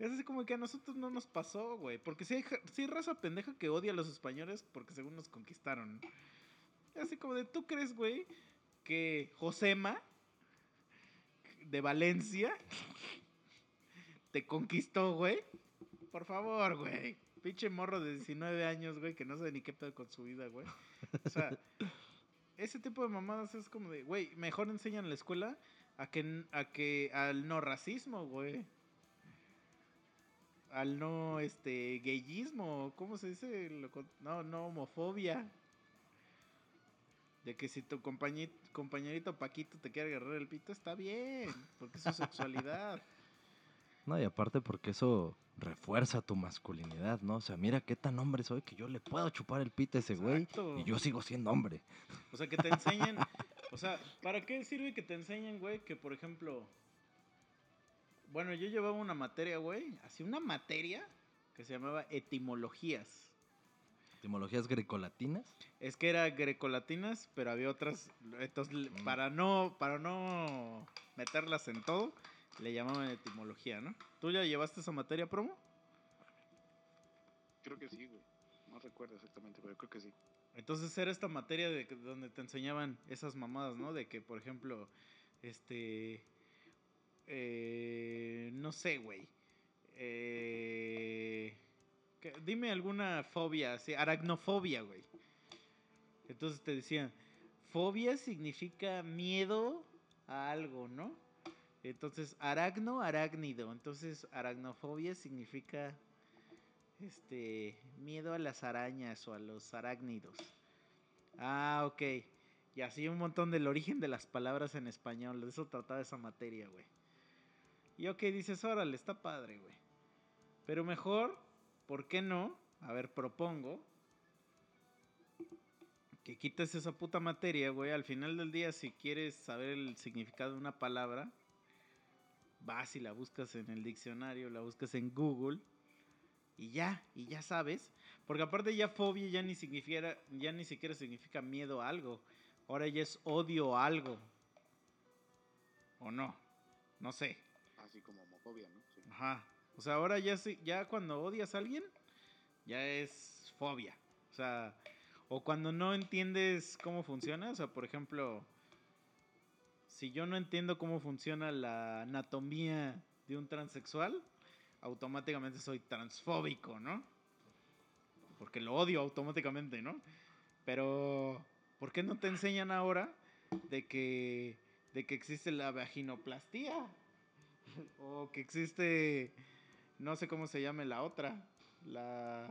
Es así como que a nosotros no nos pasó, güey. Porque si hay raza pendeja que odia a los españoles porque según nos conquistaron. Es así como de, ¿tú crees, güey, que Josema de Valencia te conquistó, güey? Por favor, güey. Pinche morro de 19 años, güey, que no sabe ni qué pedo con su vida, güey. O sea, ese tipo de mamadas es como de, güey, mejor enseñan en la escuela a que, a que al no racismo, güey. Al no, este, gayismo, ¿cómo se dice? No, no homofobia. De que si tu compañerito Paquito te quiere agarrar el pito, está bien, porque es su sexualidad. No, y aparte porque eso refuerza tu masculinidad, ¿no? O sea, mira qué tan hombre soy que yo le puedo chupar el pito a ese güey y yo sigo siendo hombre. O sea, que te enseñen. o sea, ¿para qué sirve que te enseñen, güey? Que por ejemplo. Bueno, yo llevaba una materia, güey. Así una materia que se llamaba etimologías. Etimologías grecolatinas. Es que era grecolatinas, pero había otras. Entonces, Mm. para no, para no meterlas en todo, le llamaban etimología, ¿no? ¿Tú ya llevaste esa materia promo? Creo que sí, güey. No recuerdo exactamente, pero creo que sí. Entonces era esta materia de donde te enseñaban esas mamadas, ¿no? De que, por ejemplo, este. eh, no sé, güey. Eh, dime alguna fobia, así, aracnofobia, güey. Entonces te decían, fobia significa miedo a algo, ¿no? Entonces, aracno, arácnido. Entonces, aracnofobia significa este miedo a las arañas o a los arácnidos. Ah, ok. Y así un montón del origen de las palabras en español. De eso trataba esa materia, güey. Y ok, dices, órale, está padre, güey. Pero mejor, ¿por qué no? A ver, propongo que quites esa puta materia, güey. Al final del día, si quieres saber el significado de una palabra, vas y la buscas en el diccionario, la buscas en Google y ya, y ya sabes. Porque aparte ya fobia ya ni siquiera, ya ni siquiera significa miedo a algo. Ahora ya es odio a algo. ¿O no? No sé. Así como homofobia, ¿no? Sí. Ajá. O sea, ahora ya, ya cuando odias a alguien, ya es fobia. O sea, o cuando no entiendes cómo funciona. O sea, por ejemplo, si yo no entiendo cómo funciona la anatomía de un transexual, automáticamente soy transfóbico, ¿no? Porque lo odio automáticamente, ¿no? Pero, ¿por qué no te enseñan ahora de que, de que existe la vaginoplastía? O que existe, no sé cómo se llame la otra, la...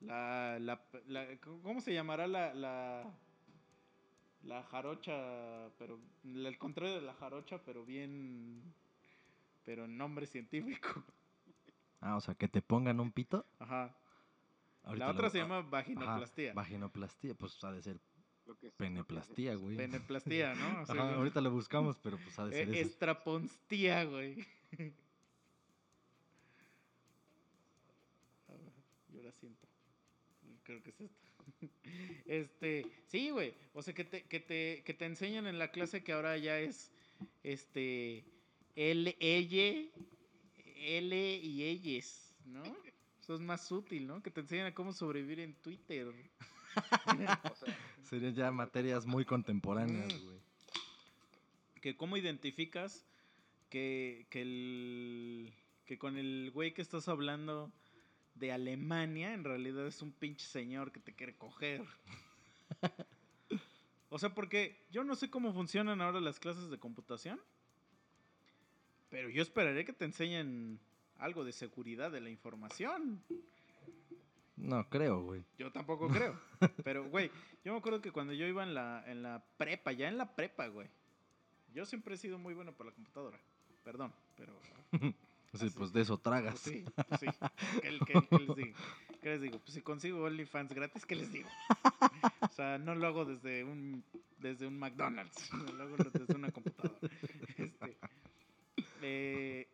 La, la, ¿Cómo se llamará la, la, la jarocha, pero el contrario de la jarocha, pero bien, pero en nombre científico? Ah, o sea, que te pongan un pito. Ajá. Ahorita la otra lo- se llama ajá, vaginoplastía. Vaginoplastia, pues ha de ser que sí, peneplastía, güey. Peneplastía, ¿no? O sea, Ajá, ahorita lo buscamos, pero pues ha de ser eh, eso. estraponstía, güey. A ver, Yo la siento. Creo que es esto. Este, sí, güey. O sea, que te, que te, que te enseñan en la clase que ahora ya es, este, L, ella, L y ellas, ¿no? Eso es más útil, ¿no? Que te enseñan a cómo sobrevivir en Twitter. O sea, Serían ya materias muy contemporáneas, güey. que cómo identificas que, que, el, que con el güey que estás hablando de Alemania en realidad es un pinche señor que te quiere coger. o sea, porque yo no sé cómo funcionan ahora las clases de computación, pero yo esperaré que te enseñen algo de seguridad de la información. No, creo, güey. Yo tampoco creo. Pero, güey, yo me acuerdo que cuando yo iba en la, en la prepa, ya en la prepa, güey. Yo siempre he sido muy bueno por la computadora. Perdón, pero. Sí, Así. pues de eso pues tragas. sí, pues sí. ¿Qué, qué- qué les digo? ¿Qué les digo? Pues si consigo OnlyFans gratis, ¿qué les digo? O sea, no lo hago desde un, desde un McDonald's. Lo hago desde una computadora. Este, eh,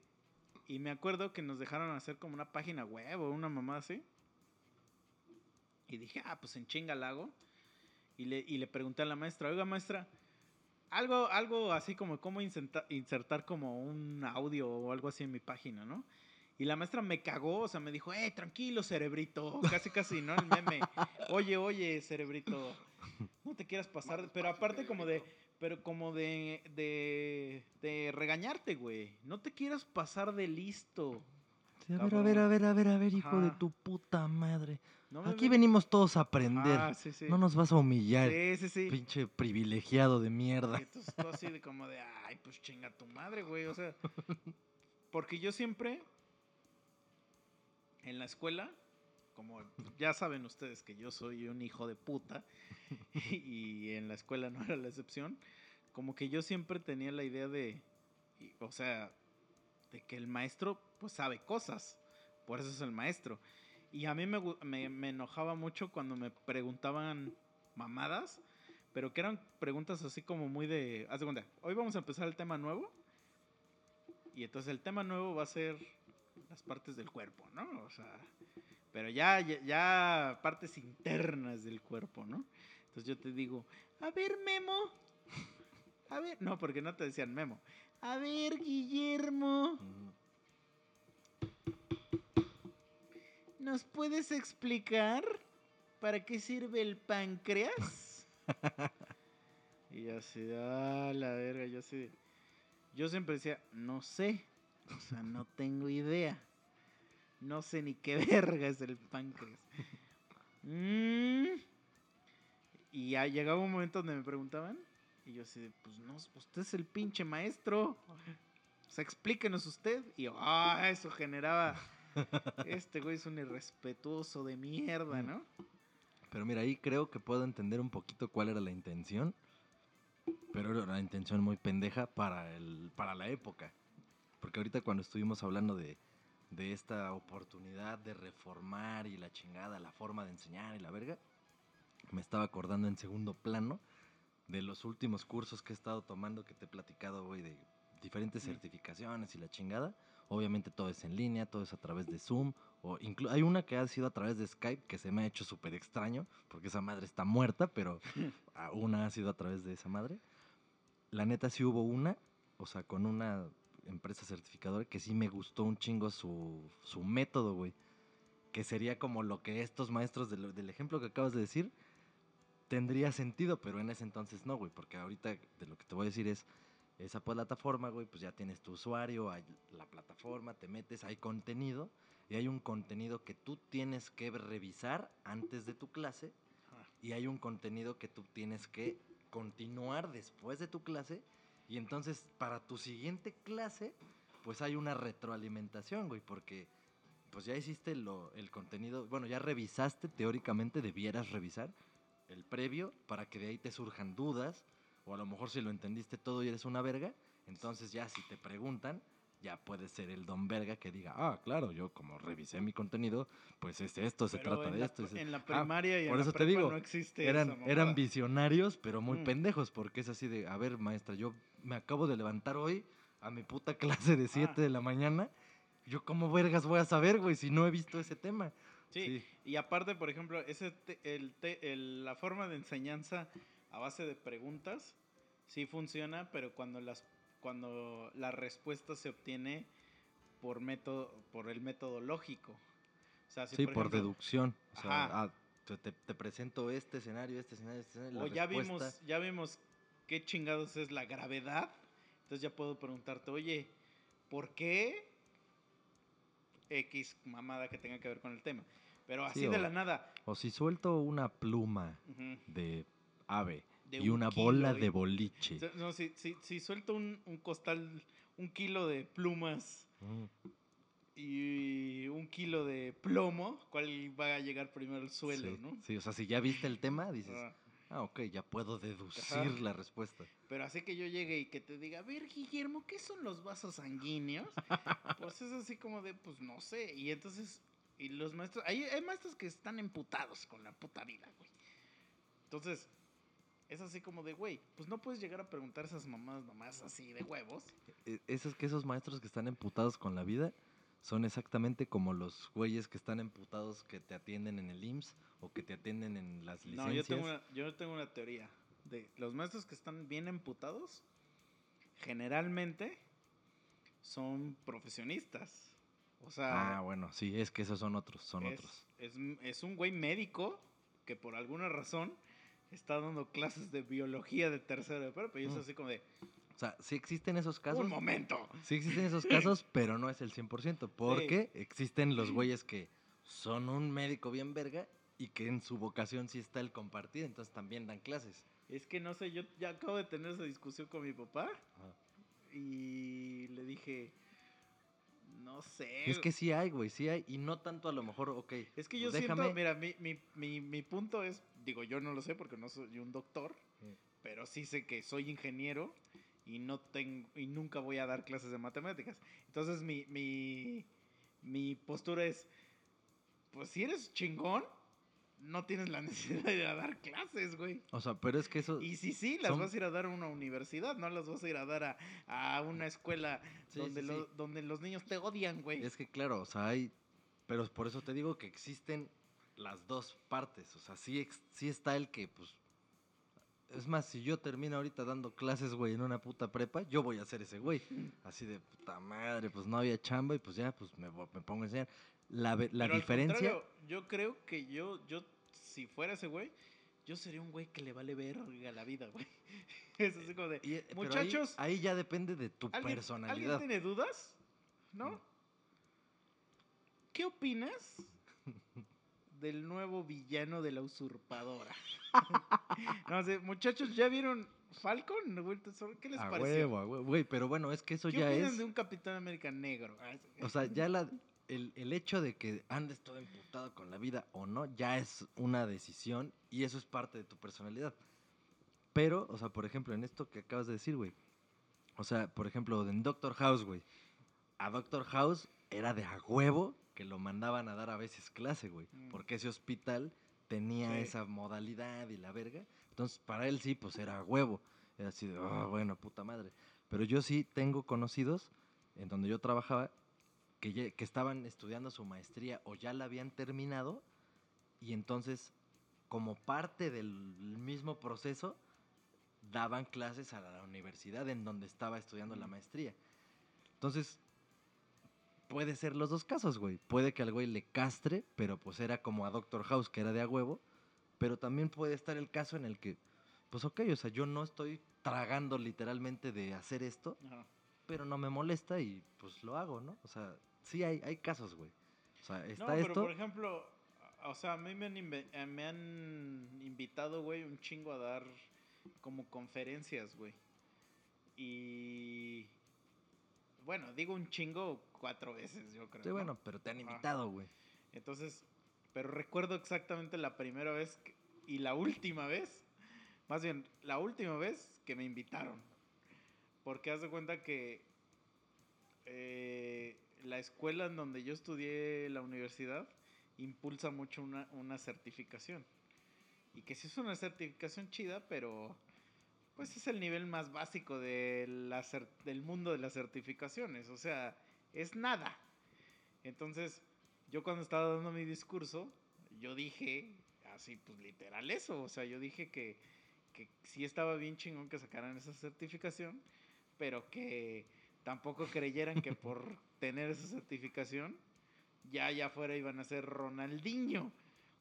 y me acuerdo que nos dejaron hacer como una página web o una mamá así. Y dije, ah, pues en chinga la hago. Y le, y le pregunté a la maestra, oiga maestra, algo, algo así como cómo inserta- insertar como un audio o algo así en mi página, ¿no? Y la maestra me cagó, o sea, me dijo, eh, tranquilo, cerebrito. Casi, casi, ¿no? El meme. Oye, oye, cerebrito. No te quieras pasar. Pero aparte como de, pero como de, de, de regañarte, güey. No te quieras pasar de listo. Sí, a ver, a ver, a ver, a ver, a ver, hijo de tu puta madre. No Aquí ve- venimos todos a aprender. Ah, sí, sí. No nos vas a humillar, Sí, pinche privilegiado de mierda. Y entonces tú así de como de, ay, pues chinga tu madre, güey. O sea, porque yo siempre en la escuela, como ya saben ustedes que yo soy un hijo de puta y en la escuela no era la excepción, como que yo siempre tenía la idea de, o sea, de que el maestro pues sabe cosas, por eso es el maestro. Y a mí me, me, me enojaba mucho cuando me preguntaban mamadas, pero que eran preguntas así como muy de, haz de cuenta, hoy vamos a empezar el tema nuevo, y entonces el tema nuevo va a ser las partes del cuerpo, ¿no? O sea, pero ya, ya, ya partes internas del cuerpo, ¿no? Entonces yo te digo, a ver, Memo. A ver, no, porque no te decían Memo. A ver, Guillermo. ¿Nos puedes explicar para qué sirve el páncreas? y así, ah, la verga, yo así. Yo siempre decía, no sé. O sea, no tengo idea. No sé ni qué verga es el páncreas. Mm. Y ya llegaba un momento donde me preguntaban. Y yo así, pues no, usted es el pinche maestro. O sea, explíquenos usted. Y yo, ah, eso generaba. Este güey es un irrespetuoso de mierda, ¿no? Pero mira, ahí creo que puedo entender un poquito cuál era la intención. Pero era una intención muy pendeja para, el, para la época. Porque ahorita cuando estuvimos hablando de, de esta oportunidad de reformar y la chingada, la forma de enseñar y la verga, me estaba acordando en segundo plano de los últimos cursos que he estado tomando que te he platicado, güey, de diferentes Mm. certificaciones y la chingada. Obviamente todo es en línea, todo es a través de Zoom. O hay una que ha sido a través de Skype que se me ha hecho súper extraño, porque esa madre está muerta, pero una ha sido a través de esa madre. La neta sí hubo una, o sea, con una empresa certificadora que sí me gustó un chingo su, su método, güey. Que sería como lo que estos maestros del, del ejemplo que acabas de decir tendría sentido, pero en ese entonces no, güey, porque ahorita de lo que te voy a decir es esa plataforma, güey, pues ya tienes tu usuario, hay la plataforma, te metes, hay contenido y hay un contenido que tú tienes que revisar antes de tu clase y hay un contenido que tú tienes que continuar después de tu clase y entonces para tu siguiente clase pues hay una retroalimentación, güey, porque pues ya hiciste lo, el contenido, bueno, ya revisaste, teóricamente debieras revisar el previo para que de ahí te surjan dudas, o a lo mejor si lo entendiste todo y eres una verga, entonces ya si te preguntan, ya puede ser el don verga que diga, ah, claro, yo como revisé mi contenido, pues es esto, se Pero trata de la esto. en la Ah, primaria y por en eso la te prepa digo, no existe eran, esa eran visionarios, pero muy Mm. pendejos, porque es así de, a ver, maestra, yo me acabo de levantar hoy a mi puta clase de 7 Ah. de la mañana. Yo como vergas voy a saber, güey, si no he visto ese tema. Sí, y aparte, por ejemplo, ese te- el te- el- la forma de enseñanza a base de preguntas sí funciona, pero cuando las cuando la respuesta se obtiene por método por el método lógico. O sea, si Sí, por, ejemplo, deducción. O sea, ah, te, presento este escenario, este escenario, este escenario. O la ya respuesta- vimos, ya vimos qué chingados es la gravedad. Entonces ya puedo preguntarte, oye, ¿por qué X mamada que tenga que ver con el tema? Pero así Sí, de la nada. O si suelto una pluma de ave de y un una kilo bola de boliche. No, si, si, si suelto un, un costal, un kilo de plumas Mm, y un kilo de plomo, ¿cuál va a llegar primero al suelo, sí, no? sí, o sea, si ya viste el tema, dices, Ah, ah, ok, ya puedo deducir Ajá. la respuesta. pero así que yo llegue y que te diga, a ver, Guillermo, ¿qué son los vasos sanguíneos? pues es así como de, pues no sé. Y entonces, y los maestros, hay, hay maestros que están emputados con la puta vida, güey. Entonces, es así como de, güey, pues no puedes llegar a preguntar esas nomás así de huevos. E- Esos que esos maestros que están emputados con la vida son exactamente como los güeyes que están emputados que te atienden en el IMSS o que te atienden en las No, licencias. yo tengo, una, yo tengo una teoría. De los maestros que están bien emputados, generalmente son profesionistas. O sea, Ah, bueno, sí, es que esos son otros, son es, otros. es, es un güey médico que por alguna razón está dando clases de biología de tercero de prepa. Y es Mm. así como de, O sea, sí existen esos casos. un momento. Sí existen esos casos, pero no es el 100%, porque existen los güeyes que son un médico bien verga y que en su vocación sí está el compartir, entonces también dan clases. Es que no sé, yo ya acabo de tener esa discusión con mi papá Ajá. y le dije, no sé. Es que sí hay, güey, sí hay, y no tanto a lo mejor, ok. Es que yo pues siento, déjame- mira, mi, mi, mi, mi punto es, digo, yo no lo sé porque no soy un doctor, Mm. pero sí sé que soy ingeniero y no tengo y nunca voy a dar clases de matemáticas. Entonces mi, mi, mi postura es, pues si eres chingón, no tienes la necesidad de ir a dar clases, güey. O sea, pero es que eso... Y si sí, las Son- vas a ir a dar a una universidad, no las vas a ir a dar a, a una escuela Sí, donde, sí, lo- sí. donde los niños te odian, güey. Es que claro, o sea, hay Pero por eso te digo que existen las dos partes. O sea, sí, sí está el que, pues. Es más, si yo termino ahorita dando clases, güey, en una puta prepa, yo voy a ser ese güey. Así de puta madre, pues no había chamba y pues ya, pues me pongo a enseñar. La, la Pero diferencia. yo creo que yo, yo, si fuera ese güey, yo sería un güey que le vale verga la vida, güey. Es así como de, y, eh, ahí- muchachos, ahí, ya depende de tu ¿alguien, ¿alguien personalidad. tiene dudas? ¿No? Mm. ¿Qué opinas del nuevo villano de la usurpadora? no sé, muchachos, ¿ya vieron Falcon? ¿Qué les A pareció? huevo, a huevo, güey, pero bueno, es que eso ¿Qué ya es. de un Capitán América negro? O sea, ya la, el, el hecho de que andes todo emputado con la vida o no, ya es una decisión y eso es parte de tu personalidad. Pero, o sea, por ejemplo, en esto que acabas de decir, güey. O sea, por ejemplo, en Doctor House, güey. A Doctor House era de a huevo que lo mandaban a dar a veces clase, güey. Mm. Porque ese hospital tenía Sí. esa modalidad y la verga. Entonces, para él sí, pues era a huevo. Era así de, "Ah, bueno, puta madre. Pero yo sí tengo conocidos en donde yo trabajaba que, ya- que estaban estudiando su maestría o ya la habían terminado y entonces como parte del mismo proceso daban clases a la universidad en donde estaba estudiando la maestría. Entonces, puede ser los dos casos, güey. Puede que al güey le castre, pero pues era como a Doctor House, que era de a huevo. Pero también puede estar el caso en el que, pues ok, o sea, yo no estoy tragando literalmente de hacer esto, Ajá. pero no me molesta y pues lo hago, ¿no? O sea, sí hay, hay casos, güey. O sea, está no, pero esto. por ejemplo, o sea, a mí me han, eh, me han invitado, güey, un chingo a dar como conferencias, güey. Y bueno, digo un chingo cuatro veces, yo creo. Sí, ¿no? bueno, pero te han invitado, güey. Entonces, pero recuerdo exactamente la primera vez que- y la última vez, más bien, la última vez que me invitaron. Porque haz de cuenta que eh, la escuela en donde yo estudié la universidad impulsa mucho una, una certificación. Y que sí es una certificación chida, pero pues es el nivel más básico del mundo de las certificaciones. O sea, es nada. Entonces, yo cuando estaba dando mi discurso, yo dije, así pues literal eso, o sea, yo dije que, que sí estaba bien chingón que sacaran esa certificación, pero que tampoco creyeran que por tener esa certificación, ya allá afuera iban a ser Ronaldinho.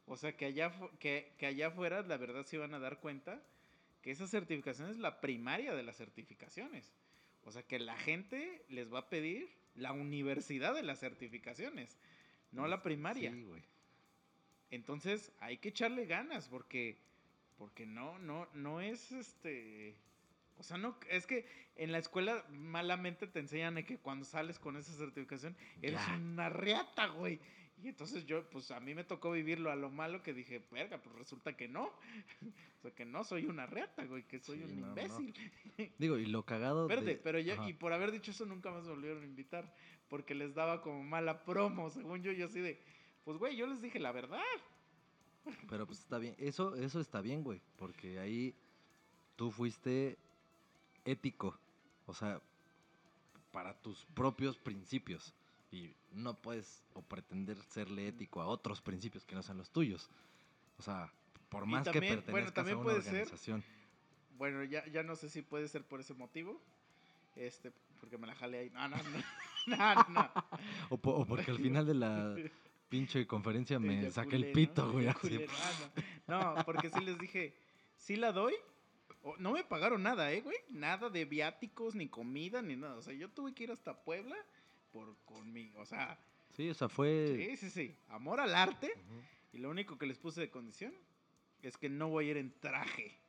O sea, que allá, que, que allá afuera la verdad se iban a dar cuenta que esa certificación es la primaria de las certificaciones. O sea, que la gente les va a pedir la universidad de las certificaciones, no la primaria. Sí, güey. Entonces, hay que echarle ganas porque porque no no no es este o sea, no es que en la escuela malamente te enseñan que cuando sales con esa certificación eres Ya. una reata, güey. Y entonces yo, pues a mí me tocó vivirlo a lo malo que dije, verga, pues resulta que no. o sea, que no soy una reata, güey, que soy Sí, un no, no. imbécil. Digo, y lo cagado. Verde, de- pero ya, Ajá. y por haber dicho eso nunca más me volvieron a invitar. Porque les daba como mala promo, según yo, yo así de, pues güey, yo les dije la verdad. Pero pues está bien. Eso, eso está bien, güey. Porque ahí tú fuiste ético. O sea, para tus propios principios. Y no puedes o pretender serle ético a otros principios que no sean los tuyos. O sea, por más también, que bueno, pertenezcas también a una puede ser- organización. Bueno, ya, ya no sé si puede ser por ese motivo. Este, porque me la jalé ahí. No, no, no. No, no. O, po- o porque al final de la pinche conferencia me saqué el ¿no? pito, güey. así. Ah, no. No, porque sí les dije, sí la doy. No me pagaron nada, ¿eh, güey? Nada de viáticos, ni comida, ni nada. O sea, yo tuve que ir hasta Puebla por conmigo. O sea, Sí, o sea, fue. sí, sí, sí. Amor al arte. Y lo único que les puse de condición es que no voy a ir en traje.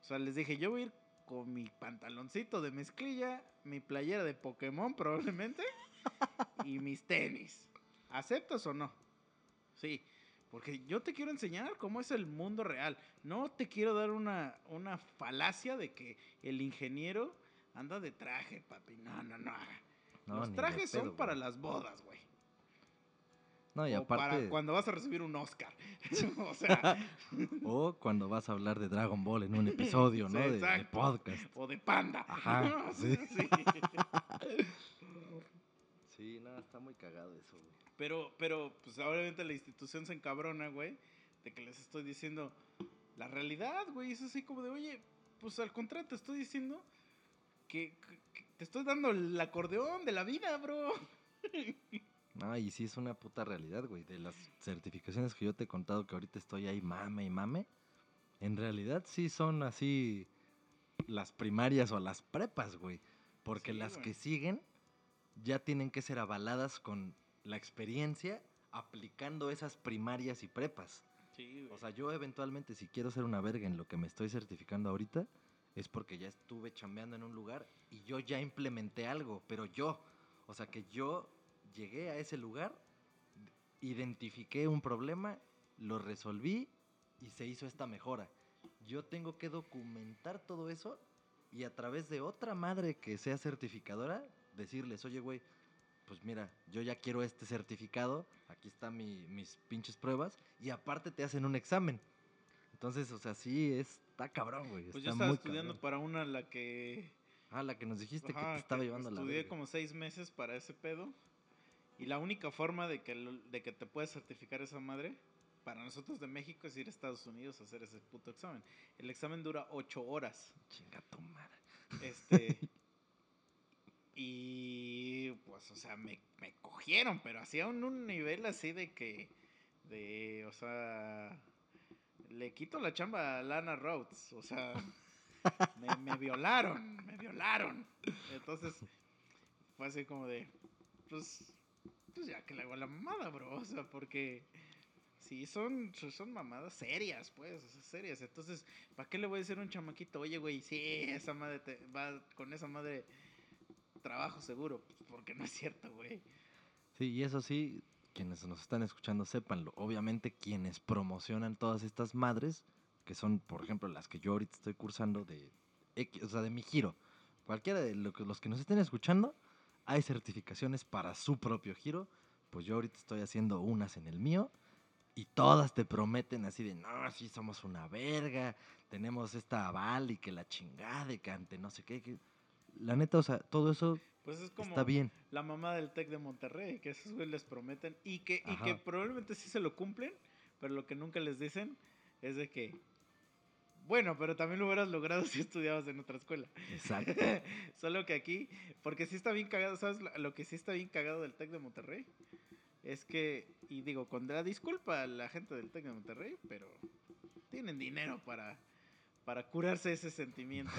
O sea, les dije, yo voy a ir con mi pantaloncito de mezclilla, mi playera de Pokémon probablemente y mis tenis. ¿Aceptas o no? Sí, porque yo te quiero enseñar cómo es el mundo real. No te quiero dar una, una falacia de que el ingeniero anda de traje, papi. No, no, no. No, Los trajes son para las bodas, güey. No, y o para aparte. cuando vas a recibir un Oscar. o sea, O cuando vas a hablar de Dragon Ball en un episodio, Sí, ¿no? De- de, podcast. o de panda. Ajá, sí. sí. Sí, no, está muy cagado eso, güey. Pero, pero, pues obviamente la institución se encabrona, güey, de que les estoy diciendo la realidad, güey. Es así como de, oye, pues al contrario, te estoy diciendo que, te estoy dando el acordeón de la vida, bro. No, y sí es una puta realidad, güey. De las certificaciones que yo te he contado que ahorita estoy ahí mame y mame, en realidad sí son así las primarias o las prepas, güey. Porque Sí, las güey. que siguen ya tienen que ser avaladas con la experiencia aplicando esas primarias y prepas. Sí, O sea, yo eventualmente si quiero ser una verga en lo que me estoy certificando ahorita, es porque ya estuve chambeando en un lugar y yo ya implementé algo, pero yo, o sea, que yo llegué a ese lugar, identifiqué un problema, lo resolví y se hizo esta mejora. Yo tengo que documentar todo eso y a través de otra madre que sea certificadora, decirles, oye, güey, pues mira, yo ya quiero este certificado, aquí están mi- mis pinches pruebas, y aparte te hacen un examen. Entonces, o sea, sí, está cabrón, güey. Pues yo estaba muy estudiando cabrón. para una la que Ah, la que nos dijiste que te estaba que llevando la Estudié como seis meses para ese pedo. Y la única forma de que, de que te puedas certificar esa madre, para nosotros de México, es ir a Estados Unidos a hacer ese puto examen. El examen dura ocho horas. Chinga tu madre. Este. y pues, o sea, me, me cogieron, pero hacía un, un nivel así de que. De, o sea. Le quito la chamba a Lana Rhodes. O sea. Me, me violaron, me violaron. Entonces, fue así como de. Pues. Pues ya que le hago la mamada, bro. O sea, porque. Sí, son, son mamadas serias, pues, o sea, serias. Entonces, ¿para qué le voy a decir a un chamaquito? Oye, güey, sí, esa madre te va con esa madre trabajo seguro. Pues porque no es cierto, güey. Sí, y eso sí, quienes nos están escuchando, sépanlo. Obviamente, quienes promocionan todas estas madres, que son, por ejemplo, las que yo ahorita estoy cursando de, o sea, de mi giro. Cualquiera de los que nos estén escuchando, hay certificaciones para su propio giro. Pues yo ahorita estoy haciendo unas en el mío. Y todas te prometen así de, no, sí somos una verga, tenemos esta aval y que la chingada que ante no sé qué. que-". La neta, o sea, todo eso Pues es como está bien. la mamá del Tec de Monterrey, que esos güey les prometen y que, y que probablemente sí se lo cumplen, pero lo que nunca les dicen es de que, bueno, pero también lo hubieras logrado si estudiabas en otra escuela. Exacto. Solo que aquí, porque sí está bien cagado, ¿sabes? Lo- Lo que sí está bien cagado del TEC de Monterrey es que, y digo, con la disculpa a la gente del TEC de Monterrey, pero tienen dinero para, para curarse ese sentimiento.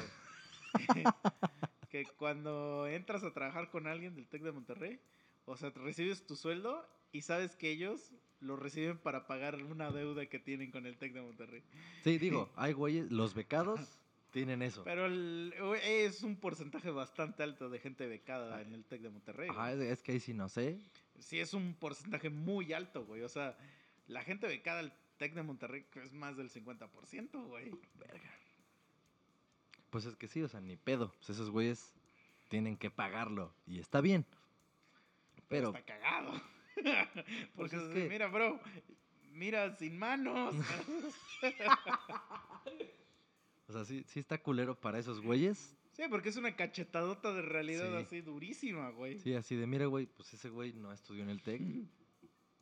que cuando entras a trabajar con alguien del TEC de Monterrey, o sea, recibes tu sueldo y sabes que ellos lo reciben para pagar una deuda que tienen con el TEC de Monterrey. Sí, digo, hay güeyes, los becados tienen eso. Pero el- es un porcentaje bastante alto de gente becada en el TEC de Monterrey. Ajá, güey. es, que ahí sí no sé. Sí, es un porcentaje muy alto, güey. O sea, la gente becada del TEC de Monterrey es más del 50%, güey. Verga. Pues es que sí, o sea, ni pedo. Pues esos güeyes tienen que pagarlo. Y está bien. Pero Pero, está cagado. Pues Porque es es que- mira, bro, mira, sin manos. o sea, sí, sí está culero para esos güeyes. sí, porque es una cachetadota de realidad Sí. así durísima, güey. Sí, así de, mira, güey, pues ese güey no estudió en el TEC.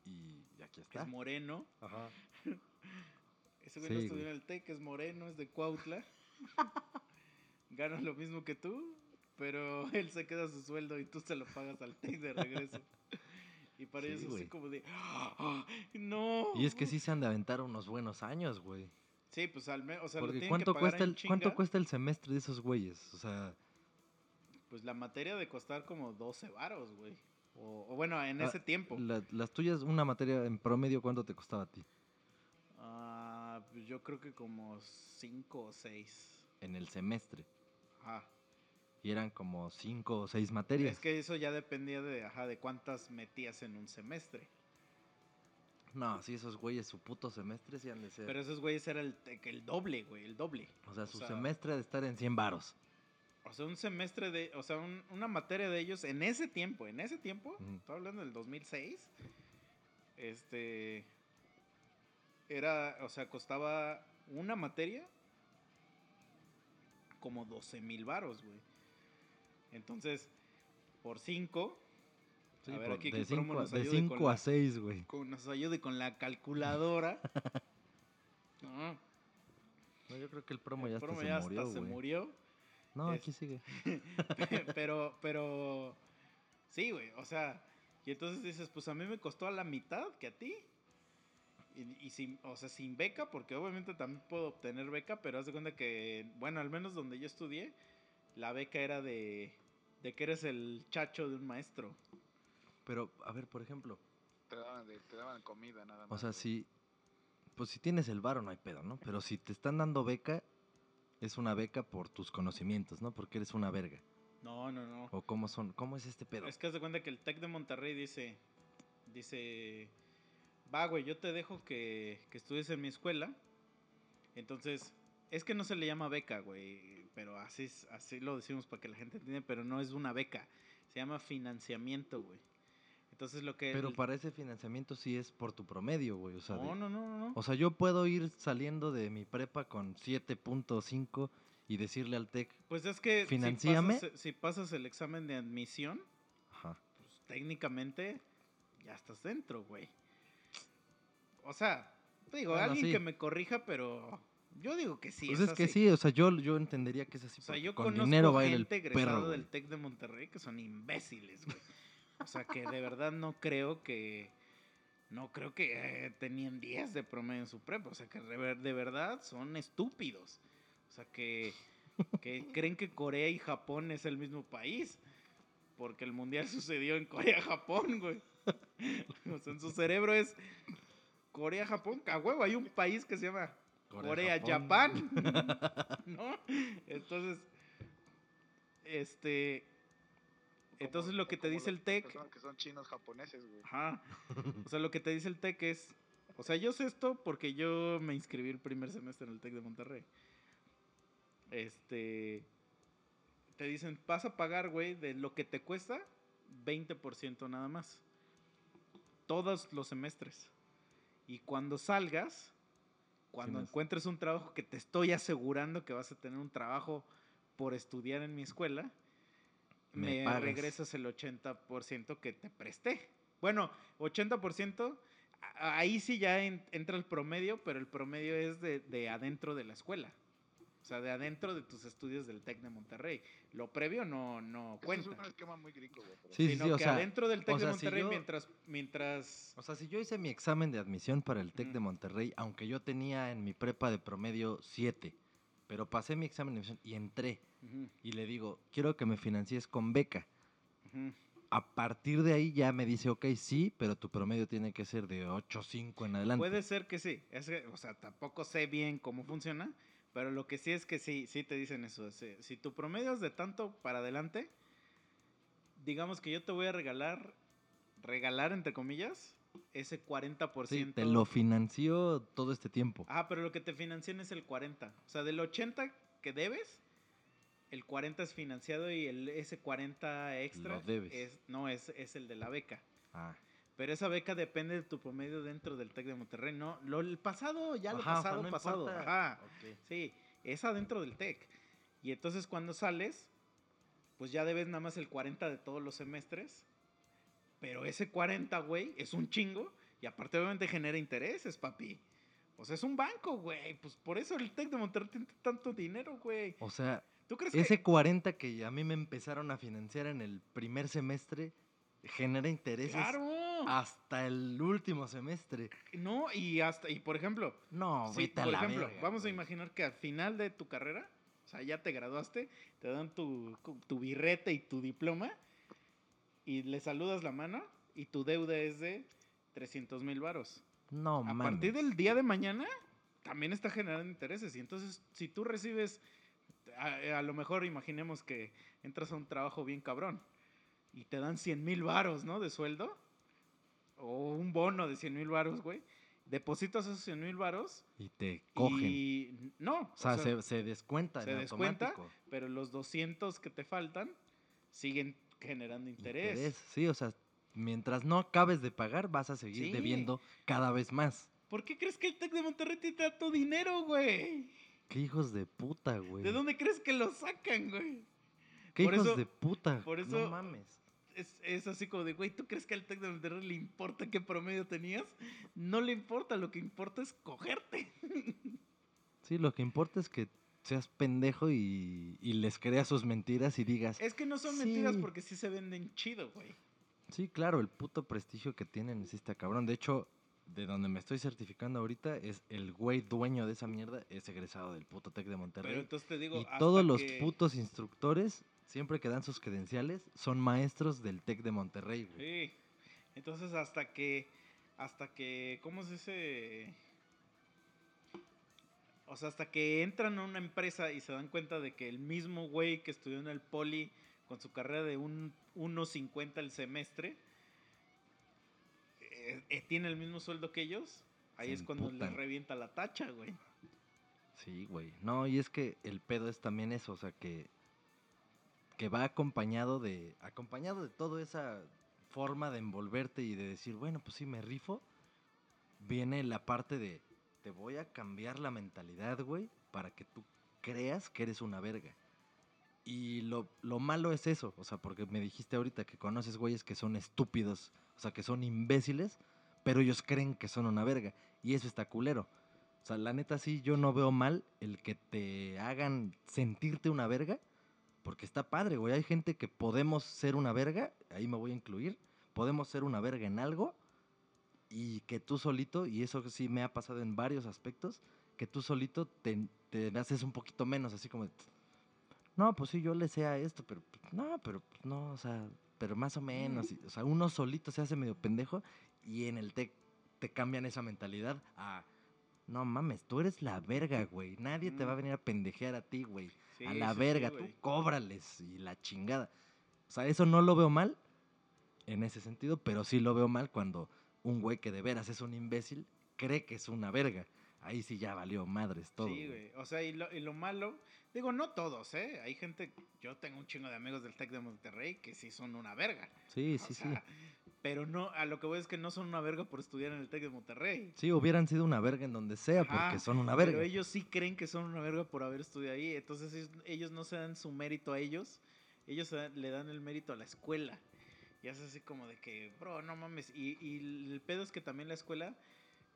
Y aquí está. Es moreno. Ajá. Ese güey no estudió güey. en el TEC, es moreno, es de Cuautla. Gana lo mismo que tú, pero él se queda su sueldo y tú se lo pagas al TEC de regreso. Y para Sí, ellos es así como de, "Ah, no. Y es que sí se han de aventar unos buenos años, güey. Sí, pues al menos, o sea, lo Porque tienen ¿cuánto que cuesta, el, ¿cuánto chinga. cuesta el semestre de esos güeyes? O sea, Pues la materia de costar como 12 varos, güey. O, o bueno, en Ah, ese tiempo. la- las tuyas, una materia en promedio, ¿cuánto te costaba a ti? Ah, pues yo creo que como 5 o 6. En el semestre. Ajá. Y eran como cinco o seis materias. Es que eso ya dependía de, ajá, de cuántas metías en un semestre. No, sí, esos güeyes, su puto semestre sí han de ser. Pero esos güeyes era el, el doble, güey, el doble. o sea, o su sea- semestre de estar en 100 varos. O sea, un semestre de, o sea, un- una materia de ellos en ese tiempo, en ese tiempo, Ujú. estoy hablando del 2006, este, era, o sea, costaba una materia como 12 mil varos, güey. Entonces, por 5, Sí, a ver, aquí de el promo 5 nos de ayude cinco con a la- 6, güey. nos ayude con la calculadora. No, No, yo creo que el promo el ya hasta promo se ya murió, hasta se murió. No, Es- aquí sigue. pero, pero, sí, güey, o sea, y entonces dices, pues a mí me costó a la mitad que a ti. Y, y sin, o sea, sin beca, porque obviamente también puedo obtener beca, pero haz de cuenta que, bueno, al menos donde yo estudié, la beca era de, de que eres el chacho de un maestro. Pero, a ver, por ejemplo, Te daban, de- te daban comida nada más. o sea, si, pues si tienes el varo no hay pedo, ¿no? Pero si te están dando beca, es una beca por tus conocimientos, ¿no? Porque eres una verga. No, no, no. O cómo son, cómo es este pedo. Es que haz de cuenta que el TEC de Monterrey dice, dice, va, güey, yo te dejo que, que estudies en mi escuela. Entonces, es que no se le llama beca, güey, pero así, es- así lo decimos para que la gente entienda, pero no es una beca, se llama financiamiento, güey. Entonces lo que... Pero el- para ese financiamiento sí es por tu promedio, güey. O sea, No, no, no, no, no. o sea, yo puedo ir saliendo de mi prepa con 7.5 y decirle al TEC, Pues es que si ¿Financiame? pasas, si pasas el examen de admisión, ajá, pues técnicamente ya estás dentro, güey. O sea, digo, Bueno, alguien sí. que me corrija, pero yo digo que sí. pues es es que sí, o sea, yo, yo entendería que es así. O sea, yo con conozco dinero va el perro, del TEC de Monterrey que son imbéciles, güey. O sea, que de verdad no creo que... No creo que eh, tenían 10 de promedio en su prepa. O sea, que de verdad son estúpidos. O sea, que, que creen que Corea y Japón es el mismo país. Porque el mundial sucedió en Corea-Japón, güey. O sea, en su cerebro es Corea-Japón. A huevo, hay un país que se llama Corea-Japán. ¿No? Entonces, este... Como- Entonces lo que te dice el TEC... que son chinos japoneses, güey. Ajá. O sea, lo que te dice el TEC es... O sea, yo sé esto porque yo me inscribí el primer semestre en el TEC de Monterrey. Este... Te dicen, vas a pagar, güey, de lo que te cuesta, 20% nada más. Todos los semestres. Y cuando salgas, cuando encuentres un trabajo que te estoy asegurando que vas a tener un trabajo por estudiar en mi escuela, Me regresas el 80% que te presté. Bueno, 80%, a- ahí sí ya en- entra el promedio, pero el promedio es de, de adentro de la escuela. O sea, de adentro de tus estudios del TEC de Monterrey. Lo previo no, no Eso cuenta. es un esquema muy gringo, güey. pero- Sí, sí, sino sí, o que sea, adentro del TEC o de sea, si Monterrey, yo- mientras, mientras... O sea, si yo hice mi examen de admisión para el TEC de Ujú. Monterrey, aunque yo tenía en mi prepa de promedio 7, pero pasé mi examen de admisión y entré y le digo, quiero que me financies con beca. A partir de ahí ya me dice, ok, sí, pero tu promedio tiene que ser de 8.5 en adelante. Puede ser que sí. Es que, o sea, tampoco sé bien cómo funciona, pero lo que sí es que sí, sí te dicen eso. Si, si tu promedio es de tanto para adelante, digamos que yo te voy a regalar, regalar entre comillas, ese 40%. Sí, te lo financió todo este tiempo. Ah, pero lo que te financian es el 40. O sea, del 80 que debes, el 40 es financiado y el, ese 40 extra Lo debes. es no es, es el de la beca. Ah, Pero esa beca depende de tu promedio dentro del TEC de Monterrey. No, lo el pasado, ya lo Ajá, pasado, no pasado. importa. Ajá. Sí, es adentro del TEC. Y entonces cuando sales, pues ya debes nada más el 40 de todos los semestres. Pero ese 40, güey, es un chingo. Y aparte obviamente genera intereses, papi. O sea, es un banco, güey. Pues por eso el TEC de Monterrey tiene tanto dinero, güey. O sea, ¿Tú crees ese que...? 40 que a mí me empezaron a financiar en el primer semestre genera intereses ¡Claro! Hasta el último semestre. No, y hasta... Y por ejemplo, No, a por la ejemplo, verga, vamos a güey. imaginar que al final de tu carrera, o sea, ya te graduaste, te dan tu, tu birrete y tu diploma y le saludas la mano y tu deuda es de 300 mil varos. No, A mames. partir del día de mañana también está generando intereses y entonces si tú recibes, a, a lo mejor imaginemos que entras a un trabajo bien cabrón y te dan 100 mil varos, ¿no? De sueldo o un bono de 100 mil varos, güey. Depositas esos 100 mil varos Y te cogen. y no, O sea, se, se descuenta se en descuenta, automático. pero los 200 que te faltan siguen generando interés. Interés, Sí, o sea, mientras no acabes de pagar, vas a seguir Sí. debiendo cada vez más. ¿Por qué crees que el TEC de Monterrey tiene tanto dinero, güey? Qué hijos de puta, güey. ¿De dónde crees que lo sacan, güey? Qué por hijos eso- de puta. por No eso- mames. Es, es así como de, güey, ¿tú crees que al Tec de Monterrey le importa qué promedio tenías? No le importa, lo que importa es cogerte. Sí, lo que importa es que seas pendejo y, y les creas sus mentiras y digas, Es que no son mentiras porque sí se venden chido, güey. sí, claro, el puto prestigio que tienen sí está cabrón. De hecho, de donde me estoy certificando ahorita es el güey dueño de esa mierda, es egresado del puto Tec de Monterrey. Pero entonces te digo, y todos los putos instructores, siempre que dan sus credenciales, son maestros del Tec de Monterrey, güey. Sí. Entonces hasta que, hasta que, ¿cómo se dice? O sea, hasta que entran a una empresa y se dan cuenta de que el mismo güey que estudió en el poli con su carrera de un 1.50 el semestre eh, eh, tiene el mismo sueldo que ellos, ahí Se es cuando les revienta la tacha, güey. Sí, güey. No, y es que el pedo es también eso, o sea, que, que va acompañado de, acompañado de toda esa forma de envolverte y de decir, bueno, pues sí, me rifo, viene la parte de, te voy a cambiar la mentalidad, güey, para que tú creas que eres una verga. Y lo, lo malo es eso, o sea, porque me dijiste ahorita que conoces güeyes que son estúpidos, o sea, que son imbéciles, pero ellos creen que son una verga. Y eso está culero. O sea, la neta sí, yo no veo mal el que te hagan sentirte una verga, porque está padre, güey. Hay gente que podemos ser una verga, ahí me voy a incluir, podemos ser una verga en algo, y que tú solito, y eso sí me ha pasado en varios aspectos, que tú solito te, te haces un poquito menos, así como, no, pues sí, yo le sé a esto, pero no, pero no, o sea, pero más o menos, o sea, uno solito se hace medio pendejo, y en el TEC te cambian esa mentalidad a... No mames, tú eres la verga, güey. Nadie te va a venir a pendejear a ti, güey. Sí, a la sí, sí, verga, tú cóbrales y la chingada. O sea, eso no lo veo mal en ese sentido, pero sí lo veo mal cuando un güey que de veras es un imbécil cree que es una verga. Ahí sí ya valió madres todo. Sí, güey. O sea, y lo, y lo malo, digo, no todos, ¿eh? Hay gente, yo tengo un chingo de amigos del Tec de Monterrey que sí son una verga. Sí, O sí, sí. Pero no, a lo que voy es que no son una verga por estudiar en el Tec de Monterrey. Sí, hubieran sido una verga en donde sea porque son una verga. Pero ellos sí creen que son una verga por haber estudiado ahí. Entonces ellos, ellos no se dan su mérito a ellos. Ellos le dan el mérito a la escuela. Y es así como de que, bro, no mames. Y, y el pedo es que también la escuela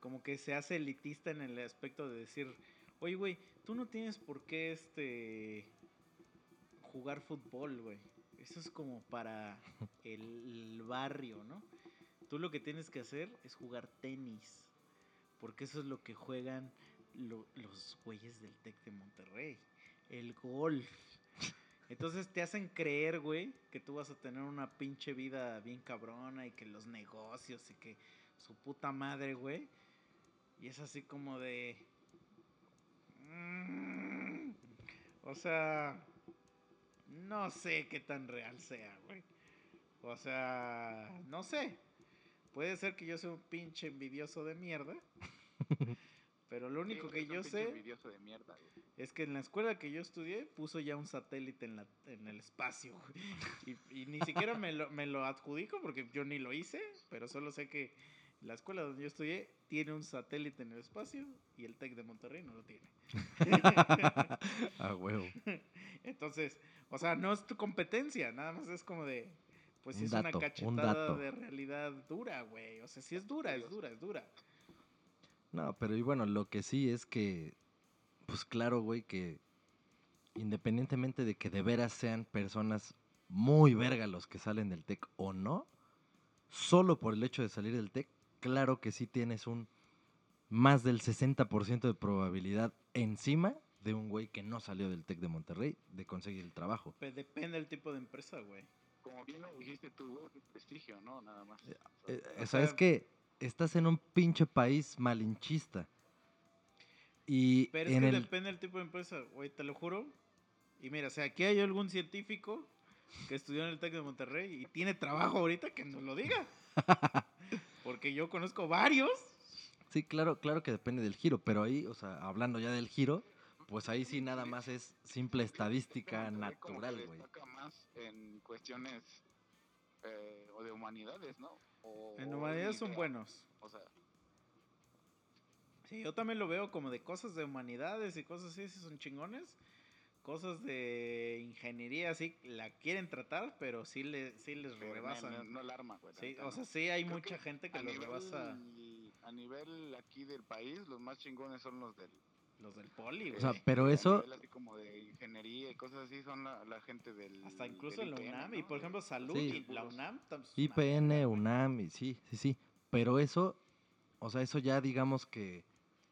como que se hace elitista en el aspecto de decir, oye, güey, tú no tienes por qué este jugar fútbol, güey. Eso es como para el, barrio, ¿no? Tú lo que tienes que hacer es jugar tenis. Porque eso es lo que juegan lo- los güeyes del Tec de Monterrey. El golf. Entonces te hacen creer, güey, que tú vas a tener una pinche vida bien cabrona y que los negocios y que su puta madre, güey. Y es así como de... mm, o sea... No sé qué tan real sea, güey. O sea, no sé. Puede ser que yo sea un pinche envidioso de mierda. Pero lo único Sí, que yo pinche sé envidioso de mierda, güey. es que en la escuela que yo estudié puso ya un satélite en, la, en el espacio. güey. Y, y ni siquiera me lo, me lo adjudico porque yo ni lo hice, pero solo sé que la escuela donde yo estudié tiene un satélite en el espacio y el TEC de Monterrey no lo tiene. A huevo. Entonces, o sea, no es tu competencia, nada más es como de, pues Un es dato, una un cachetada de realidad dura, güey. O sea, sí es dura, es dura, es dura. No, pero y bueno, lo que sí es que, pues claro, güey, que independientemente de que de veras sean personas muy verga los que salen del TEC o no, solo por el hecho de salir del TEC, claro que sí tienes un más del 60% de probabilidad encima de un güey que no salió del TEC de Monterrey de conseguir el trabajo. Pues depende del tipo de empresa, güey. Como bien lo dijiste tú, es prestigio, ¿no? Nada más. Eh, O sea, Eh, O sea, es sea- que estás en un pinche país malinchista. Y Pero es en que el... depende del tipo de empresa, güey, te lo juro. Y mira, o sea, aquí hay algún científico que estudió en el TEC de Monterrey y tiene trabajo ahorita que nos lo diga. Porque yo conozco varios. Sí, claro, claro que depende del giro, pero ahí, o sea, hablando ya del giro, pues ahí sí nada más es simple estadística natural, güey. más en cuestiones eh, o de humanidades, ¿no? O- En humanidades son buenos. O sea, Sí, yo también lo veo como de cosas de humanidades y cosas así, sí son chingones. Cosas de ingeniería así la quieren tratar, pero sí, le, sí les Pero no- rebasan. No, no el arma, güey. la Sí, o sea, sí hay Creo mucha que gente que los nivel, rebasa a nivel aquí del país, los más chingones son los del... los del poli, güey. O sea, pero a eso, nivel así como de ingeniería y cosas así son la, la gente del... Hasta incluso del en la IPN, UNAM, y por ejemplo, salud Sí. y la. UNAM. una IPN. UNAM, y sí, sí, sí. Pero eso, o sea, eso ya digamos que...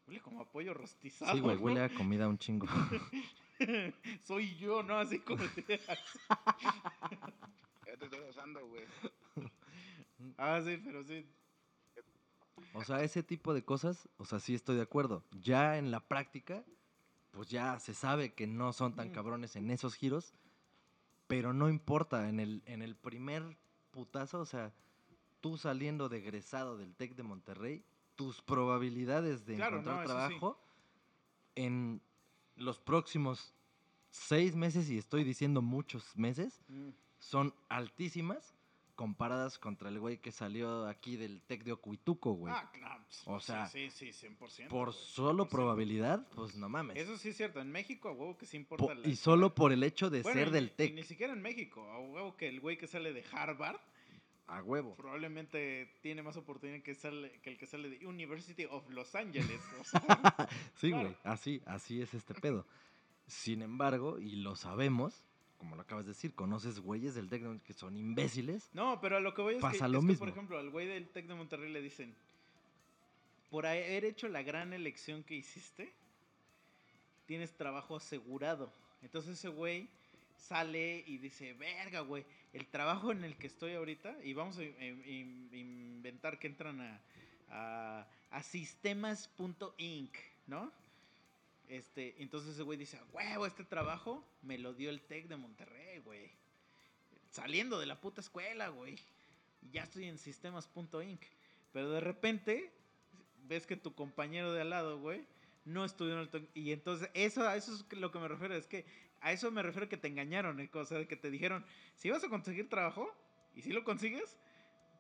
Huele como a pollo rostizado. Sí, güey, ¿no? huele a comida un chingo. Soy yo, ¿no? Así como... Ya te estoy asando, güey. ah, sí, pero sí. O sea, ese tipo de cosas, o sea, sí estoy de acuerdo. Ya en la práctica, pues ya se sabe que no son tan Mm. cabrones en esos giros, pero no importa, en el, en el primer putazo, o sea, tú saliendo de egresado del TEC de Monterrey, tus probabilidades de Claro, encontrar no, eso sí. trabajo en los próximos seis meses, y estoy diciendo muchos meses, Mm. son altísimas comparadas contra el güey que salió aquí del TEC de Ocuituco, güey. Ah, claro. pues, O sea, sí, sí, 100%. por solo 100%. probabilidad, pues no mames. Eso sí es cierto. En México, a huevo que sí Po- importa. la y solo por el hecho de Bueno, ser del TEC. ni siquiera en México. A huevo que el güey que sale de Harvard A huevo. probablemente tiene más oportunidad que, sale, que el que sale de University of Los. O sea, Sí, Claro. güey, así, así es este pedo. Sin embargo, y lo sabemos, como lo acabas de decir, conoces güeyes del TEC que son imbéciles. no, pero a lo que voy es, Pasa que, lo es que, mismo. por ejemplo, al güey del Tec de Monterrey le dicen, por haber hecho la gran elección que hiciste, tienes trabajo asegurado. Entonces ese güey sale y dice, verga, güey, el trabajo en el que estoy ahorita, y vamos a in- in- inventar que entran a, a, sistemas.inc, ¿no? Este, entonces ese güey dice, "A huevo, este trabajo me lo dio el TEC de Monterrey, güey. Saliendo de la puta escuela, güey. Ya estoy en sistemas.inc. Pero de repente, ves que tu compañero de al lado, güey, no estudió en el TEC. Y entonces, eso, eso es lo que me refiero. Es que a eso me refiero que te engañaron, ¿eh? O sea, que te dijeron, si vas a conseguir trabajo, y si lo consigues,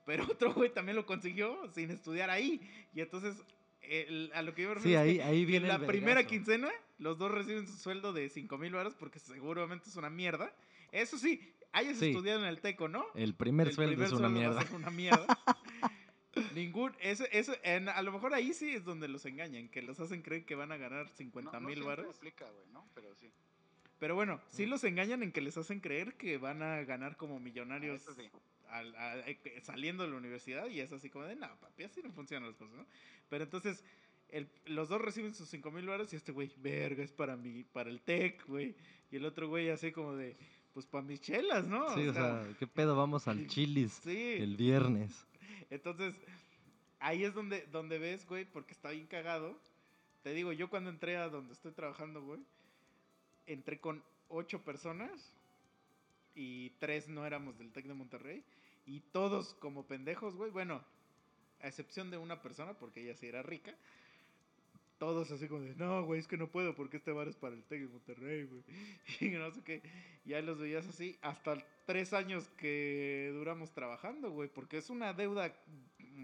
pero otro güey también lo consiguió sin estudiar ahí. Y entonces, el- a lo que yo me Sí, refiero es que ahí viene la primera quincena, los dos reciben su sueldo de 5 mil baros porque seguramente es una mierda. Eso sí, hayas Sí. estudiado en el TECO, ¿no? El primer El sueldo primer es una sueldo va a mierda. ser una mierda. Ningún, eso, eso, en- a lo mejor ahí sí es donde los engañan, que los hacen creer que van a ganar 50 No, no mil siempre baros. aplica, güey, ¿no? Pero sí. Pero bueno, sí los engañan en que les hacen creer que van a ganar como millonarios sí. al- a- eh, saliendo de la universidad y es así como de, no, papi, así no funcionan las cosas, ¿no? Pero entonces, el- los dos reciben sus 5 mil baros y este güey, verga, es para mí, para el TEC, güey. Y el otro güey así como de, pues para mis chelas, ¿no? Sí, o sea, ¿qué pedo? Vamos al Chili's sí. el viernes. Entonces, ahí es donde, donde ves, güey, porque está bien cagado. Te digo, yo cuando entré a donde estoy trabajando, güey, entré con ocho personas y tres no éramos del TEC de Monterrey. Y todos como pendejos, güey, bueno, a excepción de una persona, porque ella sí era rica. Todos así como de, no, güey, es que no puedo porque este bar es para el TEC de Monterrey, güey. Y no sé qué. Ya los veías así hasta tres años que duramos trabajando, güey. Porque es una deuda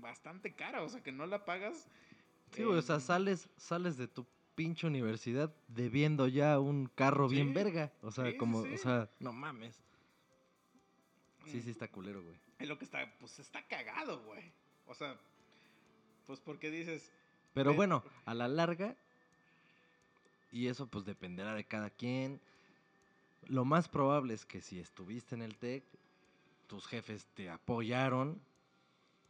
bastante cara, o sea, que no la pagas. Sí, güey, o sea, sales, sales de tu pinche universidad debiendo ya un carro bien verga. O sea, sí, como, sí. o sea, no mames. Sí, Mm. sí está culero, güey. Es lo que está, pues está cagado, güey. O sea, pues porque dices, Pero Ve- bueno, a la larga, y eso pues dependerá de cada quien. Lo más probable es que si estuviste en el TEC, tus jefes te apoyaron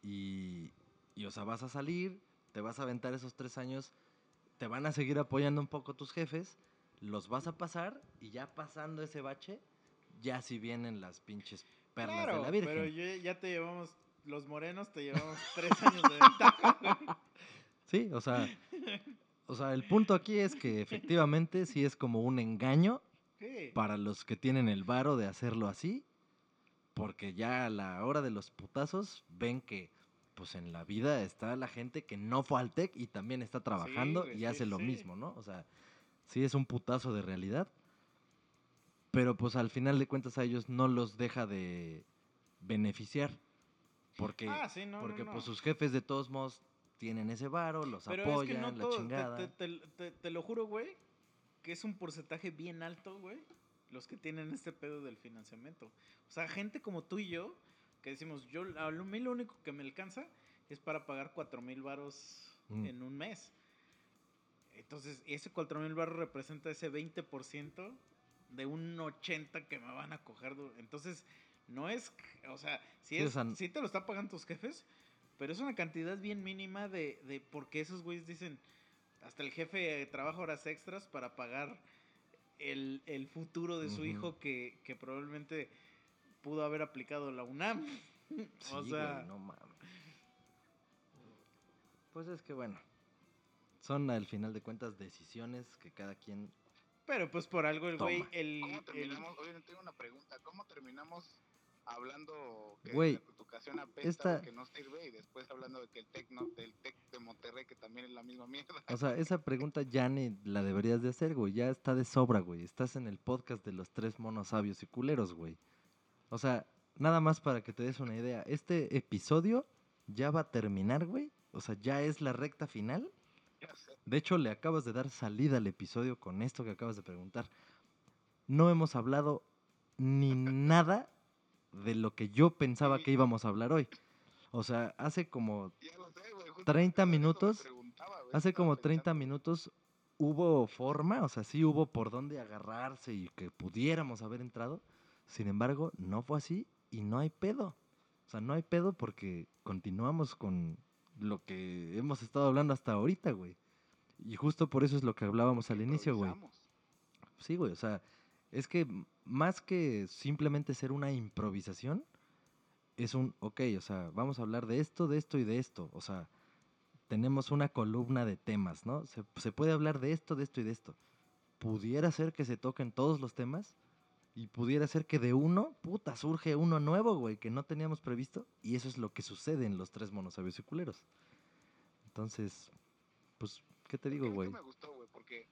y, y, o sea, vas a salir, te vas a aventar esos tres años, te van a seguir apoyando un poco tus jefes, los vas a pasar y ya pasando ese bache, ya si vienen las pinches perlas claro, de la Virgen. pero yo- ya te llevamos, los morenos te llevamos tres años de ventaja. Sí, o sea, o sea, el punto aquí es que efectivamente sí es como un engaño Sí. para los que tienen el varo de hacerlo así, porque ya a la hora de los putazos ven que pues en la vida está la gente que no fue al TEC y también está trabajando güey, y sí, hace lo sí. mismo, ¿no? O sea, sí es un putazo de realidad, pero pues al final de cuentas a ellos no los deja de beneficiar, porque, Ah, no, porque no. pues sus jefes de todos modos tienen ese varo, los Pero apoyan, es que no la chingada. te, te- te- te lo juro, güey, que es un porcentaje bien alto, güey, los que tienen este pedo del financiamiento. O sea, gente como tú y yo, que decimos, yo, a lo- mí lo único que me alcanza es para pagar cuatro mil varos Mm. en un mes. Entonces, ese cuatro mil varos representa ese 20% de un 80 que me van a coger. Entonces, no es, o sea, o es, sí te lo está pagando tus jefes, pero es una cantidad bien mínima de, de porque esos güeyes dicen, hasta el jefe trabaja horas extras para pagar el, el futuro de su hijo que, que probablemente pudo haber aplicado la UNAM. Sí, o güey, sea, no mames. Pues es que bueno, son al final de cuentas decisiones que cada quien... pero pues por algo el güey, el, ¿Cómo el- terminamos? Oye, tengo una pregunta. ¿Cómo terminamos hablando que Güey, la educación apesta esta- que no sirve y después hablando de que el Tec, no, del Tec de Monterrey que también es la misma mierda? O sea, esa pregunta ya ni la deberías de hacer, güey. Ya está de sobra, güey. Estás en el podcast de los tres monos sabios y culeros, güey. O sea, nada más para que te des una idea. Este episodio ya va a terminar, güey. O sea, ya es la recta final. De hecho, le acabas de dar salida al episodio con esto que acabas de preguntar. No hemos hablado ni nada de lo que yo pensaba que íbamos a hablar hoy. O sea, hace como Ya lo sé, güey. justo 30 por eso me minutos, Hace como 30 pensando. minutos hubo forma, o sea, sí hubo por dónde agarrarse y que pudiéramos haber entrado. Sin embargo, no fue así y no hay pedo. O sea, no hay pedo porque continuamos con lo que hemos estado hablando hasta ahorita, güey. Y justo por eso es lo que hablábamos al inicio, güey. Sí, güey, o sea, es que más que simplemente ser una improvisación, es un, ok, o sea, vamos a hablar de esto, de esto y de esto. O sea, tenemos una columna de temas, ¿no? Se, se puede hablar de esto, de esto y de esto. Pudiera ser que se toquen todos los temas y pudiera ser que de uno, puta, surge uno nuevo, güey, que no teníamos previsto. Y eso es lo que sucede en los tres monosabios y culeros. Entonces, pues, ¿qué te digo, güey? me gustó, güey, porque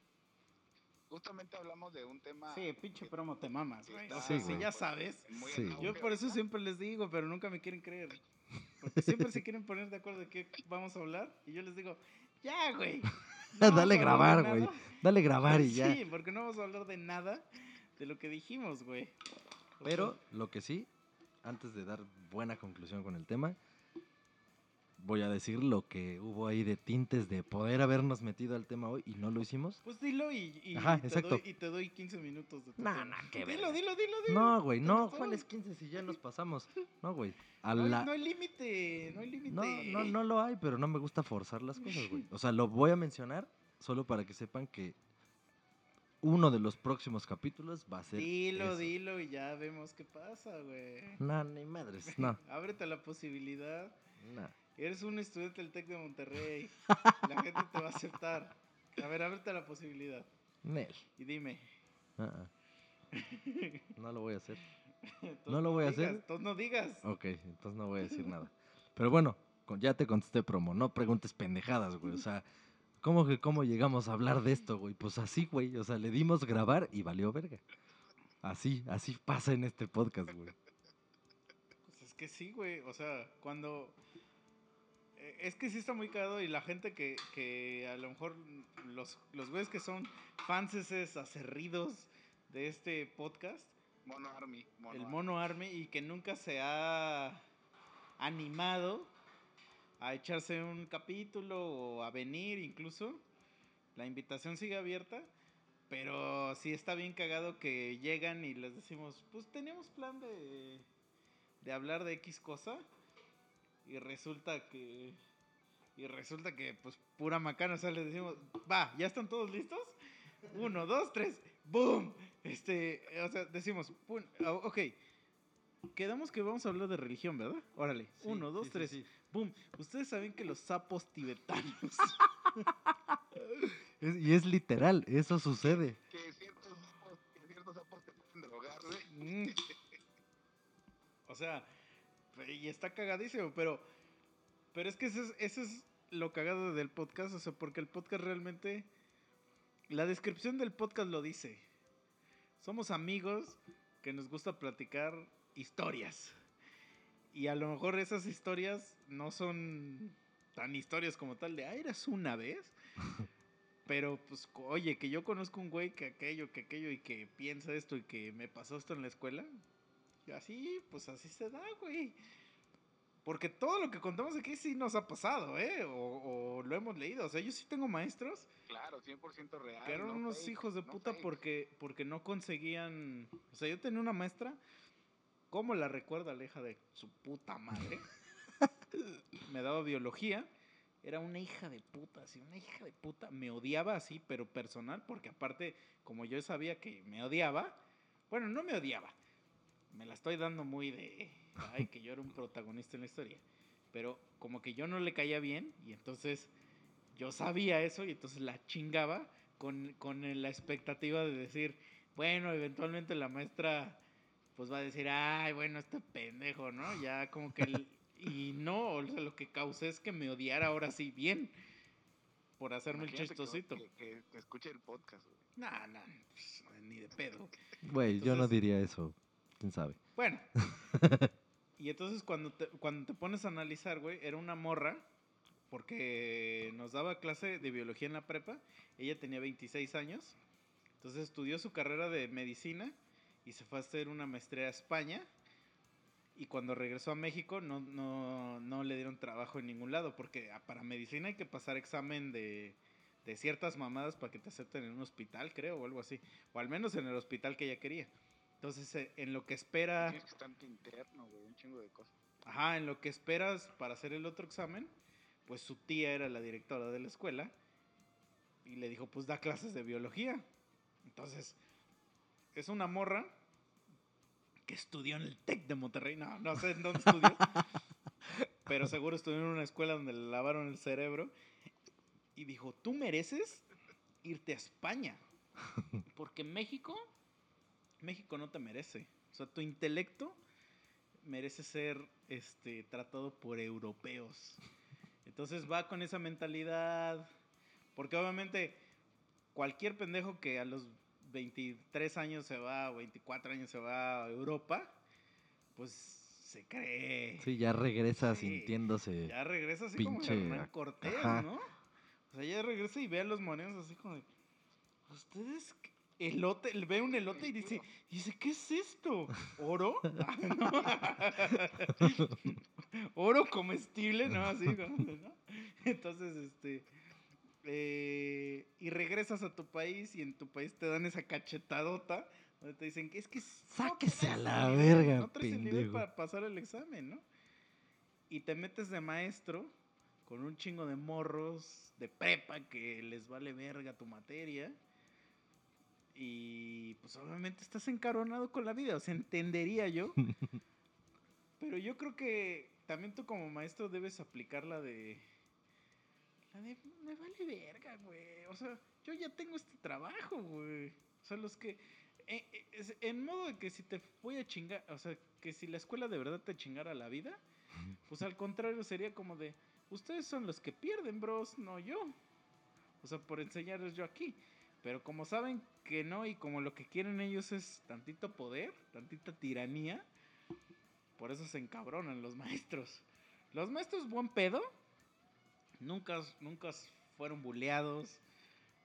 justamente hablamos de un tema... Sí, pinche promo te mamas, güey. O Sí, si ya sabes. Sí. Yo por eso siempre les digo, pero nunca me quieren creer. Porque siempre se quieren poner de acuerdo de qué vamos a hablar. Y yo les digo, ya, güey. no Dale grabar, güey. nada". Dale grabar y ya. Sí, porque no vamos a hablar de nada de lo que dijimos, güey. Pero sea, lo que sí, antes de dar buena conclusión con el tema, voy a decir lo que hubo ahí de tintes de poder habernos metido al tema hoy y no lo hicimos. Pues dilo y, y Ajá, te exacto. doy, y te doy 15 minutos de tu Nah, tema. nah, qué Dilo, dilo, dilo, dilo. No, güey, no, ¿Dónde ¿cuáles estoy? 15 si ya nos pasamos? No, güey. A No, hay- la... no hay límite, no hay límite. No, no, no lo hay, pero no me gusta forzar las cosas, güey. O sea, lo voy a mencionar solo para que sepan que uno de los próximos capítulos va a ser. Dilo, eso. dilo y ya vemos qué pasa, güey. No, ni madres, no. Ábrete la posibilidad. no. Eres un estudiante del TEC de Monterrey. La gente te va a aceptar. A ver, ábrete la posibilidad. Nel. Y dime. Ah, ah. No lo voy a hacer. No lo voy a digas, hacer. Entonces no digas. Ok, entonces no voy a decir nada. Pero bueno, ya te contesté promo, no preguntes pendejadas, güey. O sea, ¿cómo que cómo llegamos a hablar de esto, güey? Pues así, güey. O sea, le dimos grabar y valió verga. Así, así pasa en este podcast, güey. Pues es que sí, güey. O sea, cuando. eh, Es que sí está muy cagado y la gente que, que a lo mejor los, los güeyes que son fanses acerridos de este podcast, Mono Army. Mono el Army. Mono Army, y que nunca se ha animado a echarse un capítulo o a venir incluso. La invitación sigue abierta, pero sí está bien cagado que llegan y les decimos, pues tenemos plan de, de hablar de X cosa y resulta que y resulta que pues pura macana, o sea, les decimos, va, ¿ya están todos listos? Uno, dos, tres, ¡boom! Este, o sea, decimos, pum, ah, ok, quedamos que vamos a hablar de religión, ¿verdad? Órale, uno, dos, tres, ¡boom! Ustedes saben que los sapos tibetanos Es- y es literal, eso sucede. Que ciertos sapos, que ciertos sapos te pueden drogar, güey. Mm. O sea, y está cagadísimo, pero, pero es que eso es, eso es lo cagado del podcast, o sea, porque el podcast realmente, la descripción del podcast lo dice. Somos amigos que nos gusta platicar historias. Y a lo mejor esas historias no son tan historias como tal de, ah, eras una vez. Pero, pues, oye, que yo conozco un güey que aquello, que aquello, y que piensa esto, y que me pasó esto en la escuela. Y así, pues así se da, güey. Porque todo lo que contamos aquí sí nos ha pasado, ¿eh? O, o lo hemos leído. O sea, yo sí tengo maestros Claro, 100% real. que eran no unos fake, hijos de no puta fake. porque, porque no conseguían. O sea, yo tenía una maestra. ¿Cómo la recuerda la hija de su puta madre? Me daba biología. Era una hija de puta, así, una hija de puta. Me odiaba así, pero personal, porque aparte, como yo sabía que me odiaba, bueno, no me odiaba. Me la estoy dando muy de. Ay, que yo era un protagonista en la historia. Pero como que yo no le caía bien, y entonces yo sabía eso y entonces la chingaba con, con la expectativa de decir, bueno, eventualmente la maestra pues va a decir, ay, bueno, este pendejo, ¿no? Ya como que... el- y no, o sea, lo que causé es que me odiara ahora sí bien por hacerme el Imagínate que- chistosito. Que, que- que escuche el podcast, güey. Nah, nah, pues, ni de pedo. Güey, yo no diría eso. ¿Quién sabe? Bueno. y entonces cuando te, cuando te pones a analizar, güey, era una morra, porque nos daba clase de biología en la prepa, ella tenía 26 años, entonces estudió su carrera de medicina y se fue a hacer una maestría a España. Y cuando regresó a México no, no, no le dieron trabajo en ningún lado, porque ah, para medicina hay que pasar examen de, de ciertas mamadas para que te acepten en un hospital, creo, o algo así. O al menos en el hospital que ella quería. Entonces, eh, en lo que espera... Tienes que estar interno, güey, un chingo de cosas. Ajá, en lo que esperas para hacer el otro examen, pues su tía era la directora de la escuela y le dijo, pues da clases de biología. Entonces, es una morra que estudió en el TEC de Monterrey, no, no sé en dónde estudió, pero seguro estudió en una escuela donde le lavaron el cerebro y dijo, tú mereces irte a España, porque México, México no te merece. O sea, tu intelecto merece ser este, tratado por europeos. Entonces va con esa mentalidad. Porque obviamente cualquier pendejo que a los 23 años se va, o 24 años se va a Europa, pues se cree. Sí, ya regresa Sí, sintiéndose. Ya regresa así como pinche, Hernán Cortés, ajá. ¿no? O sea, ya regresa y ve a los morenos así como de, ¿Ustedes qué? elote? Ve un elote y dice, dice, ¿qué es esto? ¿Oro? ¿Oro comestible? ¿No? Así, como, ¿no? Entonces, este... eh, y regresas a tu país y en tu país te dan esa cachetadota donde te dicen que es que no Sáquese a la nivel, verga, no traes el nivel pendejo. para pasar el examen, ¿no? Y te metes de maestro con un chingo de morros de prepa que les vale verga tu materia. Y pues obviamente estás encaronado con la vida, o sea, entendería yo. Pero yo creo que también tú como maestro debes aplicar la de... La de... Me vale verga, güey. O sea, yo ya tengo este trabajo, güey. O sea, los que... eh, eh, en modo de que si te voy a chingar, o sea, que si la escuela de verdad te chingara la vida, pues al contrario sería como de, ustedes son los que pierden, bros, no yo. O sea, por enseñarles yo aquí. Pero como saben que no y como lo que quieren ellos es tantito poder, tantita tiranía, por eso se encabronan los maestros. Los maestros buen pedo, nunca, nunca fueron buleados,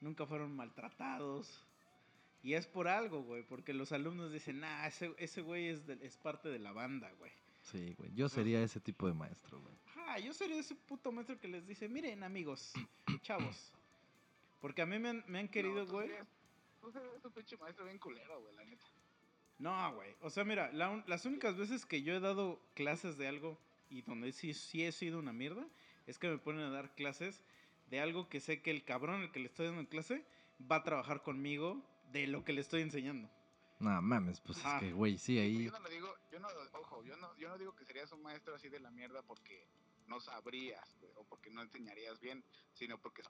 nunca fueron maltratados. Y es por algo, güey, porque los alumnos dicen, ah, ese, ese güey es, de- es parte de la banda, güey. Sí, güey. Yo sería ese tipo de maestro, güey. Ah, yo sería ese puto maestro que les dice, miren amigos, chavos. Porque a mí me han, me han querido, No, güey. Tú serías un pinche maestro bien culero, güey, la neta. No, güey. O sea, mira, la las únicas veces que yo he dado clases de algo y donde sí, sí he sido una mierda, es que me ponen a dar clases de algo que sé que el cabrón al que le estoy dando clase va a trabajar conmigo de lo que le estoy enseñando. No mames, pues Ajá. es que, güey, sí, ahí. Yo no lo digo, yo no, ojo, yo no, yo no digo que serías un maestro así de la mierda porque no sabrías, güey, o porque no enseñarías bien, sino porque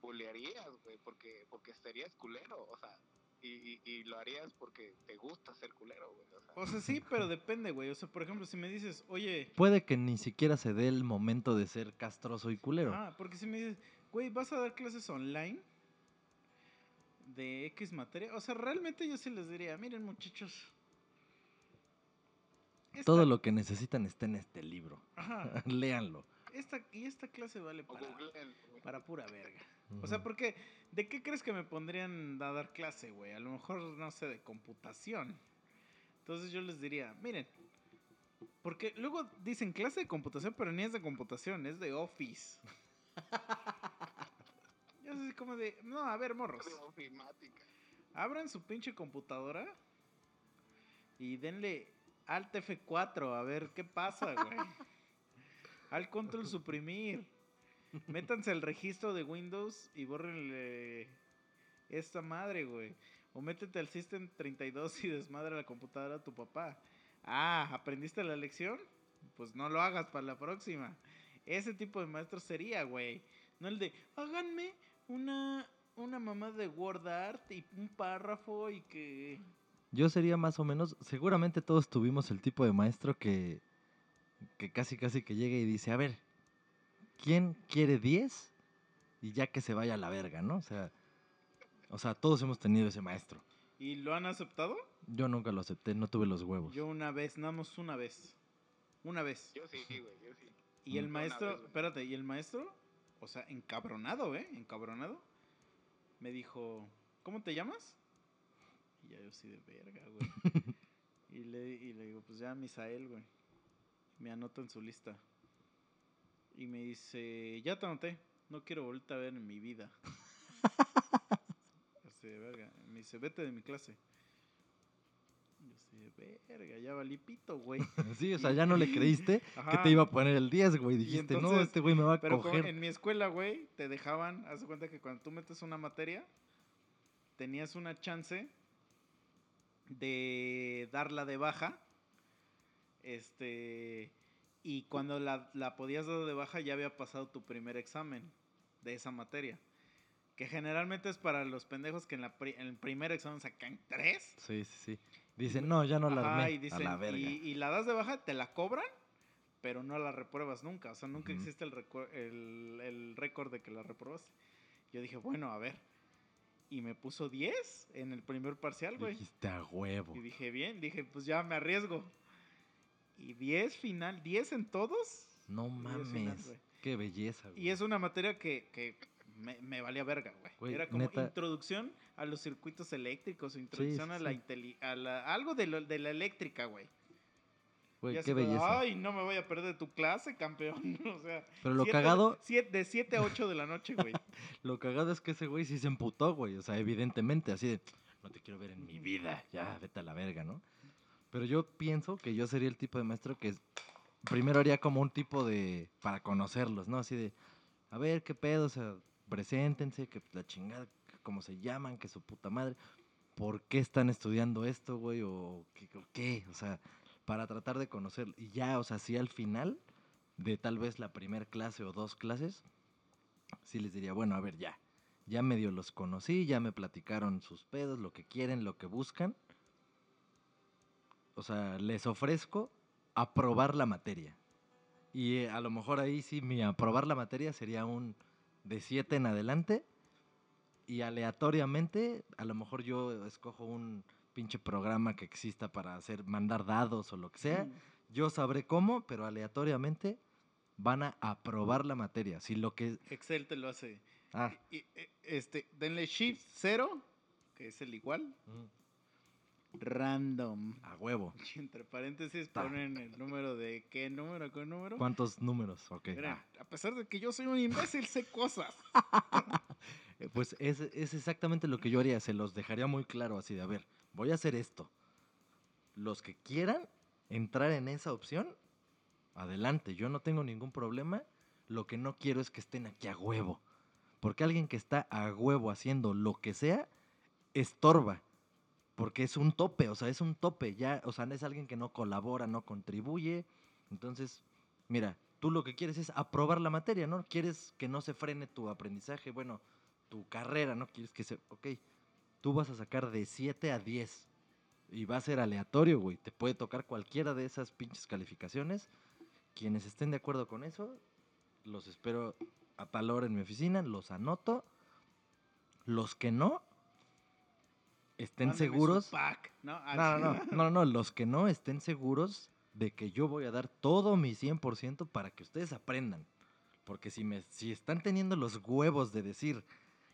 bulearías, güey, porque, porque serías culero, o sea, y, y, y lo harías porque te gusta ser culero, güey, o sea. O sea, sí, pero depende, güey. O sea, por ejemplo, si me dices, oye, Puede que ni siquiera se dé el momento de ser castroso y culero. Ah, porque si me dices, güey, ¿vas a dar clases online? De X materia. O sea, realmente yo sí les diría, miren muchachos. esta- Todo lo que necesitan está en este libro. Ajá. Léanlo. Esta, y esta clase vale para, para pura verga. O sea, porque, ¿de qué crees que me pondrían a dar clase, güey? A lo mejor, no sé, de computación. Entonces yo les diría, miren, porque luego dicen clase de computación, pero ni es de computación, es de Office. Yo así como de, no, a ver, morros. Abran su pinche computadora y denle Alt F4 a ver qué pasa, güey. Al control suprimir. Métanse al registro de Windows y bórrenle esta madre, güey. O métete al System 32 y desmadre la computadora a tu papá. Ah, ¿aprendiste la lección? Pues no lo hagas para la próxima. Ese tipo de maestro sería, güey. No el de, háganme una, una mamá de Word Art y un párrafo y que... Yo sería más o menos, seguramente todos tuvimos el tipo de maestro que, que casi casi que llega y dice, a ver, ¿quién quiere 10? Y ya que se vaya a la verga, ¿no? O sea, o sea, todos hemos tenido ese maestro. ¿Y lo han aceptado? Yo nunca lo acepté, no tuve los huevos. Yo una vez, nada más una vez. Una vez. Yo sí, güey, yo sí. Y el maestro, vez, espérate, y el maestro, o sea, encabronado, ¿eh? Encabronado, me dijo, ¿cómo te llamas? Y ya yo así de verga, güey. y, le, y le digo, pues ya Misael, güey. Me anota en su lista. Y me dice, ya te anoté, no quiero volverte a ver en mi vida. así de verga. Me dice, vete de mi clase. Yo así de verga, ya valí pito, güey. Sí, o sea, ya no le creíste que te iba a poner el 10, güey. Dijiste, no, este güey me va a Pero coger. en mi escuela, güey, te dejaban, haz de cuenta que cuando tú metes una materia, tenías una chance de darla de baja. Este. Y cuando la, la podías dar de baja, ya había pasado tu primer examen de esa materia. Que generalmente es para los pendejos que en, la pri- en el primer examen sacan tres. Sí, sí, sí. Dicen, no, ya no la Ajá, armé. y dicen, a la verga. Y, y la das de baja, te la cobran, pero no la repruebas nunca. O sea, nunca Ujú. existe el, el, el récord de que la reprobaste. Yo dije, bueno, a ver. Y me puso 10 en el primer parcial, güey. Dijiste a huevo. Y dije, bien, dije, pues ya me arriesgo. Y 10 final, 10 en todos. No final, mames. Qué belleza, güey. Y es una materia que, que me, me valía verga, güey. Güey, Era como neta. introducción a los circuitos eléctricos, introducción sí, a, la sí. a la algo de, lo- de la eléctrica, güey. Qué belleza. Ay, no me voy a perder tu clase, campeón. o sea, Pero lo siete- cagado, siete- de 7 a 8 de la noche, güey. lo cagado es que ese güey sí se emputó, güey. O sea, evidentemente, así de, no te quiero ver en mi vida. Ya, vete a la verga, ¿no? Pero yo pienso que yo sería el tipo de maestro que primero haría como un tipo de, para conocerlos, ¿no? Así de, a ver, qué pedo, o sea, preséntense, que la chingada, cómo se llaman, que su puta madre. ¿Por qué están estudiando esto, güey? ¿O qué? o qué? O sea, para tratar de conocer. Y ya, o sea, si al final de tal vez la primera clase o dos clases, sí les diría, bueno, a ver, ya. Ya medio los conocí, ya me platicaron sus pedos, lo que quieren, lo que buscan. O sea, les ofrezco aprobar la materia. Y eh, a lo mejor ahí sí, mi aprobar la materia sería un de 7 en adelante. Y aleatoriamente, a lo mejor yo escojo un pinche programa que exista para hacer, mandar dados o lo que sea. Yo sabré cómo, pero aleatoriamente van a aprobar la materia. Si lo que... Excel te lo hace. Ah, Y, este, denle Shift 0, que es el igual. mm, Random. a huevo. Y entre paréntesis ponen el número de qué número, qué número. ¿Cuántos números? Ok. Miren, ah. a pesar de que yo soy un imbécil, sé cosas. Pues es, es exactamente lo que yo haría, se los dejaría muy claro así de, a ver, voy a hacer esto. Los que quieran entrar en esa opción, adelante, yo no tengo ningún problema. Lo que no quiero es que estén aquí a huevo. Porque alguien que está a huevo haciendo lo que sea, estorba. Porque es un tope, o sea, es un tope. Ya, o sea, es alguien que no colabora, no contribuye. Entonces, mira, tú lo que quieres es aprobar la materia, ¿no? Quieres que no se frene tu aprendizaje, bueno, tu carrera, ¿no? Quieres que se... Ok, tú vas a sacar de 7 a 10 y va a ser aleatorio, güey. Te puede tocar cualquiera de esas pinches calificaciones. Quienes estén de acuerdo con eso, los espero a tal hora en mi oficina, los anoto. Los que no, estén seguros. pack, ¿no? No, no, no, no, los que no estén seguros de que yo voy a dar todo mi 100% para que ustedes aprendan. Porque si, me, si están teniendo los huevos de decir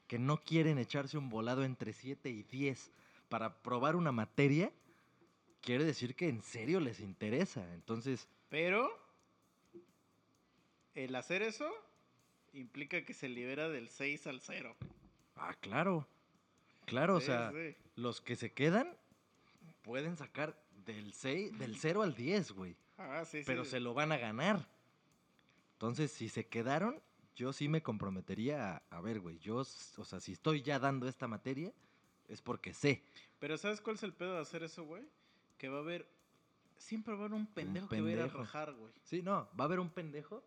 que no quieren echarse un volado entre 7 y 10 para probar una materia, quiere decir que en serio les interesa. Entonces, Pero el hacer eso implica que se libera del 6 al 0. ah, claro. Claro, o sea, sí. Los que se quedan pueden sacar del, 6, del 0 al 10, güey. Ah, sí, sí. pero se lo van a ganar. Entonces, si se quedaron, yo sí me comprometería a, a ver, güey, yo, o sea, si estoy ya dando esta materia, es porque sé. Pero ¿sabes cuál es el pedo de hacer eso, güey? Que va a haber... Siempre va a haber un pendejo, que va a ir a pendejo. rajar, güey. Sí, no, va a haber un pendejo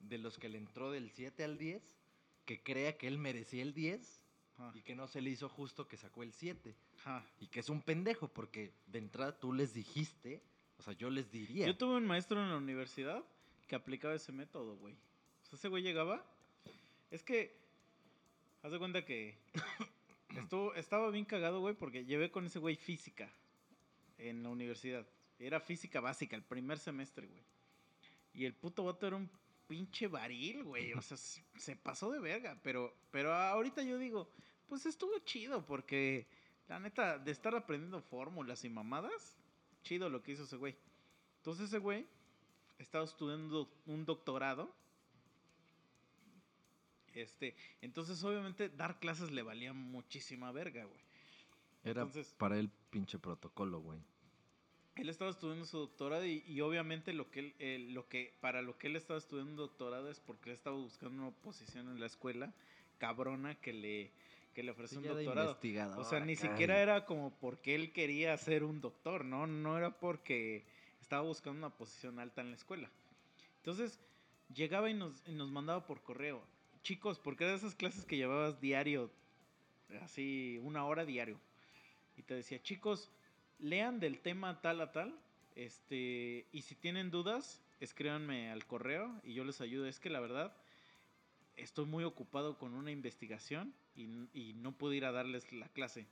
de los que le entró del 7 al 10, que crea que él merecía el 10 Ajá, y que no se le hizo justo que sacó el 7. ajá. Y que es un pendejo, porque de entrada tú les dijiste, o sea, yo les diría. Yo tuve un maestro en la universidad que aplicaba ese método, güey. O sea, ese güey llegaba. Es que. Haz de cuenta que. Estuvo, estaba bien cagado, güey, porque llevé con ese güey física en la universidad. Era física básica, el primer semestre, güey. Y el puto vato era un pinche varil, güey. O sea, se pasó de verga. Pero, pero ahorita yo digo, pues estuvo chido, porque la neta, de estar aprendiendo fórmulas y mamadas, chido lo que hizo ese güey. Entonces ese güey estaba estudiando un doctorado. Este, entonces obviamente dar clases le valía muchísima verga, güey. Era entonces- para el pinche protocolo, güey. Él estaba estudiando su doctorado y, y obviamente lo que él, eh, lo que para lo que él estaba estudiando doctorado es porque él estaba buscando una posición en la escuela cabrona que le que le ofreció Sí, un doctorado. O sea, ni siquiera era como porque él quería ser un doctor, ¿no? No era porque estaba buscando una posición alta en la escuela. Entonces, llegaba y nos, y nos mandaba por correo. Chicos, porque era de esas clases que llevabas diario, así, una hora diario. Y te decía, chicos, lean del tema tal a tal, este, y si tienen dudas, escríbanme al correo y yo les ayudo. Es que la verdad, estoy muy ocupado con una investigación y, y no pude ir a darles la clase.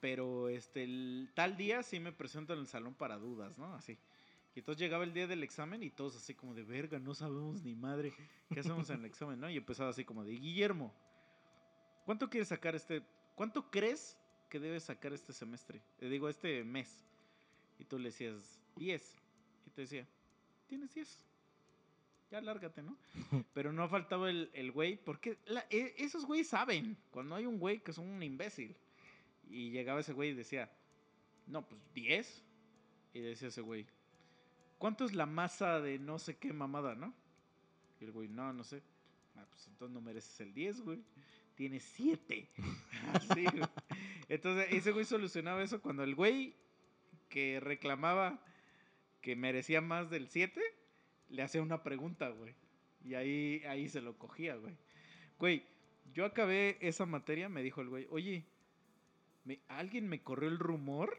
Pero este el, tal día sí me presento en el salón para dudas, ¿no? Así. Y entonces llegaba el día del examen y todos así como de verga, no sabemos ni madre qué hacemos en el examen, ¿no? Y empezaba así como de Guillermo, ¿cuánto quieres sacar este? ¿Cuánto crees que debes sacar este semestre? Le digo, este mes. Y tú le decías 10. Y te decía, tienes 10 ya lárgate, ¿no? Pero no faltaba el, el güey, porque la- e- esos güeyes saben, cuando hay un güey que es un imbécil. Y llegaba ese güey y decía, no, pues 10. Y decía ese güey, ¿cuánto es la masa de no sé qué mamada, no? Y el güey, no, no sé. Ah, pues entonces no mereces el 10, güey. Tienes 7. Así, güey. Entonces ese güey solucionaba eso cuando el güey que reclamaba que merecía más del 7 le hacía una pregunta, güey. Y ahí, ahí se lo cogía, güey. Güey, yo acabé esa materia, me dijo el güey, oye, me- alguien me corrió el rumor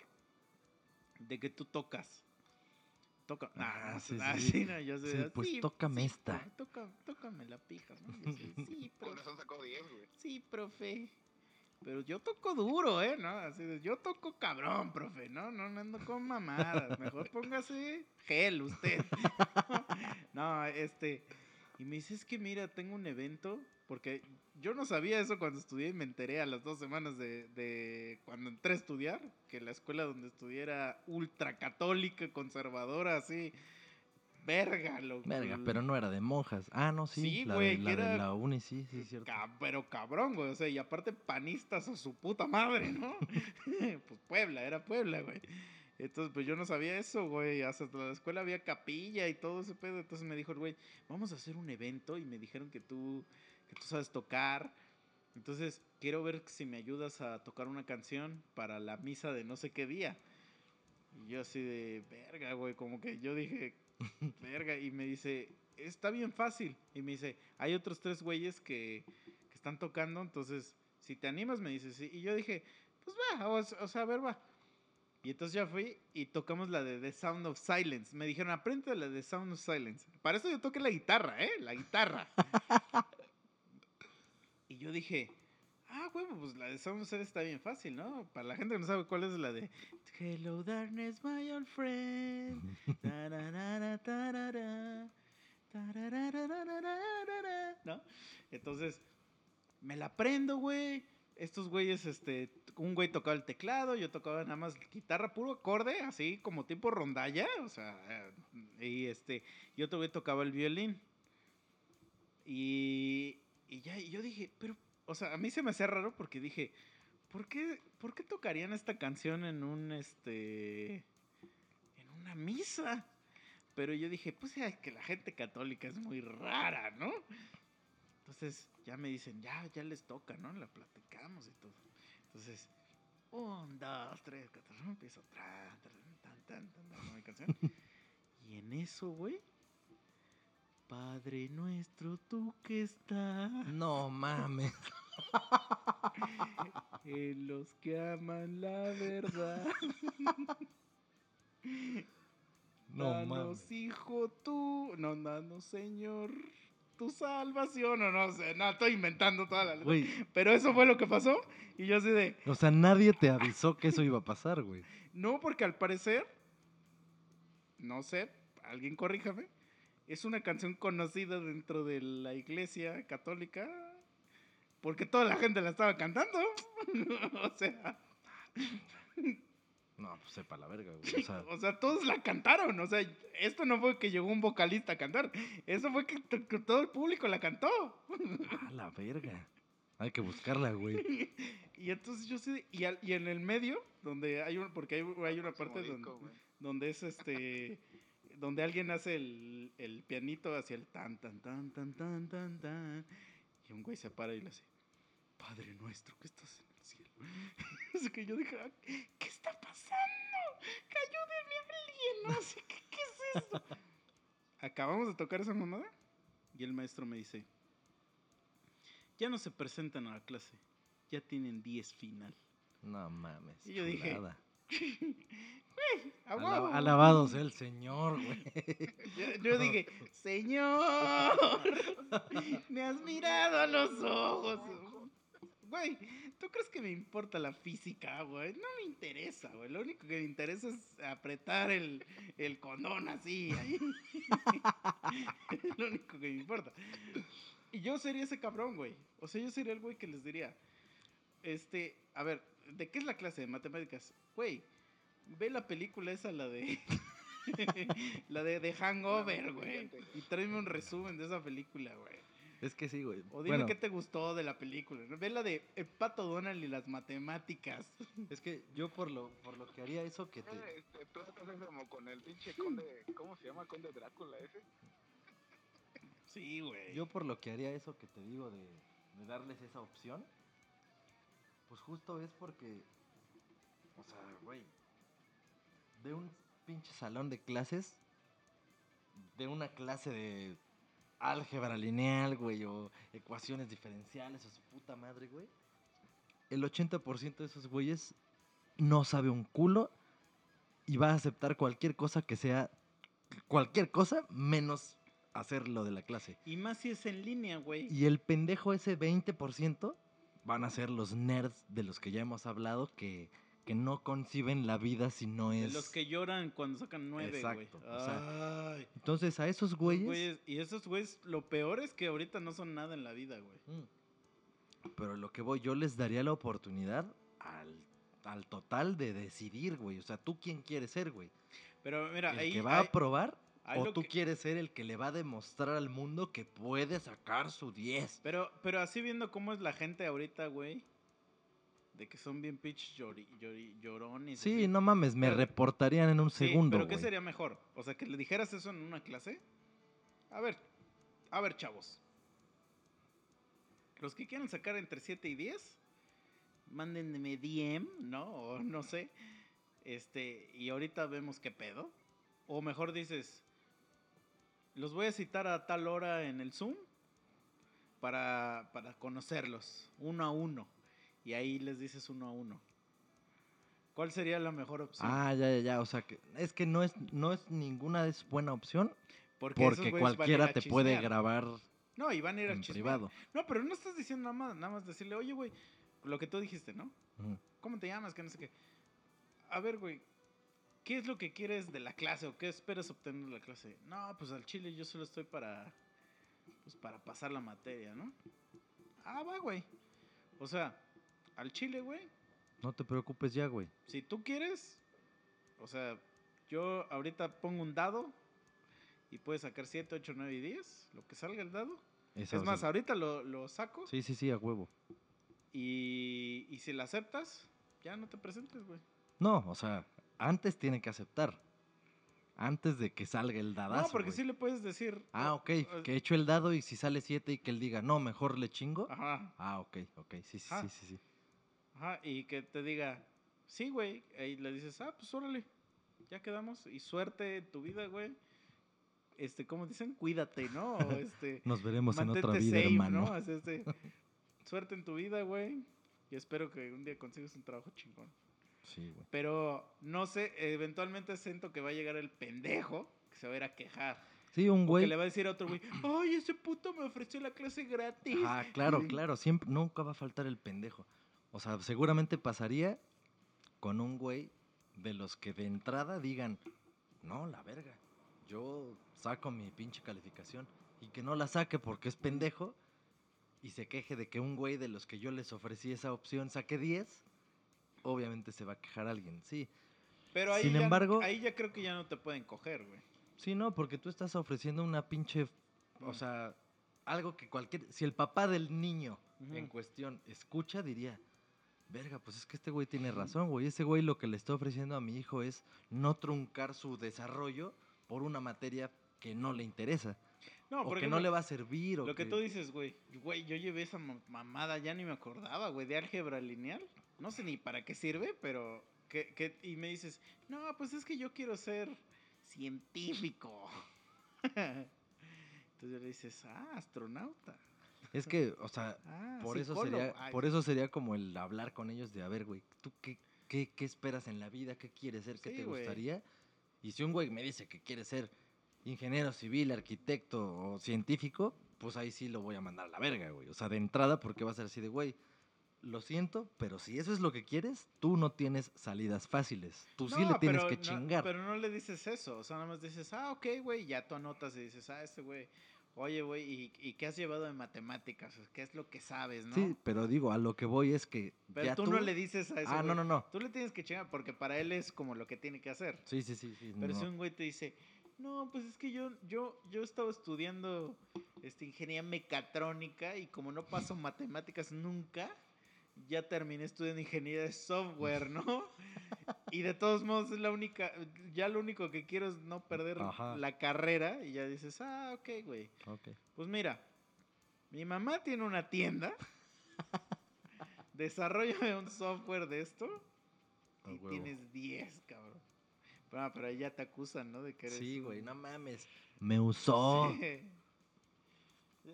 de que tú tocas. Toca. Ah, Ah, sí, ah, sí. sí, no, yo sé, Sí, pues sí, tócame sí, esta. tócame la pija, ¿no? Yo sé, sí, profe. razón sacó 10, güey. Sí, profe. Pero yo toco duro, ¿eh? ¿No? Así de, yo toco cabrón, profe. No, no, no ando con mamadas. Mejor póngase gel usted. no, este... Y me dice, es que mira, tengo un evento. Porque yo no sabía eso cuando estudié y me enteré a las dos semanas de, de cuando entré a estudiar. Que la escuela donde estudié era ultra católica, conservadora, así. Verga, lo Verga, pero no era de monjas. Ah, no, sí. Sí, la, güey, de, la de era- la uni, sí, sí, es cierto. Pero cabrón, güey. O sea, y aparte panistas a su puta madre, ¿no? pues Puebla, era Puebla, güey. Entonces, pues yo no sabía eso, güey. Hasta la escuela había capilla y todo ese pedo. Entonces me dijo el güey, vamos a hacer un evento y me dijeron que tú, que tú sabes tocar. Entonces, quiero ver si me ayudas a tocar una canción para la misa de no sé qué día. Y yo así de, verga, güey, como que yo dije, verga, y me dice, está bien fácil. Y me dice, hay otros tres güeyes que, que están tocando, entonces, si te animas, me dice, sí. Y yo dije, pues va, o, o sea, a ver, va. Y entonces ya fui y tocamos la de The Sound of Silence. Me dijeron, aprende la de The Sound of Silence. Para eso yo toqué la guitarra, ¿eh? La guitarra. y yo dije, ah, bueno, pues la de Silence está bien fácil, ¿no? Para la gente que no sabe cuál es la de Hello, darkness, my old friend. Ta-ra-ra-ra, ta-ra-ra. tarararararara, ¿no? Entonces, me la aprendo, güey. Estos güeyes, este, un güey tocaba el teclado, yo tocaba nada más guitarra puro acorde, así como tipo rondalla, o sea, eh, y este, y otro güey tocaba el violín. Y, y ya, y yo dije, pero, o sea, a mí se me hacía raro porque dije, ¿por qué, ¿por qué tocarían esta canción en un, este, en una misa? Pero yo dije, pues es que la gente católica es muy rara, ¿no? Entonces ya me dicen, ya, ya les toca, ¿no? La platicamos y todo. Entonces, un, dos, tres, cuatro, empiezo, tra, tra, tan, tan, tan, tan, ¿no? mi canción. Y en eso, güey, Padre nuestro, tú que estás No mames. en los que aman la verdad. No danos, mames. hijo, tú. No, danos, Señor, tu salvación. O no sé, no, estoy inventando toda la letra. Pero eso fue lo que pasó. Y yo así de, o sea, nadie te avisó que eso iba a pasar, güey. no, porque al parecer, no sé, alguien corríjame, es una canción conocida dentro de la iglesia católica. Porque toda la gente la estaba cantando. o sea, No, pues sepa la verga, güey. O sea, o sea, todos la cantaron. O sea, esto no fue que llegó un vocalista a cantar. Eso fue que, to- que todo el público la cantó. a la verga. Hay que buscarla, güey. y entonces yo sí, y, al- y en el medio, donde hay un, porque hay, hay una parte donde, donde es este, donde alguien hace el, el pianito hacia el tan, tan, tan, tan, tan, tan, tan, y un güey se para y le hace, Padre nuestro que estás en el cielo. es que yo dije, "Ah, ¿qué está pasando? Que ayúdenme a alguien, no sé, ¿qué, qué es esto? Acabamos de tocar esa mamada y el maestro me dice, ya no se presentan a la clase, ya tienen 10 final. No mames. Y yo dije, chulada. ¡A Alaba- huevo! alabado sea el Señor, güey. Yo, yo dije, Señor, me has mirado a los ojos. Güey, ¿tú crees que me importa la física, güey? No me interesa, güey. Lo único que me interesa es apretar el, el condón así. ahí. es lo único que me importa. Y yo sería ese cabrón, güey. O sea, yo sería el güey que les diría, este, a ver, ¿de qué es la clase de matemáticas? Güey, ve la película esa, la de... la de Hangover, güey. Y tráeme un resumen de esa película, güey. Es que sí, güey. O dime Bueno, qué te gustó de la película. ¿no? Ve la de El Pato Donald y las matemáticas. es que yo por lo, por lo que haría eso que te... Este, tú estás como con el pinche conde, ¿cómo se llama? Conde Drácula ese. Sí, güey. Yo por lo que haría eso que te digo de, de darles esa opción, pues justo es porque, o sea, güey, de un pinche salón de clases, de una clase de álgebra lineal, güey, o ecuaciones diferenciales, o su puta madre, güey, el 80% de esos güeyes no sabe un culo y va a aceptar cualquier cosa que sea, cualquier cosa menos hacer lo de la clase. Y más si es en línea, güey. Y el pendejo ese 20% van a ser los nerds de los que ya hemos hablado que, que no conciben la vida si no De es... los que lloran cuando sacan nueve, güey. Exacto, o sea, Ay, Entonces a esos esos güeyes... güeyes- Y esos güeyes, lo peor es que ahorita no son nada en la vida, güey. Mm. Pero lo que voy, yo les daría la oportunidad al, al total de decidir, güey. O sea, ¿tú quién quieres ser, güey? Pero mira, ¿El ahí. que va ahí- a probar? ¿O tú que- quieres ser el que le va a demostrar al mundo que puede sacar su 10? Pero, pero así viendo cómo es la gente ahorita, güey. De que son bien pitch llori, llori- llorones. Sí, así. no mames, me Pero- reportarían en un Sí, segundo, pero ¿qué sería mejor? O sea, que le dijeras eso en una clase. A ver, a ver, chavos. Los que quieran sacar entre 7 y 10, mándenme DM, ¿no? O no sé. Este, y ahorita vemos qué pedo. O mejor dices, los voy a citar a tal hora en el Zoom para, para conocerlos, uno a uno. Y ahí les dices uno a uno. ¿Cuál sería la mejor opción? Ah, ya, ya, ya. O sea, que es que no es, no es ninguna es buena opción Porque, porque a cualquiera a te puede grabar No, y van a ir a en chismear. privado. No, pero no estás diciendo nada más, nada más decirle, oye, güey, lo que tú dijiste, ¿no? ¿Cómo te llamas? Que no sé qué. A ver, güey, ¿qué es lo que quieres de la clase o qué esperas obtener de la clase? No, pues al chile yo solo estoy para, pues para pasar la materia, ¿no? Ah, va, güey. O sea, al chile, güey, No te preocupes ya, güey. si tú quieres, o sea, yo ahorita pongo un dado y puedes sacar 7, 8, 9 y 10, lo que salga el dado. Esa Es más, ahorita lo, lo saco Sí, sí, sí, a huevo. y, y si la aceptas, ya no te presentes, güey. No, o sea, antes tiene que aceptar. Antes de que salga el dadazo. No, porque güey. sí le puedes decir. Ah, "Oh, ok. eh, Que echo el dado y si sale 7 y que él diga, no, mejor le chingo. Ajá, Ah, ok, ok. Sí, sí, sí, sí, sí. ajá, y que te diga, sí, güey. Y le dices, ah, pues órale, ya quedamos. Y suerte en tu vida, güey. Este, como dicen, cuídate, ¿no? O este, Nos veremos en otra vida, safe, hermano. ¿no? Este, suerte en tu vida, güey. Y espero que un día consigas un trabajo chingón. Sí, güey. Pero no sé, eventualmente siento que va a llegar el pendejo que se va a ir a quejar. Sí, un O que güey. le va a decir a otro güey, ay, ese puto me ofreció la clase gratis. Ah, claro, claro. Siempre, nunca va a faltar el pendejo. O sea, seguramente pasaría con un güey de los que de entrada digan, no, la verga. Yo saco mi pinche calificación. Y que no la saque porque es pendejo. Y se queje de que un güey de los que yo les ofrecí esa opción saque 10. Obviamente se va a quejar alguien, sí. Pero ahí, Sin ya, embargo- ahí ya creo que ya no te pueden coger, güey. Sí, no, porque tú estás ofreciendo una pinche, o sea, algo que cualquier, si el papá del niño en cuestión escucha, diría, verga, pues es que este güey tiene razón, güey, ese güey lo que le está ofreciendo a mi hijo es no truncar su desarrollo por una materia que no le interesa, No, o por que no le va a servir, o Lo que que- tú dices, güey. Güey, yo llevé esa ma- mamada, ya ni me acordaba, güey, de álgebra lineal. No sé ni para qué sirve, pero... Que, que- y me dices, no, pues es que yo quiero ser científico. Entonces yo le dices, ah, astronauta. Es que, o sea, Ah, por eso psicólogo". sería, Ay, por eso sería como el hablar con ellos de, a ver, güey, ¿tú qué, qué, qué esperas en la vida? ¿Qué quieres ser? ¿Qué Sí, te güey. gustaría? Y si un güey me dice que quiere ser ingeniero civil, arquitecto o científico, pues ahí sí lo voy a mandar a la verga, güey. O sea, de entrada, porque va a ser así de, güey, lo siento, pero si eso es lo que quieres, tú no tienes salidas fáciles. Tú sí No, le tienes pero que no- chingar. pero no le dices eso, o sea, nada más dices, ah, ok, güey, ya tú anotas y dices, ah, este güey, oye, güey, ¿y, ¿y qué has llevado de matemáticas? ¿Qué es lo que sabes, no? Sí, pero digo, a lo que voy es que pero ya tú, no le dices a ese Ah, no, güey, no, no. Tú le tienes que chingar porque para él es como lo que tiene que hacer. Sí, sí, sí. sí, Pero no. si un güey te dice, no, pues es que yo, yo, yo estaba estudiando este, ingeniería mecatrónica y como no paso matemáticas nunca, ya terminé estudiando ingeniería de software, ¿no? Y de todos modos es la única, ya lo único que quiero es no perder Ajá. la carrera y ya dices, ah, ok, güey. Pues mira, mi mamá tiene una tienda, desarrolla un software de esto y tienes 10, cabrón. Ah, pero ahí ya te acusan, ¿no? De que eres Sí, un- güey, no mames. Me usó. Sí.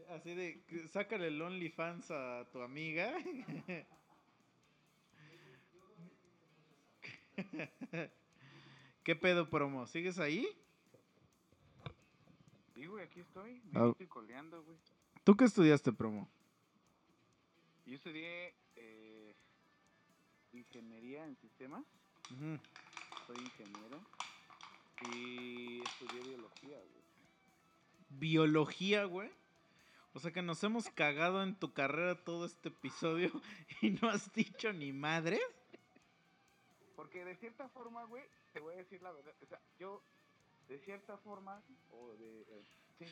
Así de, sácale el OnlyFans a tu amiga. ¿Qué pedo, promo? ¿Sigues ahí? Sí, güey, aquí estoy. Ah. Me estoy coleando, güey. ¿Tú qué estudiaste, promo? Yo estudié eh, ingeniería en sistemas. Soy ingeniero. Y estudié biología, güey. Biología, güey. O sea que nos hemos cagado en tu carrera todo este episodio y no has dicho ni madre. Porque de cierta forma, güey, te voy a decir la verdad. O sea, yo, de cierta forma, o de. eh, sí,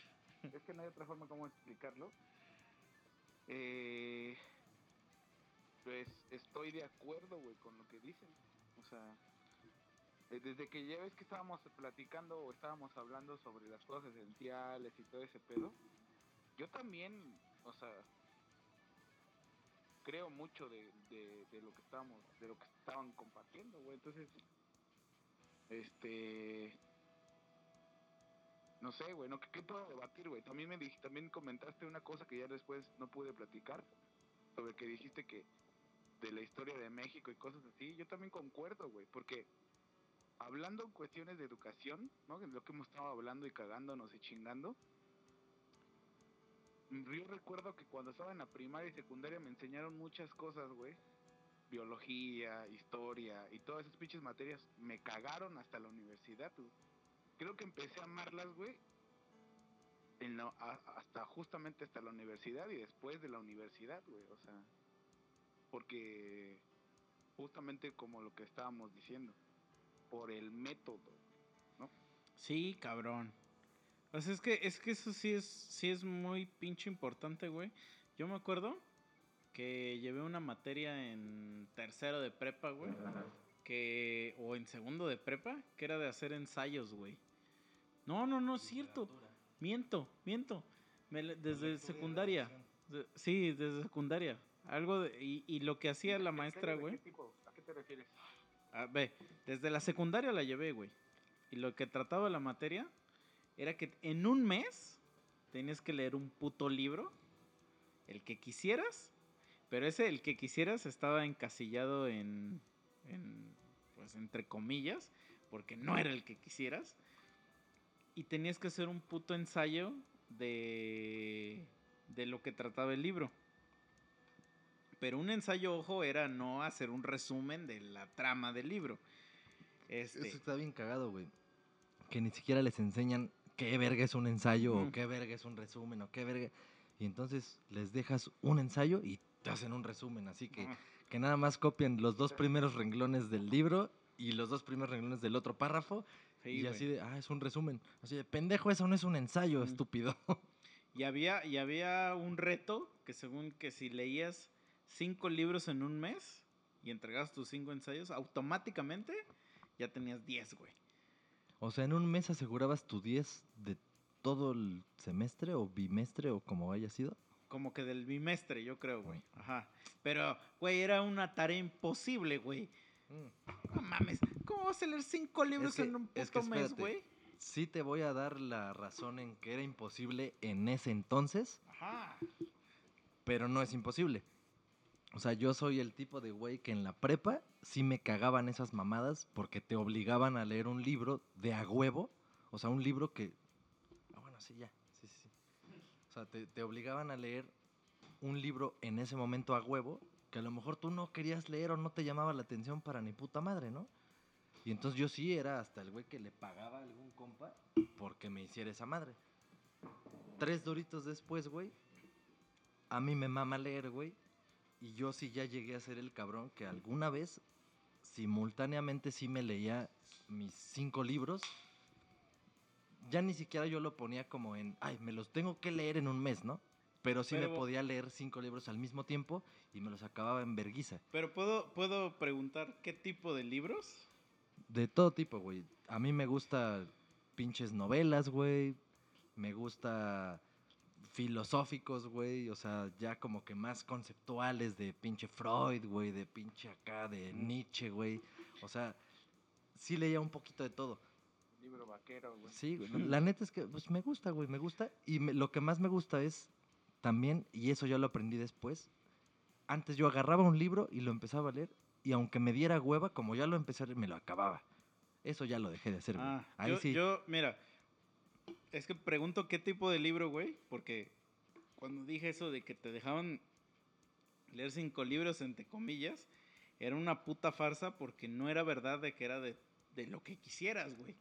es que no hay otra forma como explicarlo. Eh, pues estoy de acuerdo, güey, con lo que dicen. O sea, eh, desde que ya ves que estábamos platicando o estábamos hablando sobre las cosas esenciales y todo ese pedo, yo también, o sea, creo mucho de, de, lo que estábamos, de lo que estaban compartiendo, güey. Entonces, este, no sé, güey, no, ¿qué, qué puedo debatir, güey? También me dij- también comentaste una cosa que ya después no pude platicar, sobre que dijiste que de la historia de México y cosas así, yo también concuerdo, güey, porque hablando en cuestiones de educación, ¿no? Lo que hemos estado hablando y cagándonos y chingando, yo recuerdo que cuando estaba en la primaria y secundaria me enseñaron muchas cosas, güey, biología, historia y todas esas pinches materias me cagaron hasta la universidad. Creo que empecé a amarlas, güey, en la- hasta justamente hasta la universidad y después de la universidad, güey, o sea, porque justamente como lo que estábamos diciendo, por el método. Sí, cabrón. O sea, es que, es que eso sí es, sí es muy pinche importante, güey. Yo me acuerdo que llevé una materia en tercero de prepa, güey. Que, o en segundo de prepa, que era de hacer ensayos, güey. No, no, no es cierto. Miento, miento. Me le- desde secundaria. De- sí, desde secundaria. Algo de, y, y lo que hacía la maestra, güey. ¿A qué te refieres? A ver, desde la secundaria la llevé, güey. Y lo que trataba la materia era que en un mes tenías que leer un puto libro, el que quisieras, pero ese, el que quisieras, estaba encasillado en, en, pues, entre comillas, porque no era el que quisieras. Y tenías que hacer un puto ensayo de, de lo que trataba el libro. Pero un ensayo, ojo, era no hacer un resumen de la trama del libro. Este, Eso está bien cagado, güey. Que ni siquiera les enseñan qué verga es un ensayo o qué verga es un resumen o qué verga. Y entonces les dejas un ensayo y te hacen un resumen. Así que, que nada más copian los dos primeros renglones del libro y los dos primeros renglones del otro párrafo. Sí, y así de, ah, es un resumen. Así de, pendejo, eso no es un ensayo, estúpido. Y había, y había un reto que según que si leías cinco libros en un mes y entregabas tus cinco ensayos, automáticamente ya tenías 10, güey. O sea, en un mes asegurabas tu 10 de todo el semestre o bimestre o como haya sido. Como que del bimestre, yo creo, güey. Ajá. Pero, güey, era una tarea imposible, güey. No mames. ¿Cómo vas a leer cinco libros que- en un es que puto mes, güey? Sí te voy a dar la razón en que era imposible en ese entonces, Ajá. pero no es imposible. O sea, yo soy el tipo de güey que en la prepa sí me cagaban esas mamadas porque te obligaban a leer un libro de a huevo. O sea, un libro que... Ah, bueno, sí, ya. Sí, sí, sí. O sea, te, te obligaban a leer un libro en ese momento a huevo que a lo mejor tú no querías leer o no te llamaba la atención para ni puta madre, ¿no? Y entonces yo sí era hasta el güey que le pagaba a algún compa porque me hiciera esa madre. Tres doritos después, güey, a mí me mama leer, güey. Y yo sí ya llegué a ser el cabrón que alguna vez, simultáneamente sí me leía mis cinco libros. Ya ni siquiera yo lo ponía como en, ay, me los tengo que leer en un mes, ¿no? Pero sí me podía leer cinco libros al mismo tiempo y me los acababa en verguiza. Pero puedo, puedo preguntar qué tipo de libros. De todo tipo, güey. A mí me gusta pinches novelas, güey. Me gusta filosóficos, güey. O sea, ya como que más conceptuales de pinche Freud, güey. De pinche acá, de Nietzsche, güey. O sea, sí leía un poquito de todo. Libro vaquero, güey. Sí, güey. La neta es que pues, me gusta, güey. Me gusta. Y me- lo que más me gusta es también, y eso ya lo aprendí después. Antes yo agarraba un libro y lo empezaba a leer. Y aunque me diera hueva, como ya lo empecé a leer, me lo acababa. Eso ya lo dejé de hacer, güey. Ah, Ahí yo, sí. yo, mira, es que pregunto qué tipo de libro, güey, porque cuando dije eso de que te dejaban leer cinco libros, entre comillas, era una puta farsa porque no era verdad de que era de, de lo que quisieras, güey.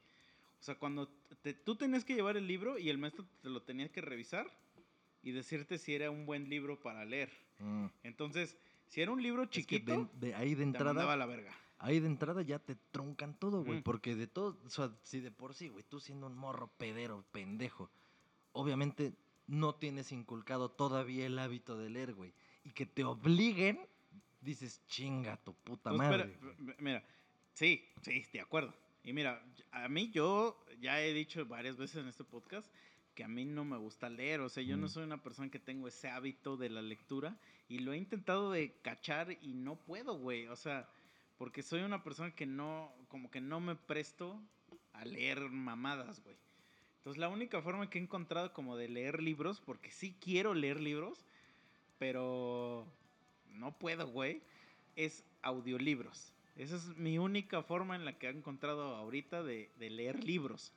O sea, cuando te- tú tenías que llevar el libro y el maestro te lo tenía que revisar y decirte si era un buen libro para leer. Mm. Entonces, si era un libro Es que chiquito, de, de ahí de te mandaba entrada, a la verga. Ahí de entrada ya te truncan todo, güey. Mm. Porque de todo, o sea, si de por sí, güey, tú siendo un morro pedero, pendejo, obviamente no tienes inculcado todavía el hábito de leer, güey. Y que te obliguen, dices, chinga tu puta Pues, madre. m- mira, sí, sí, de acuerdo. Y mira, a mí yo ya he dicho varias veces en este podcast que a mí no me gusta leer, o sea, yo no Mm. soy una persona que tengo ese hábito de la lectura y lo he intentado de cachar y no puedo, güey, o sea, porque soy una persona que no, como que no me presto a leer mamadas, güey. Entonces la única forma que he encontrado como de leer libros, porque sí quiero leer libros, pero no puedo, güey, es audiolibros. Esa es mi única forma en la que he encontrado ahorita de, de leer libros.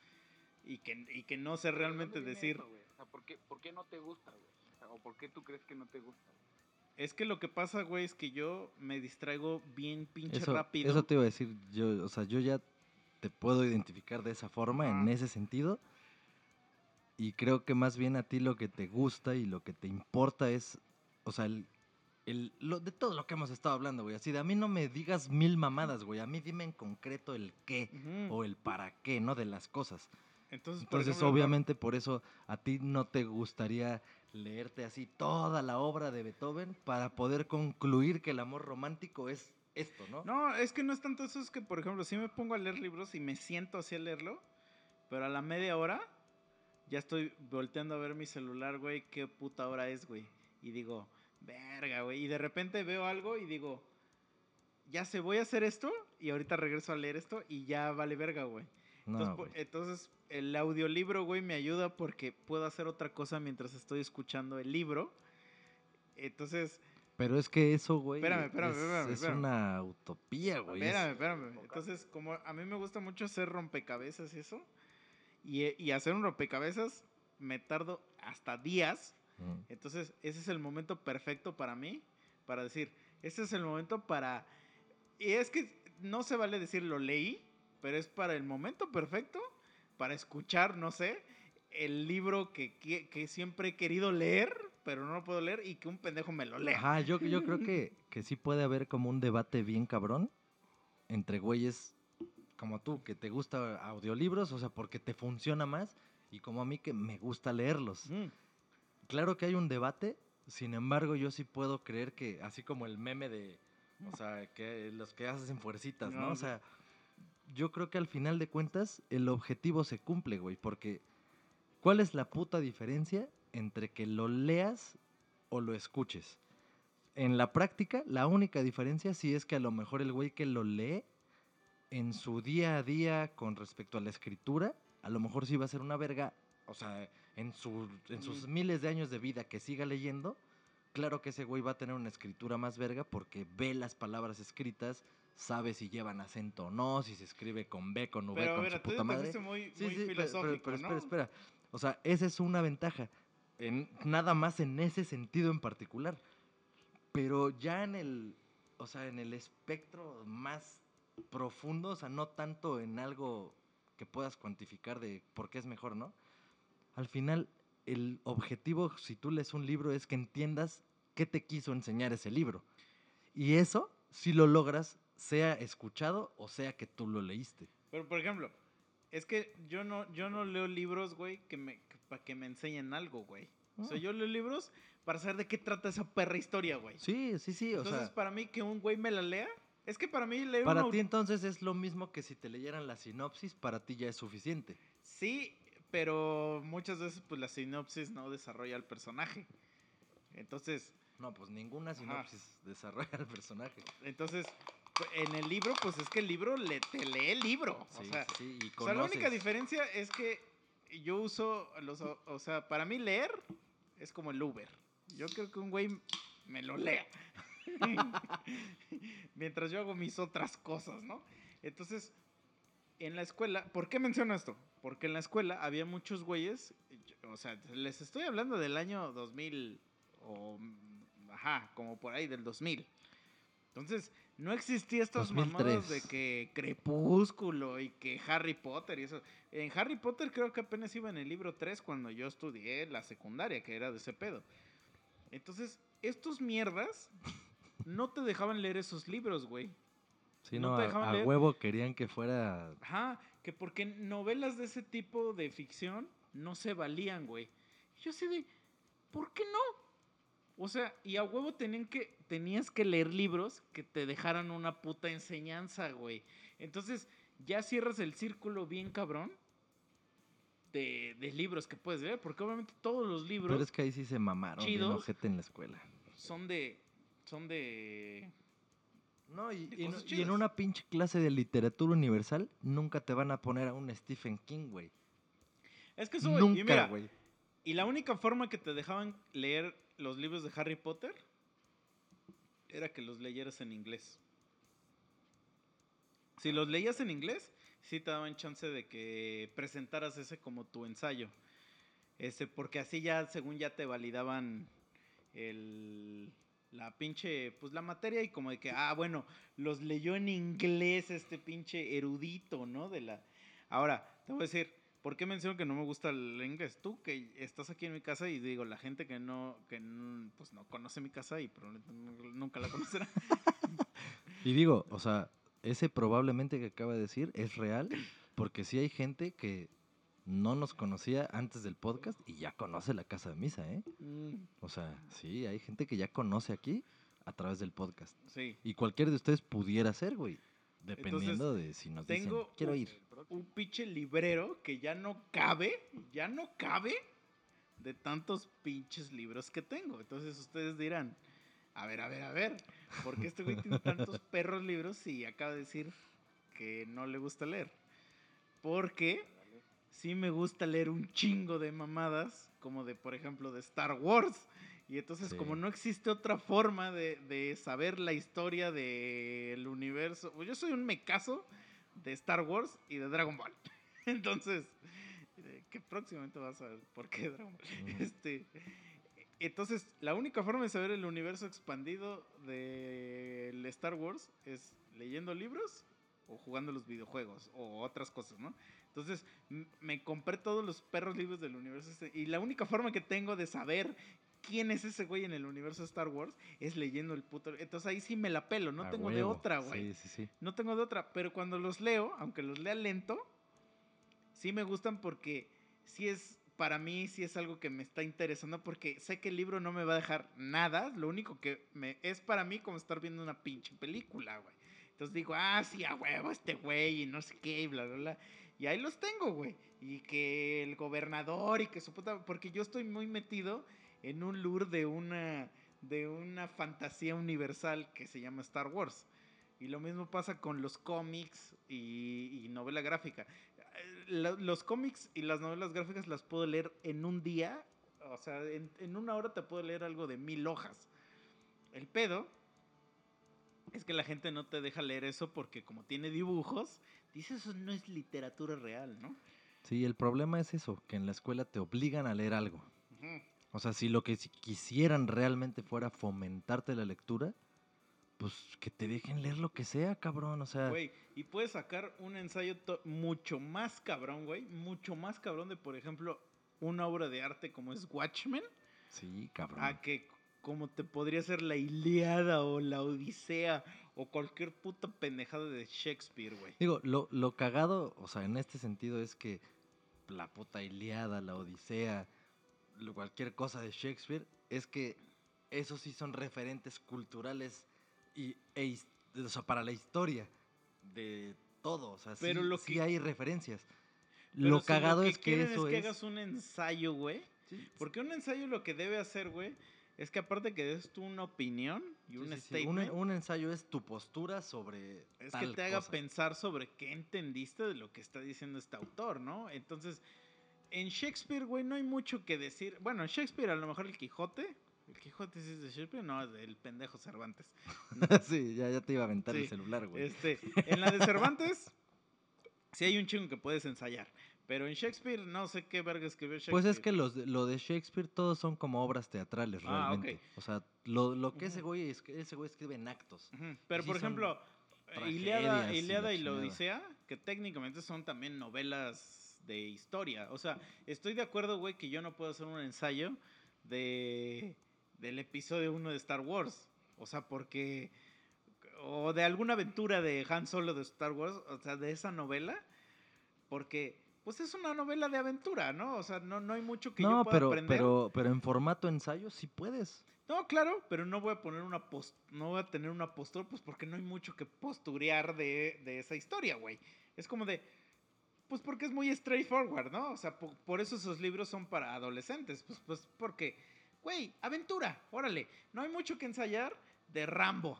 Y que, y que no sé Pero ¿de realmente decir... eso, o sea, ¿por qué, ¿por qué no te gusta, güey? O sea, ¿o por qué tú crees que no te gusta? güey? Es que lo que pasa, güey, es que yo me distraigo bien pinche Eso, rápido. eso te iba a decir, yo, o sea, yo ya te puedo identificar de esa forma, en ese sentido. Y creo que más bien a ti lo que te gusta y lo que te importa es, o sea, el, el- lo, de todo lo que hemos estado hablando, güey. Así de a mí no me digas mil mamadas, güey. A mí dime en concreto el qué Ujú. o el para qué, ¿no? De las cosas. Entonces, por Entonces, ejemplo, obviamente, por eso a ti no te gustaría leerte así toda la obra de Beethoven para poder concluir que el amor romántico es esto, ¿no? No, es que no es tanto eso, es que, por ejemplo, si me pongo a leer libros y me siento así a leerlo, pero a la media hora ya estoy volteando a ver mi celular, güey, qué puta hora es, güey. Y digo, verga, güey. Y de repente veo algo y digo, ya sé, voy a hacer esto y ahorita regreso a leer esto y ya vale verga, güey. No, Entonces, entonces, el audiolibro, güey, me ayuda porque puedo hacer otra cosa mientras estoy escuchando el libro. Entonces, Pero es que eso, güey, Espérame, espérame, es, espérame, es una utopía, güey. es- espérame, espérame. Entonces, como a mí me gusta mucho hacer rompecabezas y eso, y, y hacer un rompecabezas me tardo hasta días. Mm. Entonces, ese es el momento perfecto para mí, para decir, este es el momento para... Y es que no se vale decir lo leí, pero es para el momento perfecto, para escuchar, no sé, el libro que, que, que siempre he querido leer, pero no lo puedo leer y que un pendejo me lo lea. Ajá, yo, yo creo que, que sí puede haber como un debate bien cabrón entre güeyes como tú, que te gusta audiolibros, o sea, porque te funciona más, y como a mí que me gusta leerlos. Mm. Claro que hay un debate, sin embargo, yo sí puedo creer que, así como el meme de, o sea, que los que hacen fuercitas, ¿no? O sea, yo creo que al final de cuentas el objetivo se cumple, güey, porque ¿cuál es la puta diferencia entre que lo leas o lo escuches? En la práctica, la única diferencia sí es que a lo mejor el güey que lo lee en su día a día con respecto a la escritura, a lo mejor sí va a ser una verga, o sea, en, su- en sus miles de años de vida que siga leyendo, claro que ese güey va a tener una escritura más verga porque ve las palabras escritas, sabe si llevan acento o no, si se escribe con B, con V, Pero con ver, su puta madre. muy, Sí, muy sí, pero- pero, filosófico, pero espera, ¿no? espera. O sea, esa es una ventaja. En, nada más en ese sentido en particular. Pero ya en el, o sea, en el espectro más profundo, o sea, no tanto en algo que puedas cuantificar de por qué es mejor, ¿no? Al final, el objetivo, si tú lees un libro, es que entiendas qué te quiso enseñar ese libro. Y eso, si lo logras, sea escuchado o sea que tú lo leíste. Pero, por ejemplo, es que yo no, yo no leo libros, güey, que me, para que me enseñen algo, güey. O sea, Ah. yo leo libros para saber de qué trata esa perra historia, güey. Sí, sí, sí, o Entonces, sea... para mí, que un güey me la lea, es que para mí leer Para ti entonces es lo mismo que si te leyeran la sinopsis, para ti ya es suficiente. Sí, pero muchas veces, pues, la sinopsis no desarrolla al personaje. Entonces, No, pues ninguna Ajá. sinopsis desarrolla el personaje. entonces, en el libro, pues, es que el libro le, te lee el libro. Sí, o sea, sí, y O sea, la única diferencia es que yo uso los, o sea, para mí leer es como el Uber. Yo creo que un güey me lo lea. Mientras yo hago mis otras cosas, ¿no? Entonces, en la escuela, ¿por qué menciono esto? Porque en la escuela había muchos güeyes, o sea, les estoy hablando del año 2000 o ajá, como por ahí del 2000. Entonces, no existía estas 2003. mamadas de que Crepúsculo y que Harry Potter y eso. En Harry Potter creo que apenas iba en el libro 3 cuando yo estudié la secundaria, que era de ese pedo. Entonces, estos mierdas no te dejaban leer esos libros, güy. Sí, no no, te a, a huevo querían que fuera... Ajá, que porque novelas de ese tipo de ficción no se valían, güey. Yo así de, ¿por qué no? O sea, y a huevo tenían que, tenías que leer libros que te dejaran una puta enseñanza, güey. Entonces, ya cierras el círculo bien cabrón de, de libros que puedes leer, porque obviamente todos los libros Pero es que ahí sí se mamaron chidos. en la escuela. son de, son de... No, y, y en- y una pinche clase de literatura universal nunca te van a poner a un Stephen King, güey. Es que eso, Nunca, güey. Y la única forma que te dejaban leer los libros de Harry Potter era que los leyeras en inglés. Si los leías en inglés, sí te daban chance de que presentaras ese como tu ensayo. Ese, porque así ya, según ya te validaban el, la pinche, pues la materia y como de que, ah, bueno, los leyó en inglés este pinche erudito, ¿no? De la... Ahora, te voy a decir, ¿por qué menciono que no me gusta el inglés? Tú que estás aquí en mi casa y digo, la gente que no, que n- pues no conoce mi casa y probablemente nu- nunca la conocerá. Y digo, o sea, ese probablemente que acaba de decir es real, porque sí hay gente que no nos conocía antes del podcast y ya conoce la casa de misa, ¿eh? Mm, O sea, sí, hay gente que ya conoce aquí a través del podcast. sí. Y cualquiera de ustedes pudiera ser, güey. Dependiendo de si nos tengo dicen, quiero un- ir. Un pinche librero que ya no cabe, ya no cabe de tantos pinches libros que tengo. Entonces ustedes dirán, a ver, a ver, a ver, ¿por qué este güey tiene tantos perros libros y acaba de decir que no le gusta leer? Porque sí me gusta leer un chingo de mamadas, como de, por ejemplo, de Star Wars. Y entonces, Sí. como no existe otra forma de, de saber la historia del universo, pues yo soy un mecazo de Star Wars y de Dragon Ball. Entonces, eh, que próximamente vas a ver por qué Dragon Ball. Mm. Este, entonces, la única forma de saber el universo expandido del Star Wars es leyendo libros o jugando los videojuegos o otras cosas, ¿no? Entonces, me compré todos los perros libros del universo este, y la única forma que tengo de saber quién es ese güey en el universo de Star Wars es leyendo el puto. Entonces ahí sí me la pelo, no A tengo de huevo. otra, güey. Sí, sí, sí. No tengo de otra, pero cuando los leo, aunque los lea lento, sí me gustan porque sí es, para mí, sí es algo que me está interesando porque sé que el libro no me va a dejar nada, lo único que me, es para mí como estar viendo una pinche película, güey. Entonces digo, ah, sí, a huevo, este güey, y no sé qué, y bla, bla, bla. Y ahí los tengo, güey. Y que el gobernador y que su puta... Porque yo estoy muy metido en un lure de una, de una fantasía universal que se llama Star Wars. Y lo mismo pasa con los cómics y, y novela gráfica. Eh, lo- Los cómics y las novelas gráficas las puedo leer en un día. O sea, en, en una hora te puedo leer algo de mil hojas. El pedo es que la gente no te deja leer eso porque como tiene dibujos, dice eso no es literatura real, ¿no? Sí, el problema es eso, que en la escuela te obligan a leer algo. Ujú. O sea, si lo que si quisieran realmente fuera fomentarte la lectura, pues que te dejen leer lo que sea, cabrón. O sea, Güey, y puedes sacar un ensayo mucho más cabrón, güey. Mucho más cabrón de, por ejemplo, una obra de arte como es Watchmen. sí, cabrón. A que como te podría ser la Iliada o la Odisea o cualquier puta pendejada de Shakespeare, güey. Digo, lo, lo cagado, o sea, en este sentido es que la puta Iliada, la Odisea, cualquier cosa de Shakespeare, es que esos sí son referentes culturales y, e o sea, para la historia de todo. O sea, Pero sí, lo sí que- hay referencias. Lo si cagado es que eso que es... hagas un ensayo, güey. Sí, Porque un ensayo lo que debe hacer, güey, es que aparte que des tú una opinión y un sí, Un, statement, un ensayo es tu postura sobre es que tal te haga cosa. pensar sobre qué entendiste de lo que está diciendo este autor, ¿no? Entonces, en Shakespeare, güey, no hay mucho que decir. Bueno, en Shakespeare a lo mejor el Quijote. ¿El Quijote sí es de Shakespeare? No, es del pendejo Cervantes. sí, ya, ya te iba a aventar Sí, el celular, güey. Este, en la de Cervantes, sí hay un chingo que puedes ensayar. Pero en Shakespeare, no sé qué verga escribió Shakespeare. Pues es que los lo de Shakespeare todos son como obras teatrales Ah, realmente. O sea, lo, lo que ese güey, es, ese güey escribe en actos. Pero sí por ejemplo, Iliada, y Iliada y la. Odisea, que técnicamente son también novelas de historia. O sea, estoy de acuerdo, güey, que yo no puedo hacer un ensayo de del episodio 1 de Star Wars. O sea, porque. O de alguna aventura de Han Solo de Star Wars. O sea, de esa novela. Porque, pues es una novela de aventura, ¿no? O sea, no, no hay mucho que yo no, pueda pero, aprender. pero, pero en formato ensayo sí puedes. No, claro, pero no voy a poner una post no voy a tener una postura, pues porque no hay mucho que posturear de, de esa historia, güey. Es como de, pues porque es muy straightforward, ¿no? O sea, po- por, eso esos libros son para adolescentes, pues, pues porque, güey, aventura, órale, no hay mucho que ensayar de Rambo,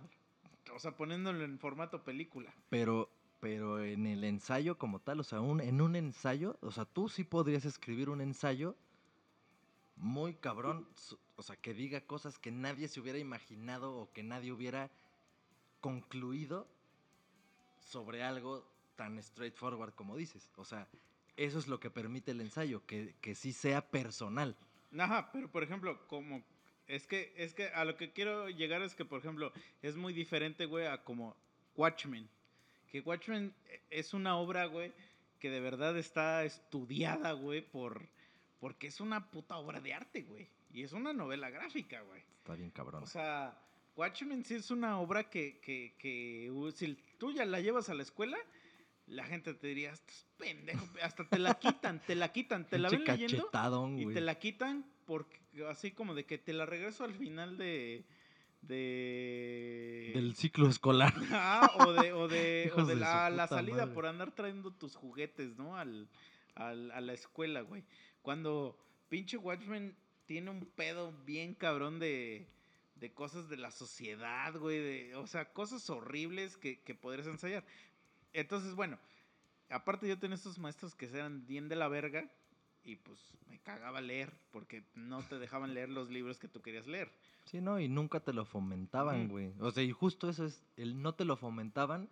o sea, poniéndolo en formato película. Pero, pero en el ensayo como tal, o sea, un, en un ensayo, o sea, tú sí podrías escribir un ensayo muy cabrón, o sea, que diga cosas que nadie se hubiera imaginado o que nadie hubiera concluido sobre algo tan straightforward como dices. O sea, eso es lo que permite el ensayo, que, que sí sea personal. Ajá, pero por ejemplo, como Es que, es que a lo que quiero llegar es que, por ejemplo, es muy diferente, güey, a como Watchmen. Que Watchmen es una obra, güey, que de verdad está estudiada, güey, por, porque es una puta obra de arte, güey. Y es una novela gráfica, güey. Está bien cabrón. O sea, Watchmen sí es una obra que, que, que si tú ya la llevas a la escuela, la gente te diría, estás pendejo, hasta te la quitan, te la quitan, te la ven leyendo y te la quitan porque así como de que te la regreso al final de de Del ciclo escolar. Ah, o de, o de, o Hijos de de la, salida madre. por andar trayendo tus juguetes, ¿no? Al, al- a la escuela, güey. Cuando pinche Watchmen tiene un pedo bien cabrón de, de cosas de la sociedad, güey. de- o sea, cosas horribles que, que podrías ensayar. Entonces, bueno, aparte yo tenía estos maestros que eran bien de la verga y pues me cagaba leer porque no te dejaban leer los libros que tú querías leer. Sí, no, y nunca te lo fomentaban, güey. O sea, y justo eso es, el no te lo fomentaban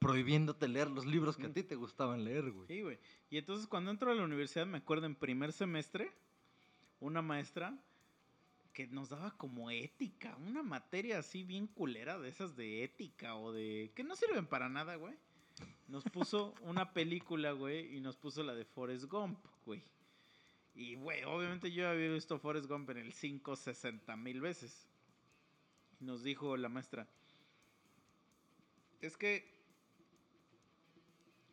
prohibiéndote leer los libros que a ti te gustaban leer, güey. Sí, güey. Y entonces cuando entro a la universidad, me acuerdo en primer semestre, una maestra que nos daba como ética, una materia así bien culera de esas de ética o de... que no sirven para nada, güey. Nos puso una película, güey, y nos puso la de Forrest Gump, güey. Y, güey, obviamente yo había visto Forrest Gump en el 5 60 mil veces. Nos dijo la maestra, es que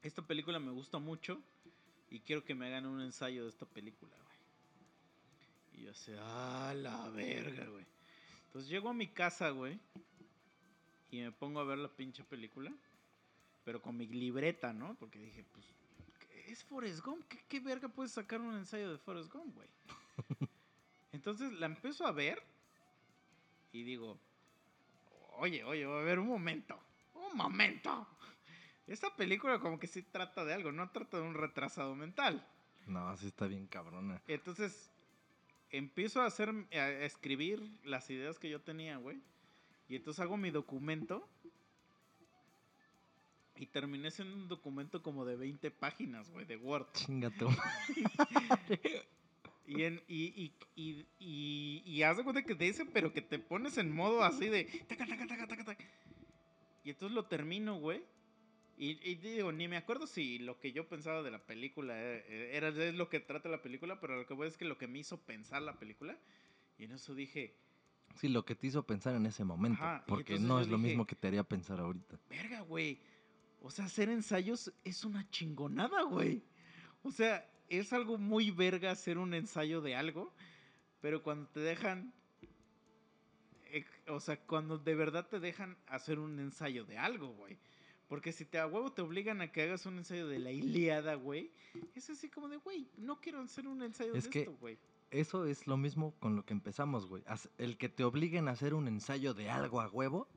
esta película me gusta mucho y quiero que me hagan un ensayo de esta película, güey. Y yo así, ah, la verga, güey. Entonces llego a mi casa, güey, y me pongo a ver la pinche película, pero con mi libreta, ¿no? Porque dije, pues, ¿qué es Forrest Gump? ¿Qué, qué verga puedes sacar un ensayo de Forrest Gump, güey? Entonces la empiezo a ver y digo, oye, oye, a ver, un momento, un momento. Esta película como que sí trata de algo, no trata de un retrasado mental. No, así está bien cabrona. Entonces empiezo a hacer, a escribir las ideas que yo tenía, güey. Y entonces hago mi documento. Y terminé siendo un documento como de 20 páginas, güey, de Word. Chingate. Y, en, y, y, y, y, y haz de cuenta que te dice, pero que te pones en modo así de... taca, taca, taca, taca, taca. Y entonces lo termino, güey. Y, y digo, ni me acuerdo si lo que yo pensaba de la película eh, era, es lo que trata la película, pero lo que voy es que lo que me hizo pensar la película. Y en eso dije, Sí, lo que te hizo pensar en ese momento. Ajá, porque no es lo mismo que te haría pensar ahorita. verga, güey. O sea, hacer ensayos es una chingonada, güey. O sea, es algo muy verga hacer un ensayo de algo, pero cuando te dejan, eh, o sea, cuando de verdad te dejan hacer un ensayo de algo, güey. Porque si te a huevo te obligan a que hagas un ensayo de la Iliada, güey, es así como de, güey, no quiero hacer un ensayo Es de que- esto, güey. Eso es lo mismo con lo que empezamos, güey. El que te obliguen a hacer un ensayo de algo a huevo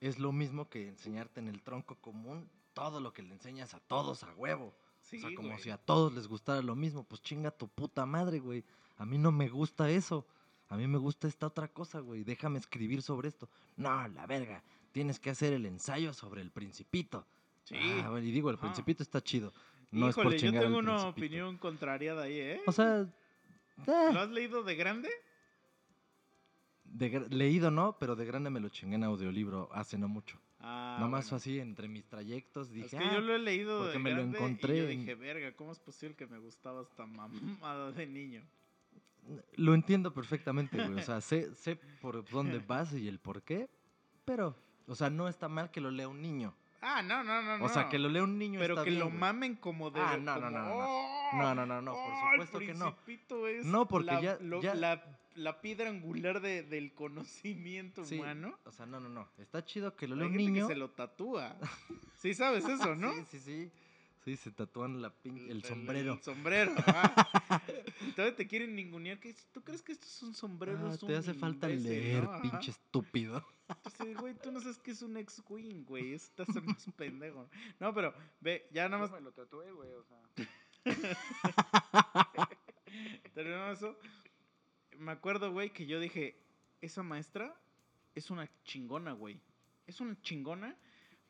es lo mismo que enseñarte en el tronco común todo lo que le enseñas a todos a huevo. Sí, o sea, como güey. si a todos les gustara lo mismo. Pues chinga tu puta madre, güey. A mí no me gusta eso. A mí me gusta esta otra cosa, güey. Déjame escribir sobre esto. No, la verga. Tienes que hacer el ensayo sobre el principito. Sí. Ah, bueno, y digo, el Ajá. principito está chido. No es por yo tengo una Principito. opinión contraria de ahí, ¿eh? O sea, eh, ¿Lo has leído de grande? De leído no, pero de grande me lo chingué en audiolibro hace no mucho. Ah, Nomás bueno. así entre mis trayectos dije, Es que "Ah, yo lo he leído porque de me lo encontré y yo dije, verga, ¿cómo es posible que me gustaba esta mamada de niño? lo entiendo perfectamente, güey. O sea, sé, sé por dónde vas y el por qué, pero, o sea, no está mal que lo lea un niño. Ah, no, no, no, no. O sea, que lo lea un niño Pero está que bien, lo güey. mamen como de... Ah, no, no, como, no, no, no. "Oh, No, no, no, no, por oh, el supuesto que no. Es No, porque la, ya- lo- ya- La, la piedra angular de- del conocimiento Sí, humano. O sea, no, no, no. Está chido que lo lea un niño. que se lo tatúa. Sí sabes eso, ¿no? Sí, sí, sí. Sí, se tatúan la pin- el El- sombrero. El, sombrero. ajá. Y todavía te quieren ningunear. que ¿Tú crees que esto es un sombrero? Ah, Es un te hace falta imbécil, leer, ¿no? Pinche estúpido. Entonces, güey, tú no sabes que es un ex-wing, güey. Estás más pendejo. No, pero ve, ya nada Yo más me lo tatué, güey, o sea. terminando eso. Me acuerdo, güey, que yo dije, esa maestra es una chingona, güey. Es una chingona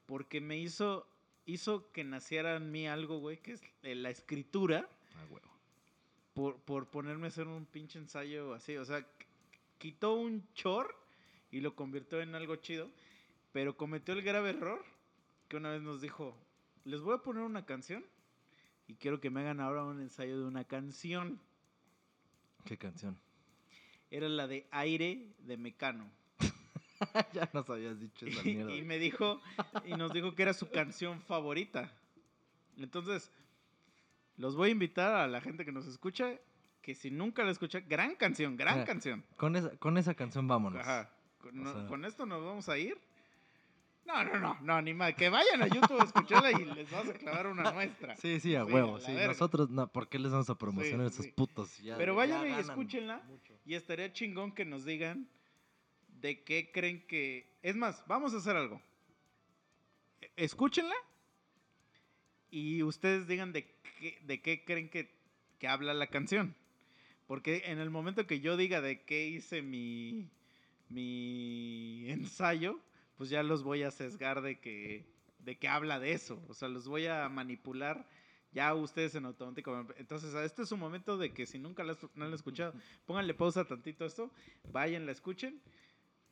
porque me hizo, hizo que naciera en mí algo, güey, que es eh, la escritura. Ah, huevo. por, por ponerme a hacer un pinche ensayo así. O sea, quitó un chor y lo convirtió en algo chido, pero cometió el grave error que una vez nos dijo, les voy a poner una canción y quiero que me hagan ahora un ensayo de una canción. ¿Qué canción? Era la de Aire de Mecano. ya nos habías dicho esa Y, mierda. y me dijo, y nos dijo que era su canción favorita. Entonces, los voy a invitar a la gente que nos escucha, que si nunca la escucha, gran canción, gran canción. Con esa, con esa canción vámonos. Ajá. Con, O no- sea- con esto nos vamos a ir. No, no, no, no, ni más. Que vayan a YouTube a escucharla y les vas a clavar una nuestra. Sí, sí, a Sí, huevo. a sí, verga. nosotros, no, ¿por qué les vamos a promocionar Sí, esos putos? Ya- Pero ya vayan y escúchenla. mucho. Y estaría chingón que nos digan de qué creen que... Es más, vamos a hacer algo. E- Escúchenla y ustedes digan de qué, de qué creen que, que habla la canción. Porque en el momento que yo diga de qué hice mi, mi ensayo, pues ya los voy a sesgar de que, de que habla de eso. O sea, los voy a manipular ya ustedes en automático. Entonces, este es un momento de que si nunca la, no han escuchado, pónganle pausa tantito a esto, vayan, la escuchen,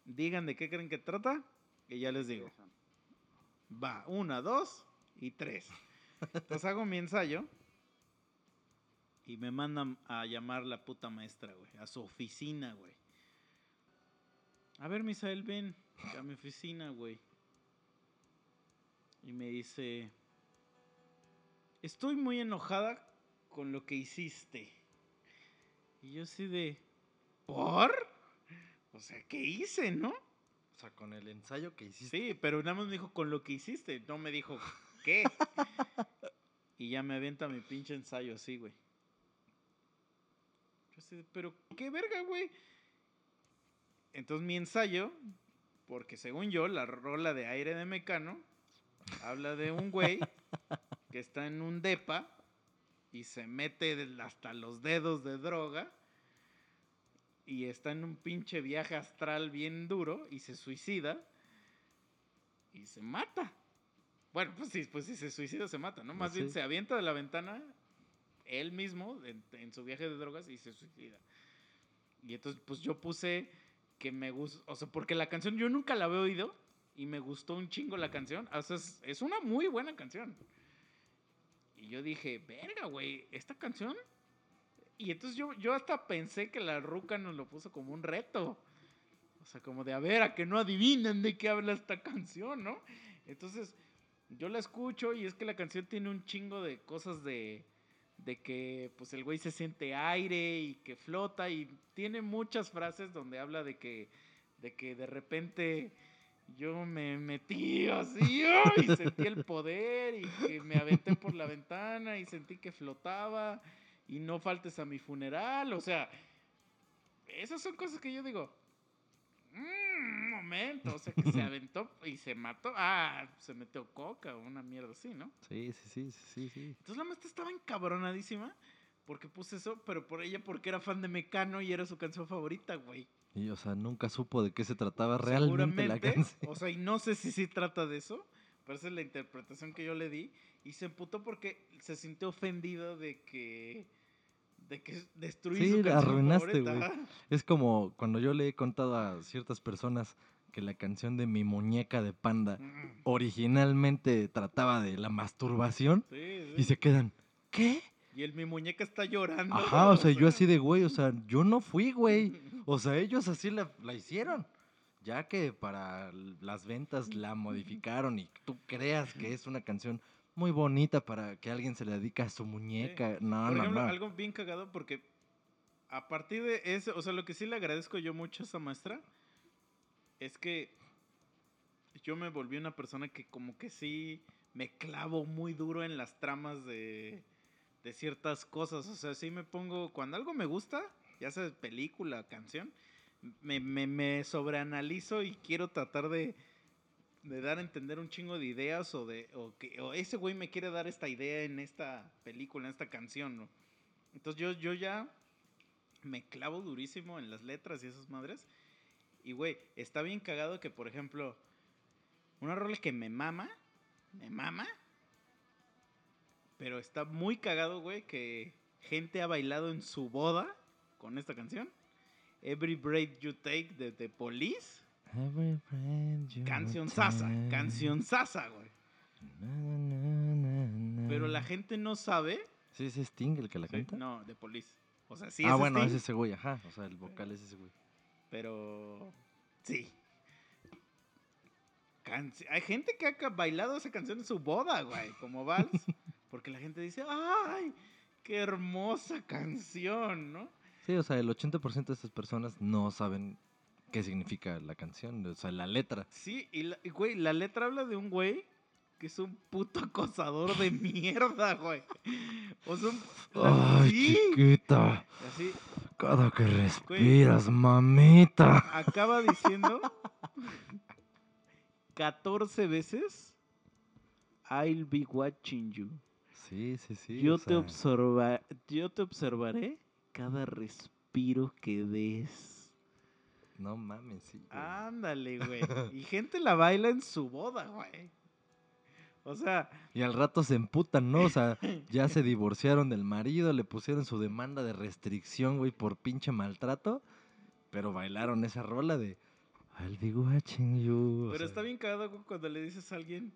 digan de qué creen que trata y ya les digo. Va, una, dos y tres. Entonces hago mi ensayo y me mandan a llamar la puta maestra, güey, a su oficina, güey. A ver, Misael, ven a mi oficina, güey. Y me dice, estoy muy enojada con lo que hiciste. Y yo así de, ¿por? O sea, ¿qué hice, no? O sea, con el ensayo que hiciste. Sí, pero nada más me dijo con lo que hiciste, no me dijo qué. y ya me avienta mi pinche ensayo así, güey. Yo así de, pero qué verga, güey. Entonces mi ensayo, porque según yo, la rola de aire de mecano habla de un güey que está en un depa y se mete hasta los dedos de droga y está en un pinche viaje astral bien duro y se suicida y se mata. Bueno, pues sí, pues si se suicida se mata, ¿no? Más Pues bien se avienta de la ventana él mismo en, en su viaje de drogas y se suicida. Y entonces, pues yo puse que me gusta, o sea, porque la canción yo nunca la había oído y me gustó un chingo la canción. O sea, es, una muy buena canción. Y yo dije, verga, güey, esta canción. Y entonces yo, yo hasta pensé que la ruca nos lo puso como un reto. O sea, como de a ver, a que no adivinen de qué habla esta canción, ¿no? Entonces, yo la escucho y es que la canción tiene un chingo de cosas de, de que pues el güey se siente aire y que flota y tiene muchas frases donde habla de que de que de repente yo me metí así y sentí el poder y que me aventé por la ventana y sentí que flotaba y no faltes a mi funeral, o sea, esas son cosas que yo digo, "Mm, un momento, o sea, que se aventó y se mató, ah, se metió coca o una mierda así, ¿no? Sí, sí, sí, sí, sí. Entonces la maestra estaba encabronadísima porque puse eso, pero por ella porque era fan de Mecano y era su canción favorita, güey. Y, o sea, nunca supo de qué se trataba realmente la canción. O sea, y no sé si sí trata de eso, pero esa es la interpretación que yo le di. Y se emputó porque se sintió ofendido de que. De que destruí Sí, su canción arruinaste, güey. Es como cuando yo le he contado a ciertas personas que la canción de mi muñeca de panda Mm, originalmente trataba de la masturbación Sí, sí. y se quedan, ¿qué? Y el, mi muñeca está llorando. Ajá, o sea, yo así de güey, o sea, yo no fui, güey. O sea, ellos así la, la hicieron. Ya que para las ventas la modificaron y tú creas que es una canción muy bonita para que alguien se le dedique a su muñeca. No, Por no, ejemplo, no. algo bien cagado porque a partir de eso, o sea, lo que sí le agradezco yo mucho a esa maestra es que yo me volví una persona que como que sí me clavo muy duro en las tramas de, de ciertas cosas. O sea, sí me pongo, cuando algo me gusta, ya sea película, canción, me, me, me sobreanalizo y quiero tratar de, de dar a entender un chingo de ideas o de o que o ese güey me quiere dar esta idea en esta película, en esta canción, ¿no? Entonces yo, yo ya me clavo durísimo en las letras y esas madres. Y güey, está bien cagado que, por ejemplo, una rola que me mama, me mama, pero está muy cagado, güey, que gente ha bailado en su boda con esta canción. Every Breath You Take de The Police. Canción sasa, canción sasa, güey. Pero la gente no sabe. Sí, es Sting el que la canta. No, The Police. O sea, sí ah, es bueno, Sting, es ese güey, ajá. O sea, el vocal es ese güey. pero sí. Hay gente que ha bailado esa canción en su boda, güey, como vals, porque la gente dice, ¡ay! ¡Qué hermosa canción! ¿no? Sí, o sea, el 80% de estas personas no saben qué significa la canción, o sea, la letra. Sí, y, la- y, güey, la letra habla de un güey que es un puto acosador de mierda, güey. O sea, un- Ay, sí, chiquita, así, cada que respiras, mamita. acaba diciendo 14 veces I'll be watching you. Sí, sí, sí. yo, te sea, observa, yo te observaré cada respiro que des. No mames, sí. güey. Ándale, güey. Y gente la baila en su boda, güey. O sea, Y al rato se emputan, ¿no? O sea, ya se divorciaron del marido, le pusieron su demanda de restricción, güey, por pinche maltrato. Pero bailaron esa rola de I'll be watching you. pero sea, está bien cagado güey, cuando le dices a alguien,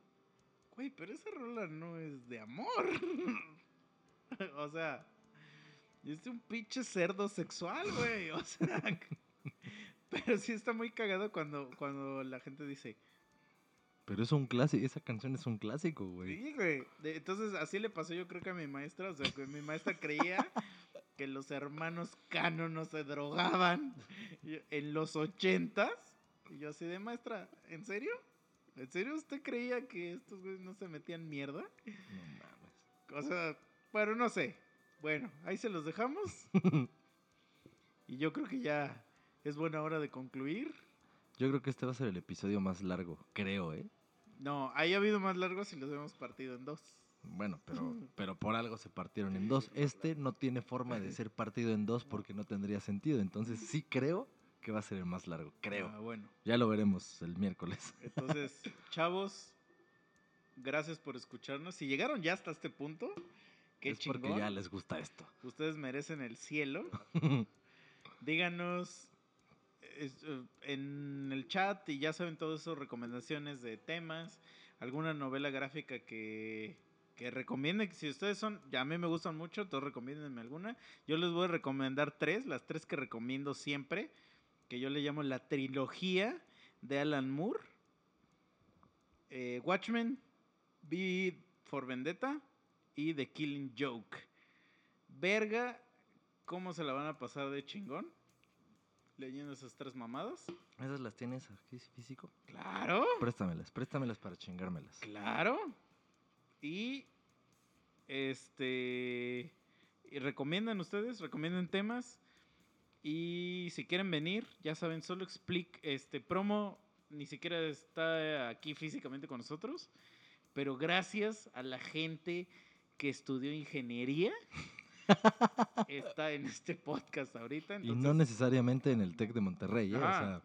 güey, pero esa rola no es de amor. o sea, es un pinche cerdo sexual, güey. O sea, pero sí está muy cagado cuando, cuando la gente dice, Pero es un clásico, esa canción es un clásico, güey. Sí, güey. Entonces, así le pasó yo creo que a mi maestra. O sea, que mi maestra creía que los hermanos Cano no se drogaban en los ochentas. Y yo así de maestra, ¿en serio? ¿En serio usted creía que estos güeyes no se metían mierda? No mames. O sea, bueno, no sé. Bueno, ahí se los dejamos. Y yo creo que ya es buena hora de concluir. Yo creo que este va a ser el episodio más largo, creo, ¿eh? No, ahí ha habido más largos y los hemos partido en dos. Bueno, pero, pero por algo se partieron en dos. Este no tiene forma de ser partido en dos porque no tendría sentido. Entonces sí creo que va a ser el más largo. Creo. Ah, bueno. Ya lo veremos el miércoles. Entonces, chavos, gracias por escucharnos. Si llegaron ya hasta este punto, qué es chingón. porque ya les gusta esto. Ustedes merecen el cielo. Díganos eh, en el chat y ya saben todas esas recomendaciones de temas, alguna novela gráfica que, que recomienden. Si ustedes son, a mí me gustan mucho, todos recomiéndenme alguna. Yo les voy a recomendar tres, las tres que recomiendo siempre, que yo le llamo la trilogía de Alan Moore. Eh, Watchmen, V for Vendetta y The Killing Joke. Verga, ¿cómo se la van a pasar de chingón? Leyendo esas tres mamadas. ¿Esas las tienes aquí físico? Claro, Préstamelas, préstamelas para chingármelas. claro. Y este y recomiendan ustedes, recomienden temas. Y si quieren venir, ya saben, solo explic este promo ni siquiera está aquí físicamente con nosotros, pero gracias a la gente que estudió ingeniería está en este podcast ahorita. Y no necesariamente en el TEC de Monterrey, ¿eh? O sea,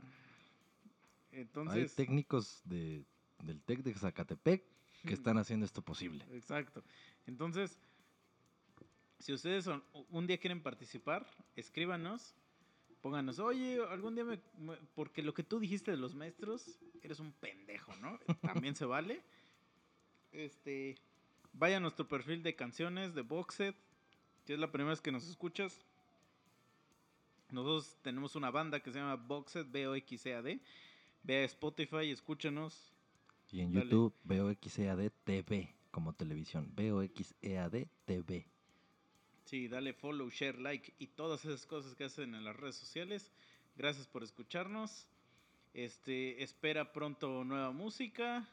hay técnicos de, del TEC de Zacatepec que están haciendo esto posible. Exacto. Entonces, si ustedes son- un día quieren participar, escríbanos, pónganos, oye, algún día me, me- Porque lo que tú dijiste de los maestros, eres un pendejo, ¿no? También se vale. Este, vaya a nuestro perfil de canciones, de Boxet, si es la primera vez que nos escuchas. Nosotros tenemos una banda que se llama Boxet, B-O-X-E-A-D. Ve a Spotify, escúchanos. Y en Dale. YouTube veo XEAD TV como televisión. Veo XEAD TV. Sí, dale follow, share, like y todas esas cosas que hacen en las redes sociales. Gracias por escucharnos. Este, espera pronto nueva música.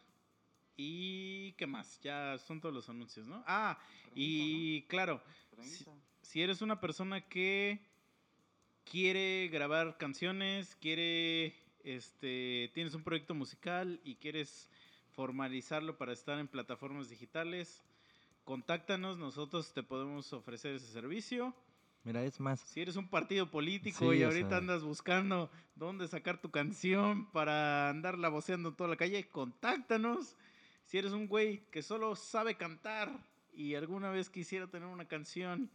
Y qué más, ya son todos los anuncios, ¿no? Ah, y claro, si, si eres una persona que quiere grabar canciones, quiere, este, tienes un proyecto musical y quieres formalizarlo para estar en plataformas digitales, contáctanos, nosotros te podemos ofrecer ese servicio. Mira, es más, Si eres un partido político Sí, y ahorita sea- andas buscando dónde sacar tu canción para andarla voceando en toda la calle, contáctanos. Si eres un güey que solo sabe cantar y alguna vez quisiera tener una canción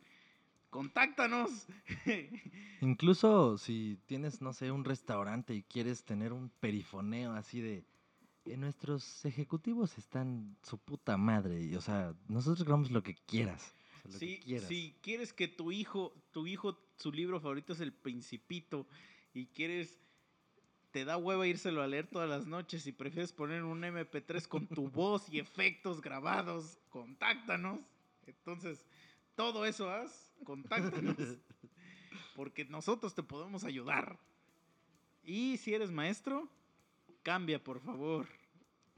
contáctanos. Incluso si tienes, no sé, un restaurante y quieres tener un perifoneo así de... "Eh, nuestros ejecutivos están su puta madre. Y, o sea, nosotros grabamos lo que quieras. o sea, lo Si, que quieras. si quieres que tu hijo, tu hijo, su libro favorito es El Principito y quieres, te da hueva írselo a leer todas las noches y prefieres poner un MP3 con tu voz y efectos grabados, contáctanos. Entonces, todo eso haz, contáctanos. Porque nosotros te podemos ayudar. Y si eres maestro, cambia, por favor.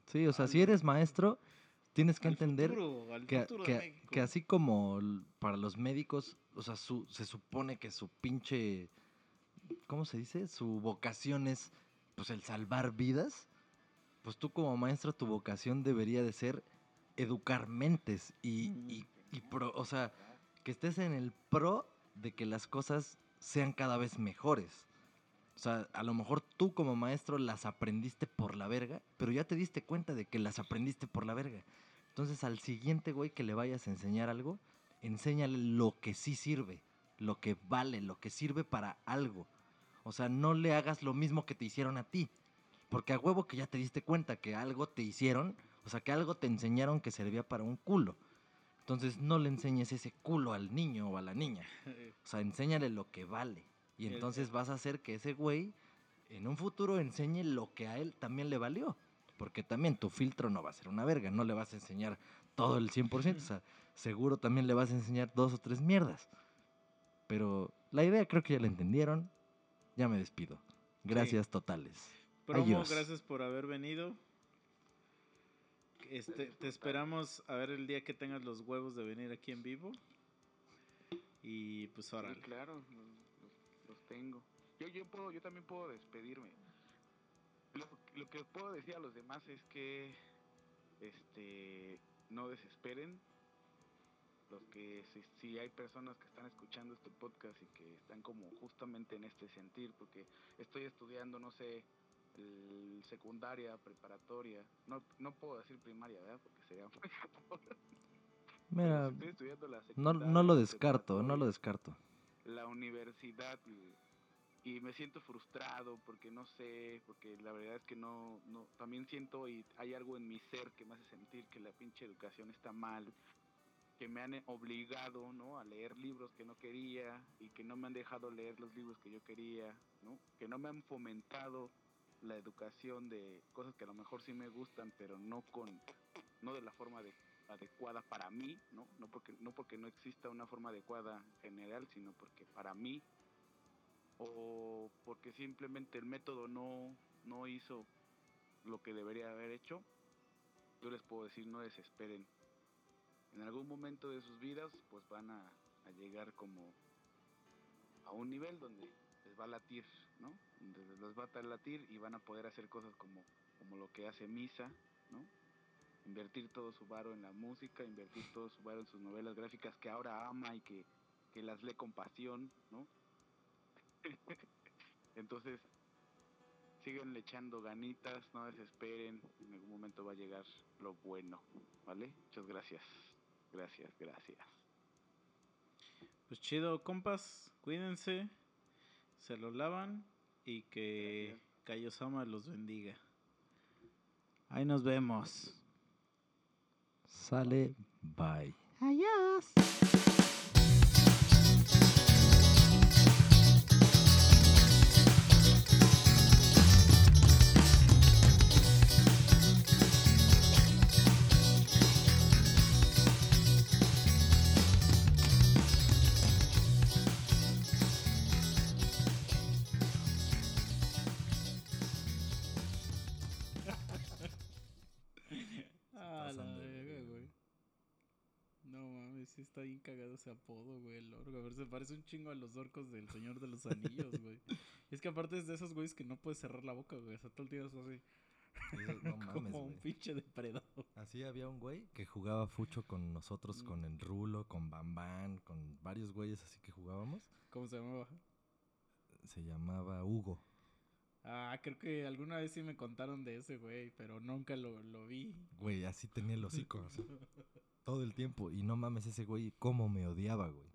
Sí, o sea, al- si eres maestro, tienes que entender futuro, que, que- que así como para los médicos, o sea, su, se supone que su pinche, ¿cómo se dice? Su vocación es, pues, el salvar vidas. Pues tú como maestro, tu vocación debería de ser educar mentes y, y, y pro- o sea, que estés en el pro de que las cosas sean cada vez mejores. O sea, a lo mejor tú como maestro las aprendiste por la verga, pero ya te diste cuenta de que las aprendiste por la verga. Entonces al siguiente güey que le vayas a enseñar algo, enséñale lo que sí sirve, lo que vale, lo que sirve para algo. O sea, no le hagas lo mismo que te hicieron a ti. Porque a huevo que ya te diste cuenta que algo te hicieron, o sea, que algo te enseñaron que servía para un culo. Entonces no le enseñes ese culo al niño o a la niña. O sea, enséñale lo que vale. Y entonces vas a hacer que ese güey en un futuro enseñe lo que a él también le valió. Porque también tu filtro no va a ser una verga, no le vas a enseñar todo el 100%. O sea, seguro también le vas a enseñar dos o tres mierdas. Pero la idea creo que ya la entendieron. Ya me despido. Gracias totales. Promo, Adiós. gracias por haber venido. Este, te esperamos a ver el día que tengas los huevos de venir aquí en vivo. Y pues Sí, órale. claro, los tengo. Yo, yo, puedo, yo también puedo despedirme. Lo, lo que puedo decir a los demás es que este no desesperen. Los que si, si hay personas que están escuchando este podcast y que están como justamente en este sentir, porque estoy estudiando, no sé, el secundaria, preparatoria, no, no puedo decir primaria, ¿verdad? Porque sería muy. Mira, Estoy estudiando la no, secundaria, no lo descarto, no lo descarto. la universidad y, y me siento frustrado porque no sé, porque la verdad es que no, no, también siento y hay algo en mi ser que me hace sentir que la pinche educación está mal, que me han obligado, ¿no? A leer libros que no quería y que no me han dejado leer los libros que yo quería, ¿no? Que no me han fomentado la educación de cosas que a lo mejor sí me gustan, pero no con, no de la forma de adecuada para mí, ¿no? No porque, no porque no exista una forma adecuada general, sino porque para mí, o porque simplemente el método no, no hizo lo que debería haber hecho, yo les puedo decir, no desesperen. En algún momento de sus vidas, pues van a, llegar como a un nivel donde les va a latir, ¿no? Donde les va a latir y van a poder hacer cosas como, como lo que hace Misa, ¿no? invertir todo su varo en la música, invertir todo su varo en sus novelas gráficas que ahora ama y que, que las lee con pasión, ¿no? Entonces, siguen echando ganitas, no desesperen, en algún momento va a llegar lo bueno, ¿vale? Muchas gracias, gracias, gracias. Pues chido, compas, cuídense, se lo lavan y que. Kaiosama los bendiga. Ahí nos vemos. Sale, bye. Ah, apodo, güey, el orco. A ver, se parece un chingo a los orcos del Señor de los Anillos, güey. Es que aparte es de esos güeyes que no puedes cerrar la boca, güey. O sea, todo el tiempo es así. Eso- no mames, como un güey. pinche depredador. Así había un güey que jugaba fucho con nosotros, Mm. con el Rulo, con Bambán, con varios güeyes así que jugábamos. ¿Cómo se llamaba? Se llamaba Hugo. Ah, creo que alguna vez sí me contaron de ese güey, pero nunca lo, lo vi. Güey, así tenía el hocico, todo el tiempo. Y no mames, ese güey, cómo me odiaba, güey.